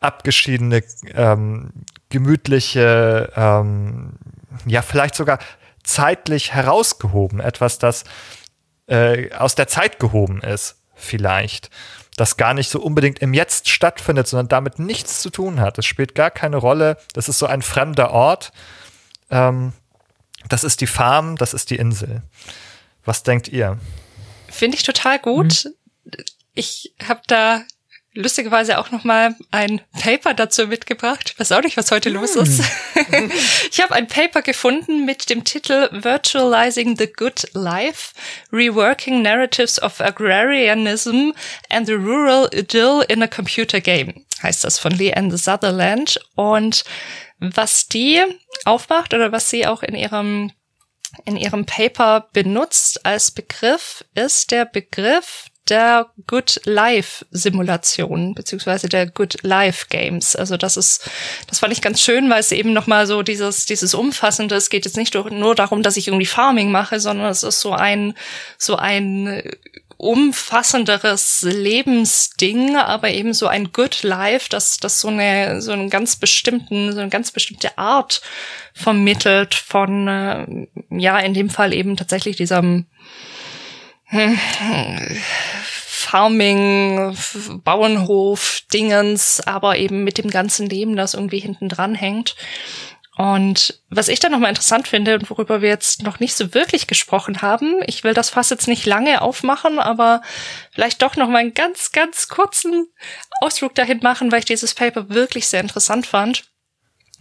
abgeschiedene, ähm, gemütliche, ähm, ja, vielleicht sogar zeitlich herausgehoben, etwas, das äh, aus der Zeit gehoben ist, vielleicht das gar nicht so unbedingt im Jetzt stattfindet, sondern damit nichts zu tun hat. Es spielt gar keine Rolle. Das ist so ein fremder Ort. Ähm, das ist die Farm, das ist die Insel. Was denkt ihr? Finde ich total gut. Mhm. Ich habe da lustigerweise auch noch mal ein Paper dazu mitgebracht. Ich weiß auch nicht, was heute los ist. Hm. [laughs] ich habe ein Paper gefunden mit dem Titel Virtualizing the Good Life, Reworking Narratives of Agrarianism and the Rural Idyll in a Computer Game, heißt das von Leanne Sutherland. Und was die aufmacht oder was sie auch in ihrem in ihrem Paper benutzt als Begriff, ist der Begriff der Good Life Simulation beziehungsweise der Good Life Games. Also das ist, das fand ich ganz schön, weil es eben noch mal so dieses dieses umfassende. Es geht jetzt nicht nur darum, dass ich irgendwie Farming mache, sondern es ist so ein so ein umfassenderes Lebensding, aber eben so ein Good Life, das das so eine so einen ganz bestimmten so eine ganz bestimmte Art vermittelt von äh, ja in dem Fall eben tatsächlich diesem Farming, Bauernhof, Dingens, aber eben mit dem ganzen Leben, das irgendwie hinten dran hängt. Und was ich dann nochmal interessant finde und worüber wir jetzt noch nicht so wirklich gesprochen haben, ich will das Fass jetzt nicht lange aufmachen, aber vielleicht doch nochmal einen ganz, ganz kurzen Ausflug dahin machen, weil ich dieses Paper wirklich sehr interessant fand.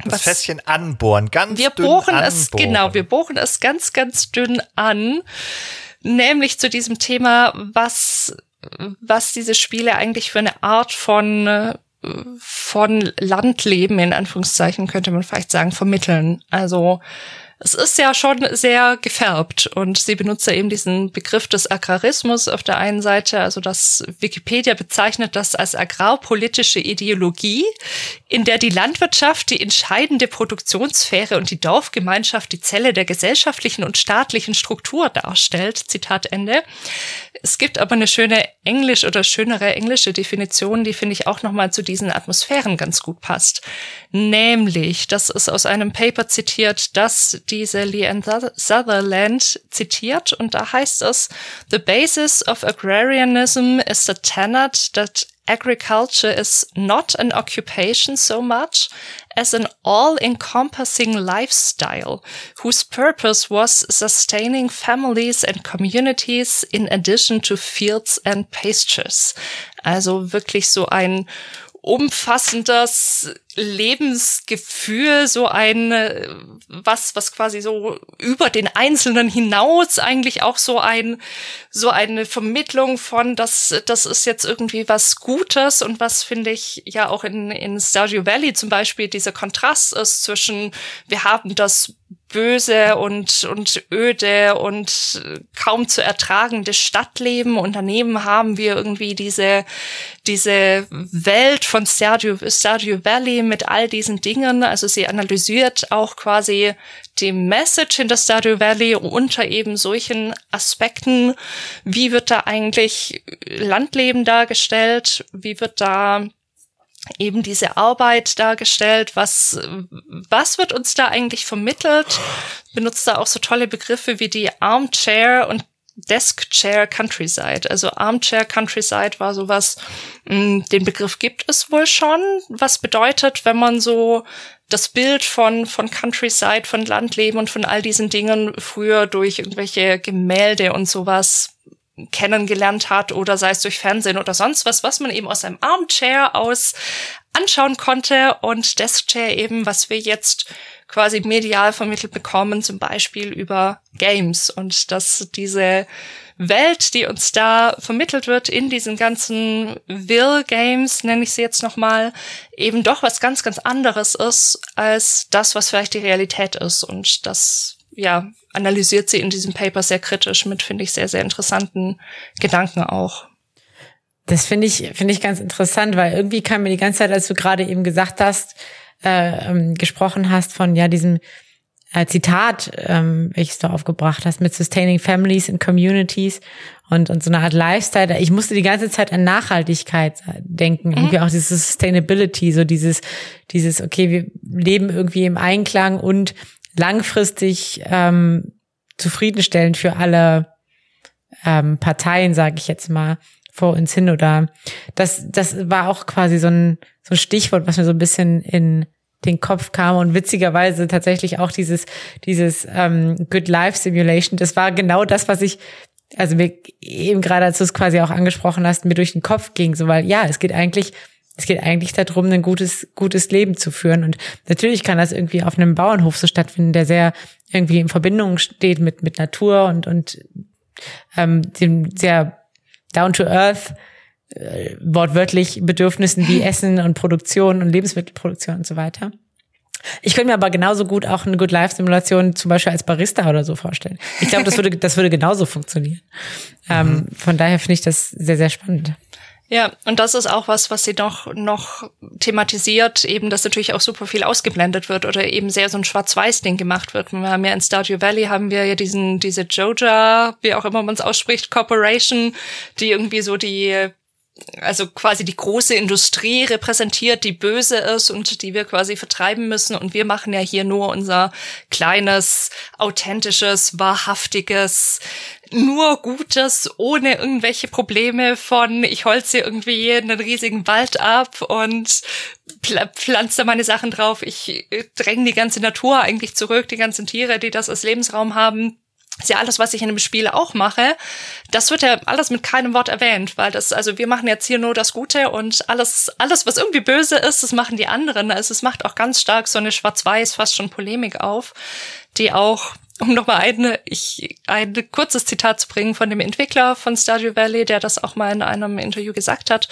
Das was, Fässchen anbohren, ganz wir dünn bohren anbohren. es, genau, wir bohren es ganz, ganz dünn an nämlich zu diesem Thema, was, was diese Spiele eigentlich für eine Art von von Landleben in Anführungszeichen könnte man vielleicht sagen vermitteln. Also es ist ja schon sehr gefärbt und sie benutzt ja eben diesen Begriff des Agrarismus auf der einen Seite, also das Wikipedia bezeichnet das als agrarpolitische Ideologie, in der die Landwirtschaft die entscheidende Produktionssphäre und die Dorfgemeinschaft die Zelle der gesellschaftlichen und staatlichen Struktur darstellt. Zitat Ende. Es gibt aber eine schöne englisch oder schönere englische Definition, die finde ich auch nochmal zu diesen Atmosphären ganz gut passt. Nämlich, das ist aus einem Paper zitiert, das diese Leanne Sutherland zitiert und da heißt es, The basis of agrarianism is the tenet that agriculture is not an occupation so much as an all-encompassing lifestyle whose purpose was sustaining families and communities in addition to fields and pastures. Also wirklich so ein umfassendes Lebensgefühl, so ein was was quasi so über den Einzelnen hinaus eigentlich auch so ein so eine Vermittlung von das das ist jetzt irgendwie was Gutes und was finde ich ja auch in in Stardew Valley zum Beispiel dieser Kontrast ist zwischen wir haben das böse und, und öde und kaum zu ertragende Stadtleben und daneben haben wir irgendwie diese, diese Welt von Stardew, Stardew Valley mit all diesen Dingen. Also sie analysiert auch quasi die Message hinter Stardew Valley unter eben solchen Aspekten. Wie wird da eigentlich Landleben dargestellt? Wie wird da eben diese Arbeit dargestellt, was, was wird uns da eigentlich vermittelt, benutzt da auch so tolle Begriffe wie die Armchair und Desk Chair Countryside. Also Armchair Countryside war sowas, hm, den Begriff gibt es wohl schon, was bedeutet, wenn man so das Bild von, von Countryside, von Landleben und von all diesen Dingen früher durch irgendwelche Gemälde und sowas kennengelernt hat oder sei es durch Fernsehen oder sonst was, was man eben aus einem Armchair aus anschauen konnte und Deskchair eben, was wir jetzt quasi medial vermittelt bekommen, zum Beispiel über Games. Und dass diese Welt, die uns da vermittelt wird in diesen ganzen Will Games, nenne ich sie jetzt nochmal, eben doch was ganz, ganz anderes ist als das, was vielleicht die Realität ist. Und das ja, analysiert sie in diesem Paper sehr kritisch mit, finde ich, sehr, sehr interessanten Gedanken auch. Das finde ich, finde ich ganz interessant, weil irgendwie kam mir die ganze Zeit, als du gerade eben gesagt hast, äh, ähm, gesprochen hast von ja diesem äh, Zitat, ähm, welches du aufgebracht hast, mit Sustaining Families and Communities und, und so eine Art Lifestyle. Ich musste die ganze Zeit an Nachhaltigkeit denken, mhm. irgendwie auch dieses Sustainability, so dieses, dieses, okay, wir leben irgendwie im Einklang und langfristig ähm, zufriedenstellend für alle ähm, Parteien, sage ich jetzt mal, vor uns hin. Oder das, das war auch quasi so ein, so ein Stichwort, was mir so ein bisschen in den Kopf kam und witzigerweise tatsächlich auch dieses dieses ähm, Good Life Simulation. Das war genau das, was ich also mir eben gerade, als du es quasi auch angesprochen hast, mir durch den Kopf ging, so weil ja, es geht eigentlich es geht eigentlich darum, ein gutes, gutes Leben zu führen. Und natürlich kann das irgendwie auf einem Bauernhof so stattfinden, der sehr irgendwie in Verbindung steht mit, mit Natur und, und ähm, dem sehr down to earth äh, wortwörtlich Bedürfnissen wie Essen und Produktion und Lebensmittelproduktion und so weiter. Ich könnte mir aber genauso gut auch eine Good Life Simulation zum Beispiel als Barista oder so vorstellen. Ich glaube, das würde, das würde genauso funktionieren. Ähm, [laughs] mhm. Ähm, von daher finde ich das sehr, sehr spannend. Ja, und das ist auch was, was sie noch, noch thematisiert, eben, dass natürlich auch super viel ausgeblendet wird oder eben sehr so ein Schwarz-Weiß-Ding gemacht wird. Wir haben ja in Stardew Valley haben wir ja diesen, diese Joja, wie auch immer man es ausspricht, Corporation, die irgendwie so die also quasi die große Industrie repräsentiert, die böse ist und die wir quasi vertreiben müssen. Und wir machen ja hier nur unser kleines, authentisches, wahrhaftiges, nur Gutes, ohne irgendwelche Probleme von, ich holze irgendwie einen riesigen Wald ab und pflanze meine Sachen drauf. Ich dränge die ganze Natur eigentlich zurück, die ganzen Tiere, die das als Lebensraum haben ist ja alles, was ich in dem Spiel auch mache. Das wird ja alles mit keinem Wort erwähnt, weil das, also wir machen jetzt hier nur das Gute und alles, alles, was irgendwie böse ist, das machen die anderen. Also es macht auch ganz stark so eine schwarz-weiß, fast schon Polemik auf, die auch, um nochmal eine, ich, ein kurzes Zitat zu bringen von dem Entwickler von Stardew Valley, der das auch mal in einem Interview gesagt hat.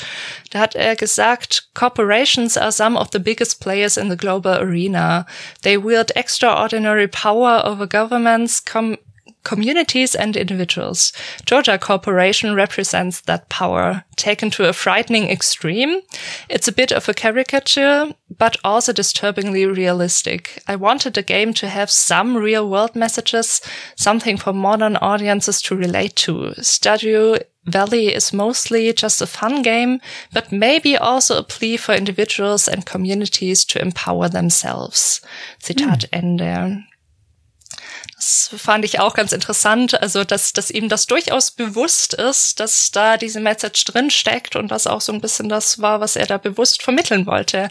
Da hat er gesagt, Corporations are some of the biggest players in the global arena. They wield extraordinary power over governments, com communities and individuals. Georgia Corporation represents that power, taken to a frightening extreme. It's a bit of a caricature, but also disturbingly realistic. I wanted the game to have some real world messages, something for modern audiences to relate to. Stardew Valley is mostly just a fun game, but maybe also a plea for individuals and communities to empower themselves. Zitat mm. Ende. Das fand ich auch ganz interessant, also dass, dass ihm das durchaus bewusst ist, dass da diese Message drin steckt und das auch so ein bisschen das war, was er da bewusst vermitteln wollte.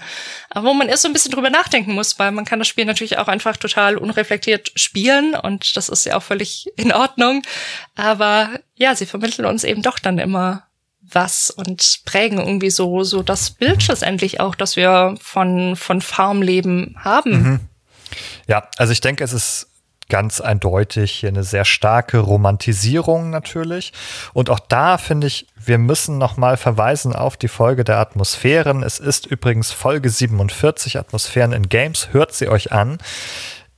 Aber wo man erst so ein bisschen drüber nachdenken muss, weil man kann das Spiel natürlich auch einfach total unreflektiert spielen und das ist ja auch völlig in Ordnung. Aber ja, sie vermitteln uns eben doch dann immer was und prägen irgendwie so, so das Bild schlussendlich auch, dass wir von, von Farmleben haben. Mhm. Ja, also ich denke, es ist ganz eindeutig hier eine sehr starke Romantisierung natürlich. Und auch da finde ich, wir müssen nochmal verweisen auf die Folge der Atmosphären. Es ist übrigens Folge 47 Atmosphären in Games. Hört sie euch an.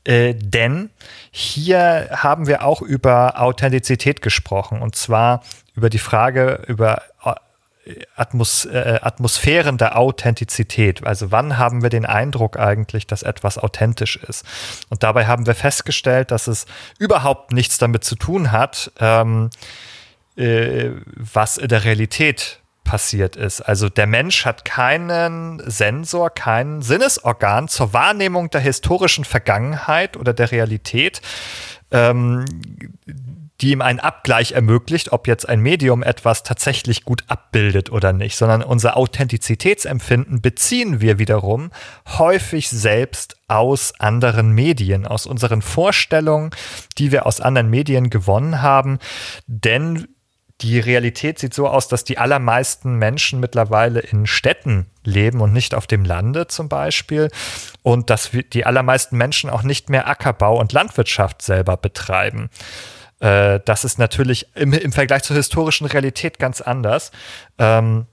Äh, denn hier haben wir auch über Authentizität gesprochen. Und zwar über die Frage, über Atmos äh, Atmosphären der Authentizität. Also wann haben wir den Eindruck eigentlich, dass etwas authentisch ist? Und dabei haben wir festgestellt, dass es überhaupt nichts damit zu tun hat, ähm, äh, was in der Realität passiert ist. Also der Mensch hat keinen Sensor, kein Sinnesorgan zur Wahrnehmung der historischen Vergangenheit oder der Realität. Ähm, die ihm einen Abgleich ermöglicht, ob jetzt ein Medium etwas tatsächlich gut abbildet oder nicht, sondern unser Authentizitätsempfinden beziehen wir wiederum häufig selbst aus anderen Medien, aus unseren Vorstellungen, die wir aus anderen Medien gewonnen haben, denn die Realität sieht so aus, dass die allermeisten Menschen mittlerweile in Städten leben und nicht auf dem Lande zum Beispiel. Und dass die allermeisten Menschen auch nicht mehr Ackerbau und Landwirtschaft selber betreiben. Äh, das ist natürlich im, im, Vergleich zur historischen Realität ganz anders. Ähm,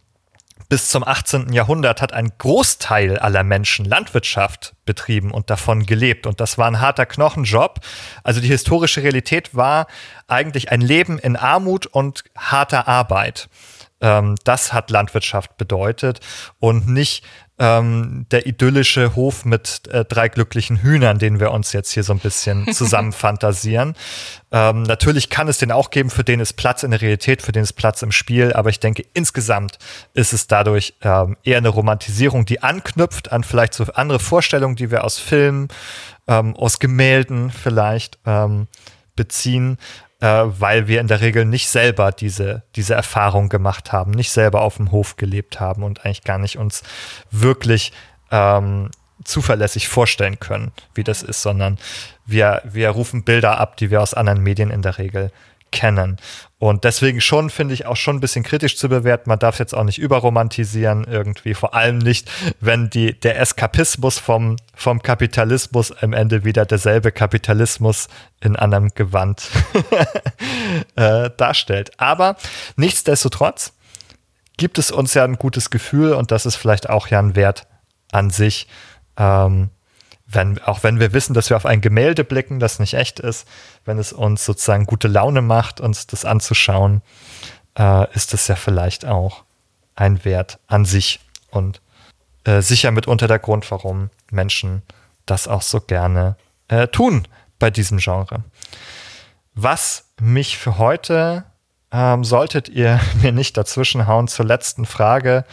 bis zum 18. Jahrhundert hat ein Großteil aller Menschen Landwirtschaft betrieben und davon gelebt. Und das war ein harter Knochenjob. Also die historische Realität war eigentlich ein Leben in Armut und harter Arbeit. Ähm, das hat Landwirtschaft bedeutet und nicht ähm, der idyllische Hof mit äh, drei glücklichen Hühnern, den wir uns jetzt hier so ein bisschen [laughs] zusammen fantasieren. Ähm, natürlich kann es den auch geben, für den ist Platz in der Realität, für den ist Platz im Spiel, aber ich denke, insgesamt ist es dadurch ähm, eher eine Romantisierung, die anknüpft an vielleicht so andere Vorstellungen, die wir aus Filmen, ähm, aus Gemälden vielleicht ähm, beziehen äh, weil wir in der Regel nicht selber diese, diese Erfahrung gemacht haben, nicht selber auf dem Hof gelebt haben und eigentlich gar nicht uns wirklich ähm, zuverlässig vorstellen können, wie das ist, sondern wir, wir rufen Bilder ab, die wir aus anderen Medien in der Regel kennen. Und deswegen schon, finde ich, auch schon ein bisschen kritisch zu bewerten. Man darf jetzt auch nicht überromantisieren irgendwie. Vor allem nicht, wenn die, der Eskapismus vom, vom Kapitalismus am Ende wieder derselbe Kapitalismus in anderem Gewand [laughs] äh, darstellt. Aber nichtsdestotrotz gibt es uns ja ein gutes Gefühl und das ist vielleicht auch ja ein Wert an sich. Ähm, wenn, auch wenn wir wissen, dass wir auf ein Gemälde blicken, das nicht echt ist, wenn es uns sozusagen gute Laune macht, uns das anzuschauen, äh, ist es ja vielleicht auch ein Wert an sich und äh, sicher mitunter der Grund, warum Menschen das auch so gerne äh, tun bei diesem Genre. Was mich für heute, ähm, solltet ihr [laughs] mir nicht dazwischenhauen, zur letzten Frage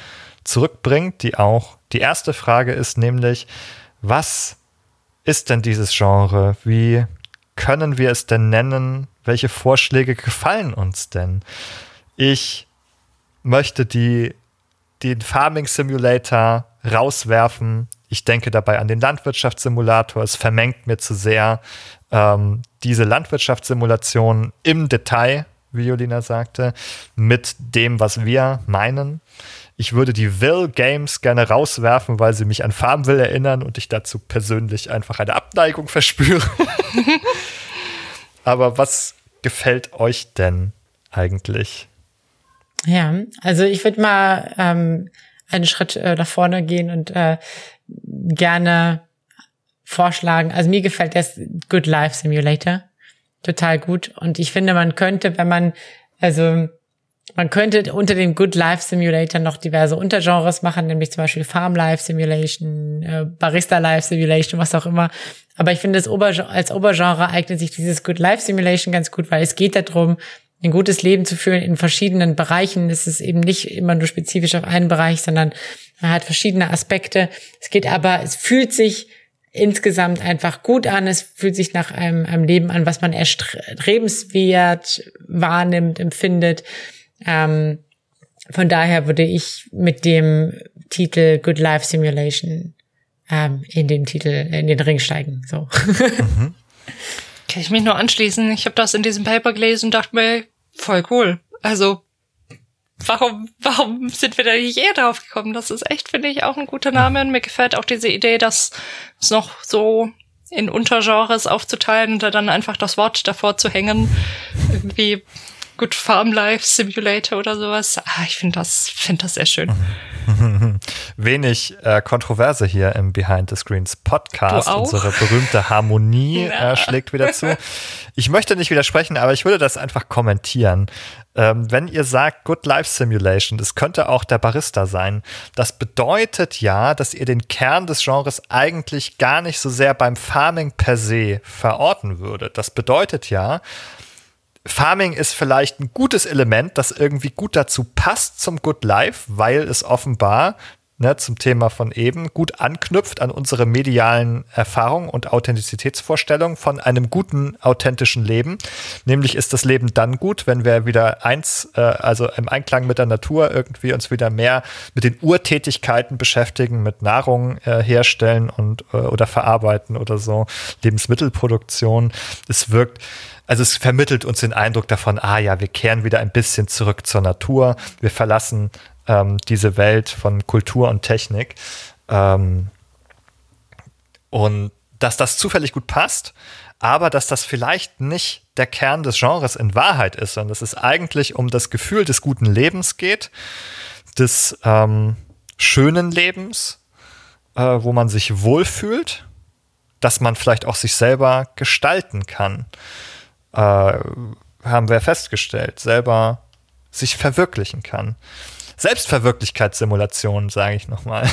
zurückbringt, die auch die erste Frage ist, nämlich, was ist denn dieses Genre? Wie können wir es denn nennen? Welche Vorschläge gefallen uns denn? Ich möchte die, den Farming Simulator rauswerfen. Ich denke dabei an den Landwirtschaftssimulator. Es vermengt mir zu sehr ähm, diese Landwirtschaftssimulation im Detail, wie Jolina sagte, mit dem, was wir meinen. Ich würde die Will Games gerne rauswerfen, weil sie mich an Farmville erinnern und ich dazu persönlich einfach eine Abneigung verspüre. [laughs] Aber was gefällt euch denn eigentlich? Ja, also ich würde mal ähm, einen Schritt äh, nach vorne gehen und äh, gerne vorschlagen. Also mir gefällt das Good Life Simulator total gut und ich finde, man könnte, wenn man also man könnte unter dem Good Life Simulator noch diverse Untergenres machen, nämlich zum Beispiel Farm Life Simulation, äh, Barista Life Simulation, was auch immer. Aber ich finde, das Ober als Obergenre eignet sich dieses Good Life Simulation ganz gut, weil es geht darum, ein gutes Leben zu führen in verschiedenen Bereichen. Es ist eben nicht immer nur spezifisch auf einen Bereich, sondern man hat verschiedene Aspekte. Es geht aber, es fühlt sich insgesamt einfach gut an. Es fühlt sich nach einem, einem Leben an, was man erstrebenswert wahrnimmt, empfindet. Ähm, von daher würde ich mit dem Titel Good Life Simulation ähm, in den Titel, in den Ring steigen. So. Mhm. Kann ich mich nur anschließen. Ich habe das in diesem Paper gelesen und dachte mir, voll cool. Also warum, warum sind wir da nicht eher drauf gekommen? Das ist echt, finde ich, auch ein guter Name. Und mir gefällt auch diese Idee, dass es noch so in Untergenres aufzuteilen und da dann einfach das Wort davor zu hängen. Irgendwie Good Farm Life Simulator oder sowas. Ah, ich finde das, finde das sehr schön. [laughs] Wenig äh, Kontroverse hier im Behind the Screens Podcast. Unsere berühmte Harmonie [laughs] äh, schlägt wieder zu. Ich möchte nicht widersprechen, aber ich würde das einfach kommentieren. Ähm, wenn ihr sagt Good Life Simulation, das könnte auch der Barista sein, das bedeutet ja, dass ihr den Kern des Genres eigentlich gar nicht so sehr beim Farming per se verorten würdet. Das bedeutet ja, Farming ist vielleicht ein gutes Element, das irgendwie gut dazu passt zum Good Life, weil es offenbar ne, zum Thema von eben gut anknüpft an unsere medialen Erfahrungen und Authentizitätsvorstellungen von einem guten, authentischen Leben. Nämlich ist das Leben dann gut, wenn wir wieder eins, äh, also im Einklang mit der Natur irgendwie uns wieder mehr mit den Urtätigkeiten beschäftigen, mit Nahrung äh, herstellen und äh, oder verarbeiten oder so, Lebensmittelproduktion. Es wirkt also es vermittelt uns den Eindruck davon, ah ja, wir kehren wieder ein bisschen zurück zur Natur, wir verlassen ähm, diese Welt von Kultur und Technik. Ähm, und dass das zufällig gut passt, aber dass das vielleicht nicht der Kern des Genres in Wahrheit ist, sondern dass es eigentlich um das Gefühl des guten Lebens geht, des ähm, schönen Lebens, äh, wo man sich wohlfühlt, dass man vielleicht auch sich selber gestalten kann äh, haben wir festgestellt, selber sich verwirklichen kann. Selbstverwirklichkeitssimulation, sage ich nochmal.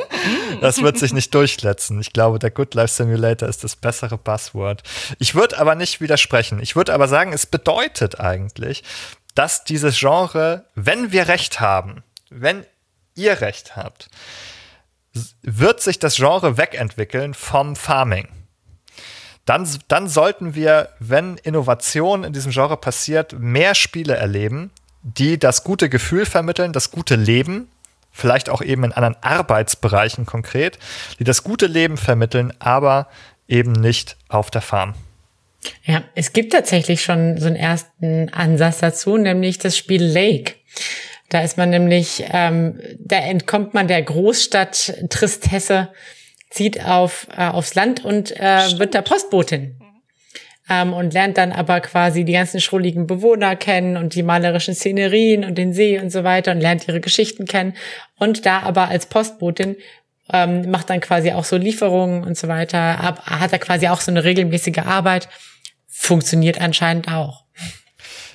[laughs] das wird sich nicht durchsetzen. Ich glaube, der Good Life Simulator ist das bessere Buzzword. Ich würde aber nicht widersprechen. Ich würde aber sagen, es bedeutet eigentlich, dass dieses Genre, wenn wir recht haben, wenn ihr recht habt, wird sich das Genre wegentwickeln vom Farming dann, dann sollten wir, wenn Innovation in diesem Genre passiert, mehr Spiele erleben, die das gute Gefühl vermitteln, das gute Leben, vielleicht auch eben in anderen Arbeitsbereichen konkret, die das gute Leben vermitteln, aber eben nicht auf der Farm. Ja, es gibt tatsächlich schon so einen ersten Ansatz dazu, nämlich das Spiel Lake. Da ist man nämlich, ähm, da entkommt man der Großstadt Tristesse zieht auf, äh, aufs Land und äh, wird da Postbotin. Ähm, und lernt dann aber quasi die ganzen schrulligen Bewohner kennen und die malerischen Szenerien und den See und so weiter und lernt ihre Geschichten kennen. Und da aber als Postbotin ähm, macht dann quasi auch so Lieferungen und so weiter, ab, hat er quasi auch so eine regelmäßige Arbeit. Funktioniert anscheinend auch.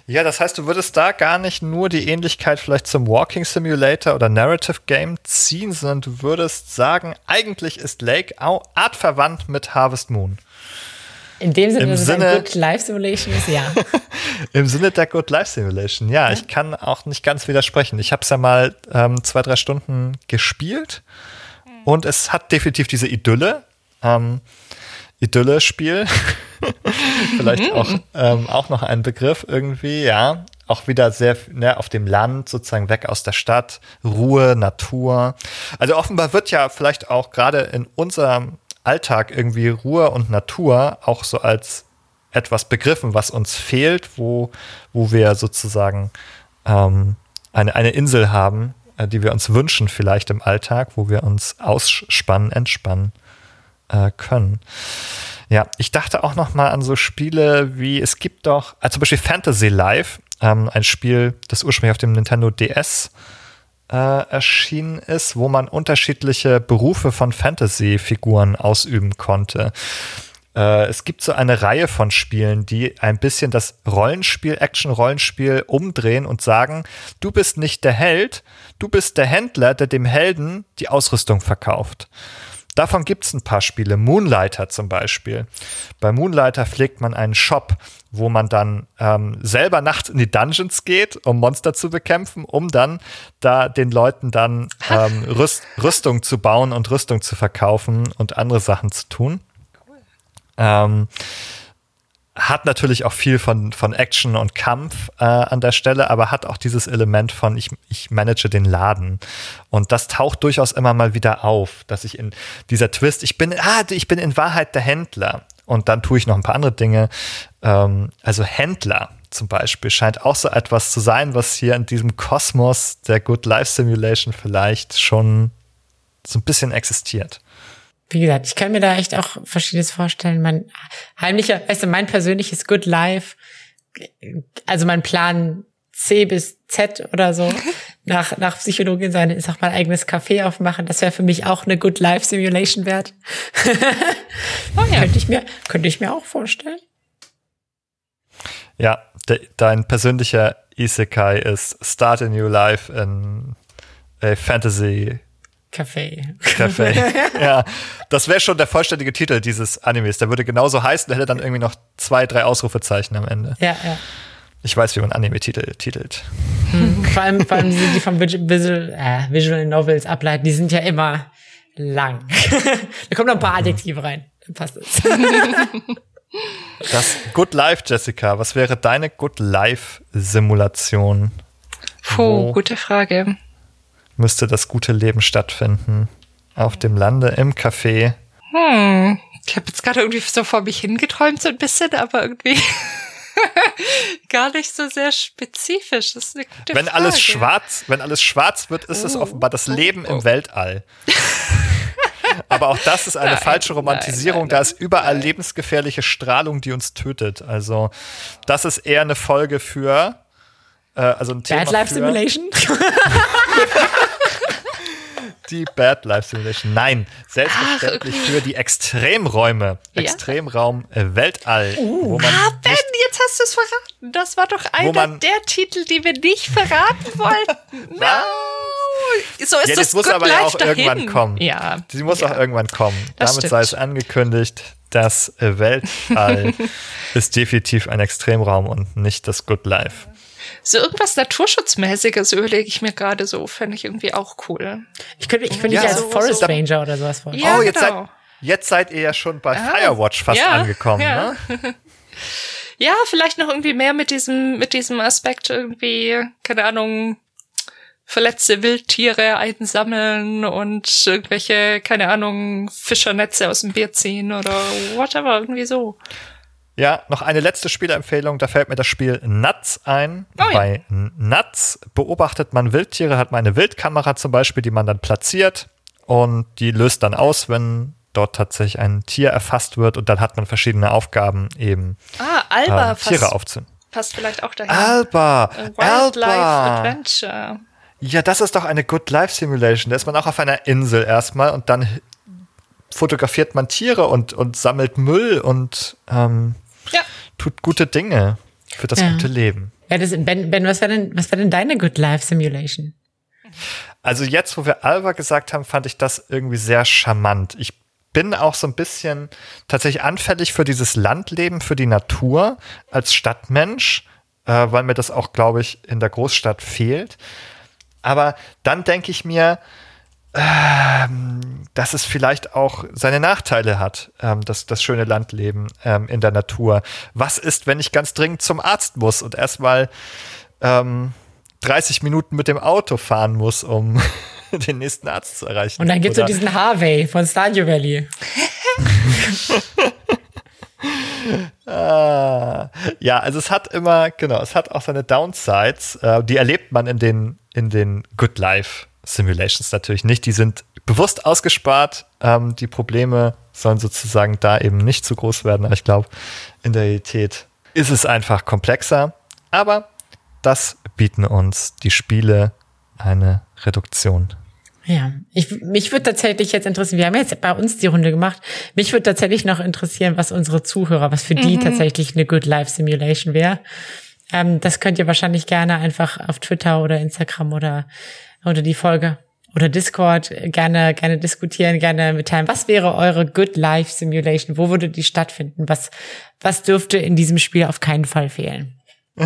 Ja, das heißt, du würdest da gar nicht nur die Ähnlichkeit vielleicht zum Walking Simulator oder Narrative Game ziehen, sondern du würdest sagen, eigentlich ist Lake auch artverwandt mit Harvest Moon. In dem Sinne, Im dass Sinne, es ein Good Life Simulation ist, ja. [laughs] Im Sinne der Good Life Simulation, ja, ja. Ich kann auch nicht ganz widersprechen. Ich habe es ja mal ähm, zwei, drei Stunden gespielt mhm. und es hat definitiv diese Idylle. Ähm, Idylle-Spiel. [laughs] Vielleicht auch, ähm, auch noch ein Begriff irgendwie, ja. Auch wieder sehr ne, auf dem Land, sozusagen weg aus der Stadt, Ruhe, Natur. Also offenbar wird ja vielleicht auch gerade in unserem Alltag irgendwie Ruhe und Natur auch so als etwas begriffen, was uns fehlt, wo, wo wir sozusagen ähm, eine, eine Insel haben, äh, die wir uns wünschen vielleicht im Alltag, wo wir uns ausspannen, entspannen äh, können. Ja, ich dachte auch noch mal an so Spiele wie, es gibt doch, also zum Beispiel Fantasy Life, ähm, ein Spiel, das ursprünglich auf dem Nintendo DS äh, erschienen ist, wo man unterschiedliche Berufe von Fantasy-Figuren ausüben konnte. Äh, es gibt so eine Reihe von Spielen, die ein bisschen das Rollenspiel, Action-Rollenspiel umdrehen und sagen, du bist nicht der Held, du bist der Händler, der dem Helden die Ausrüstung verkauft. Davon gibt es ein paar Spiele. Moonlighter zum Beispiel. Bei Moonlighter pflegt man einen Shop, wo man dann ähm, selber nachts in die Dungeons geht, um Monster zu bekämpfen, um dann da den Leuten dann ähm, Rüst Rüstung zu bauen und Rüstung zu verkaufen und andere Sachen zu tun. Cool. Ähm, hat natürlich auch viel von, von Action und Kampf äh, an der Stelle, aber hat auch dieses Element von ich, ich manage den Laden. Und das taucht durchaus immer mal wieder auf, dass ich in dieser Twist, ich bin, ah, ich bin in Wahrheit der Händler. Und dann tue ich noch ein paar andere Dinge. Ähm, also Händler zum Beispiel scheint auch so etwas zu sein, was hier in diesem Kosmos der Good Life Simulation vielleicht schon so ein bisschen existiert. Wie gesagt, ich kann mir da echt auch Verschiedenes vorstellen. Mein heimlicher, weißt du, mein persönliches Good Life, also mein Plan C bis Z oder so, [laughs] nach, nach Psychologin sein, ist auch mein eigenes Café aufmachen. Das wäre für mich auch eine Good Life Simulation wert. [laughs] oh ja. könnte, ich mir, könnte ich mir auch vorstellen. Ja, de, dein persönlicher Isekai ist Start a New Life in a Fantasy Café. Café. [laughs] ja, das wäre schon der vollständige Titel dieses Animes. Der würde genauso heißen, der hätte dann irgendwie noch zwei, drei Ausrufezeichen am Ende. Ja, ja. Ich weiß, wie man Anime-Titel titelt. Hm, vor allem, vor allem die, die vom Visual, äh, Visual Novels ableiten, die sind ja immer lang. [laughs] da kommen noch ein paar Adjektive rein. Dann passt es. [laughs] das Good Life, Jessica. Was wäre deine Good Life-Simulation? Puh, gute Frage. Müsste das gute Leben stattfinden? Auf dem Lande, im Café? Hm. Ich habe jetzt gerade irgendwie so vor mich hingeträumt, so ein bisschen, aber irgendwie. [laughs] gar nicht so sehr spezifisch. Das ist eine gute wenn Frage. alles schwarz, wenn alles schwarz wird, ist es oh, offenbar das Leben oh, oh. im Weltall. [laughs] Aber auch das ist eine nein, falsche Romantisierung. Nein, nein, da ist überall lebensgefährliche Strahlung, die uns tötet. Also das ist eher eine Folge für äh, also ein Thema Bad Life für, Simulation. [laughs] die Bad Life Simulation. Nein, selbstverständlich Ach. für die Extremräume. Ja. Extremraum äh, Weltall. Uh, wo man ah, Ben, jetzt hast du es verraten. Das war doch einer der Titel, die wir nicht verraten wollten. [laughs] no. So ist ja, das, das muss aber ja auch dahin. irgendwann kommen. Ja. Sie muss ja. auch irgendwann kommen. Das Damit stimmt. sei es angekündigt, das Weltall [laughs] ist definitiv ein Extremraum und nicht das Good Life. So irgendwas Naturschutzmäßiges überlege ich mir gerade so, fände ich irgendwie auch cool. Ich könnte, ich könnte ja, als so, Forest so. Ranger oder sowas vorstellen. Ja, oh, jetzt, genau. seid, jetzt seid ihr ja schon bei ah, Firewatch fast ja, angekommen, ja. ne? [laughs] ja, vielleicht noch irgendwie mehr mit diesem, mit diesem Aspekt irgendwie, keine Ahnung, verletzte Wildtiere einsammeln und irgendwelche, keine Ahnung, Fischernetze aus dem Bier ziehen oder whatever, irgendwie so. Ja, noch eine letzte Spielempfehlung. Da fällt mir das Spiel Nuts ein. Oh, Bei ja. Nuts beobachtet man Wildtiere, hat man eine Wildkamera zum Beispiel, die man dann platziert und die löst dann aus, wenn dort tatsächlich ein Tier erfasst wird und dann hat man verschiedene Aufgaben eben ah, Alba äh, Tiere aufzunehmen. Passt vielleicht auch dahin. Alba, Wildlife Alba. Adventure. Ja, das ist doch eine Good Life Simulation. Da ist man auch auf einer Insel erstmal und dann fotografiert man Tiere und, und sammelt Müll und ähm, ja. tut gute Dinge für das ja. gute Leben. Ja, das, ben, ben, was war denn, was war denn deine Good Life Simulation? Also jetzt, wo wir Alva gesagt haben, fand ich das irgendwie sehr charmant. Ich bin auch so ein bisschen tatsächlich anfällig für dieses Landleben, für die Natur als Stadtmensch, äh, weil mir das auch, glaube ich, in der Großstadt fehlt. Aber dann denke ich mir, dass es vielleicht auch seine Nachteile hat, ähm, das, das schöne Landleben ähm, in der Natur. Was ist, wenn ich ganz dringend zum Arzt muss und erstmal ähm, 30 Minuten mit dem Auto fahren muss, um [laughs] den nächsten Arzt zu erreichen? Und dann gibt es so diesen Harvey von Stardew Valley. [laughs] ah, ja, also es hat immer, genau, es hat auch seine Downsides, äh, die erlebt man in den, in den Good Life Simulations natürlich nicht. Die sind bewusst ausgespart. Ähm, die Probleme sollen sozusagen da eben nicht zu groß werden. Aber ich glaube, in der Realität ist es einfach komplexer. Aber das bieten uns die Spiele eine Reduktion. Ja, ich, mich würde tatsächlich jetzt interessieren, wir haben jetzt bei uns die Runde gemacht, mich würde tatsächlich noch interessieren, was unsere Zuhörer, was für die mhm. tatsächlich eine Good Life Simulation wäre. Ähm, das könnt ihr wahrscheinlich gerne einfach auf Twitter oder Instagram oder unter die Folge oder Discord gerne, gerne diskutieren, gerne mitteilen. Was wäre eure Good Life Simulation? Wo würde die stattfinden? Was, was dürfte in diesem Spiel auf keinen Fall fehlen? [laughs]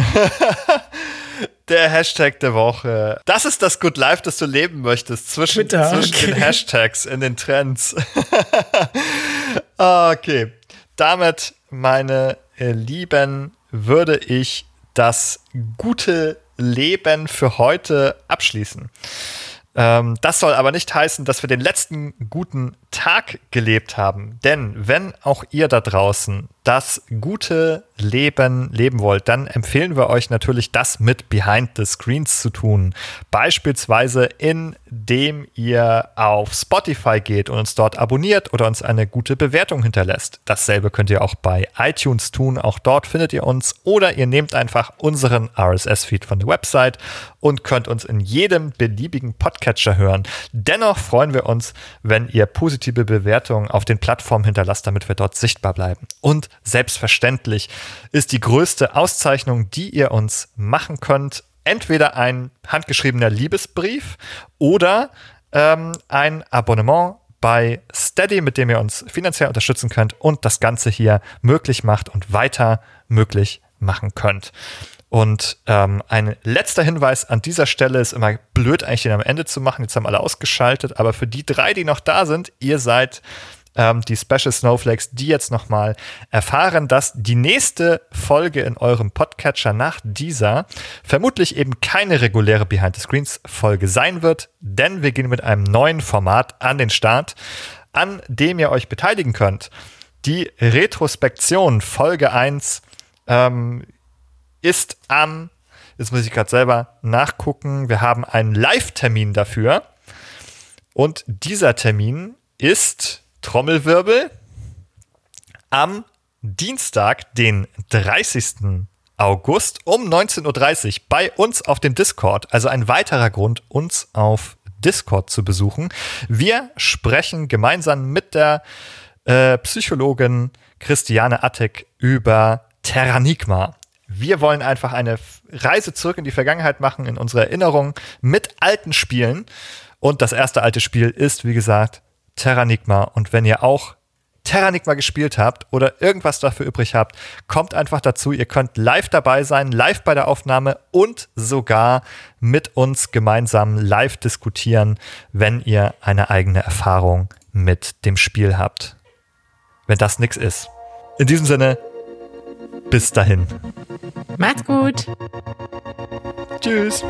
der Hashtag der Woche. Das ist das Good Life, das du leben möchtest. Zwischen, Twitter, zwischen okay. den [laughs] Hashtags in den Trends. [laughs] okay. Damit, meine Lieben, würde ich das gute Leben für heute abschließen. Ähm, das soll aber nicht heißen, dass wir den letzten guten Tag gelebt haben. Denn wenn auch ihr da draußen das gute Leben leben wollt, dann empfehlen wir euch natürlich, das mit Behind the Screens zu tun. Beispielsweise, indem ihr auf Spotify geht und uns dort abonniert oder uns eine gute Bewertung hinterlässt. Dasselbe könnt ihr auch bei iTunes tun. Auch dort findet ihr uns. Oder ihr nehmt einfach unseren RSS-Feed von der Website und könnt uns in jedem beliebigen Podcatcher hören. Dennoch freuen wir uns, wenn ihr positive Bewertungen auf den Plattformen hinterlasst, damit wir dort sichtbar bleiben. Und selbstverständlich ist die größte Auszeichnung, die ihr uns machen könnt, entweder ein handgeschriebener Liebesbrief oder ähm, ein Abonnement bei Steady, mit dem ihr uns finanziell unterstützen könnt und das Ganze hier möglich macht und weiter möglich machen könnt. Und ähm, ein letzter Hinweis an dieser Stelle ist immer blöd, eigentlich den am Ende zu machen. Jetzt haben alle ausgeschaltet, aber für die drei, die noch da sind, ihr seid ähm, die Special Snowflakes, die jetzt nochmal erfahren, dass die nächste Folge in eurem Podcatcher nach dieser vermutlich eben keine reguläre Behind the Screens Folge sein wird, denn wir gehen mit einem neuen Format an den Start, an dem ihr euch beteiligen könnt. Die Retrospektion Folge 1 ähm, ist am, jetzt muss ich gerade selber nachgucken, wir haben einen Live-Termin dafür. Und dieser Termin ist Trommelwirbel am Dienstag, den 30. August um 19.30 Uhr bei uns auf dem Discord. Also ein weiterer Grund, uns auf Discord zu besuchen. Wir sprechen gemeinsam mit der äh, Psychologin Christiane Attek über Terranigma. Wir wollen einfach eine Reise zurück in die Vergangenheit machen, in unsere Erinnerung mit alten Spielen. Und das erste alte Spiel ist, wie gesagt, Terranigma. Und wenn ihr auch Terranigma gespielt habt oder irgendwas dafür übrig habt, kommt einfach dazu. Ihr könnt live dabei sein, live bei der Aufnahme und sogar mit uns gemeinsam live diskutieren, wenn ihr eine eigene Erfahrung mit dem Spiel habt. Wenn das nichts ist. In diesem Sinne, bis dahin. Macht's gut. Tschüss.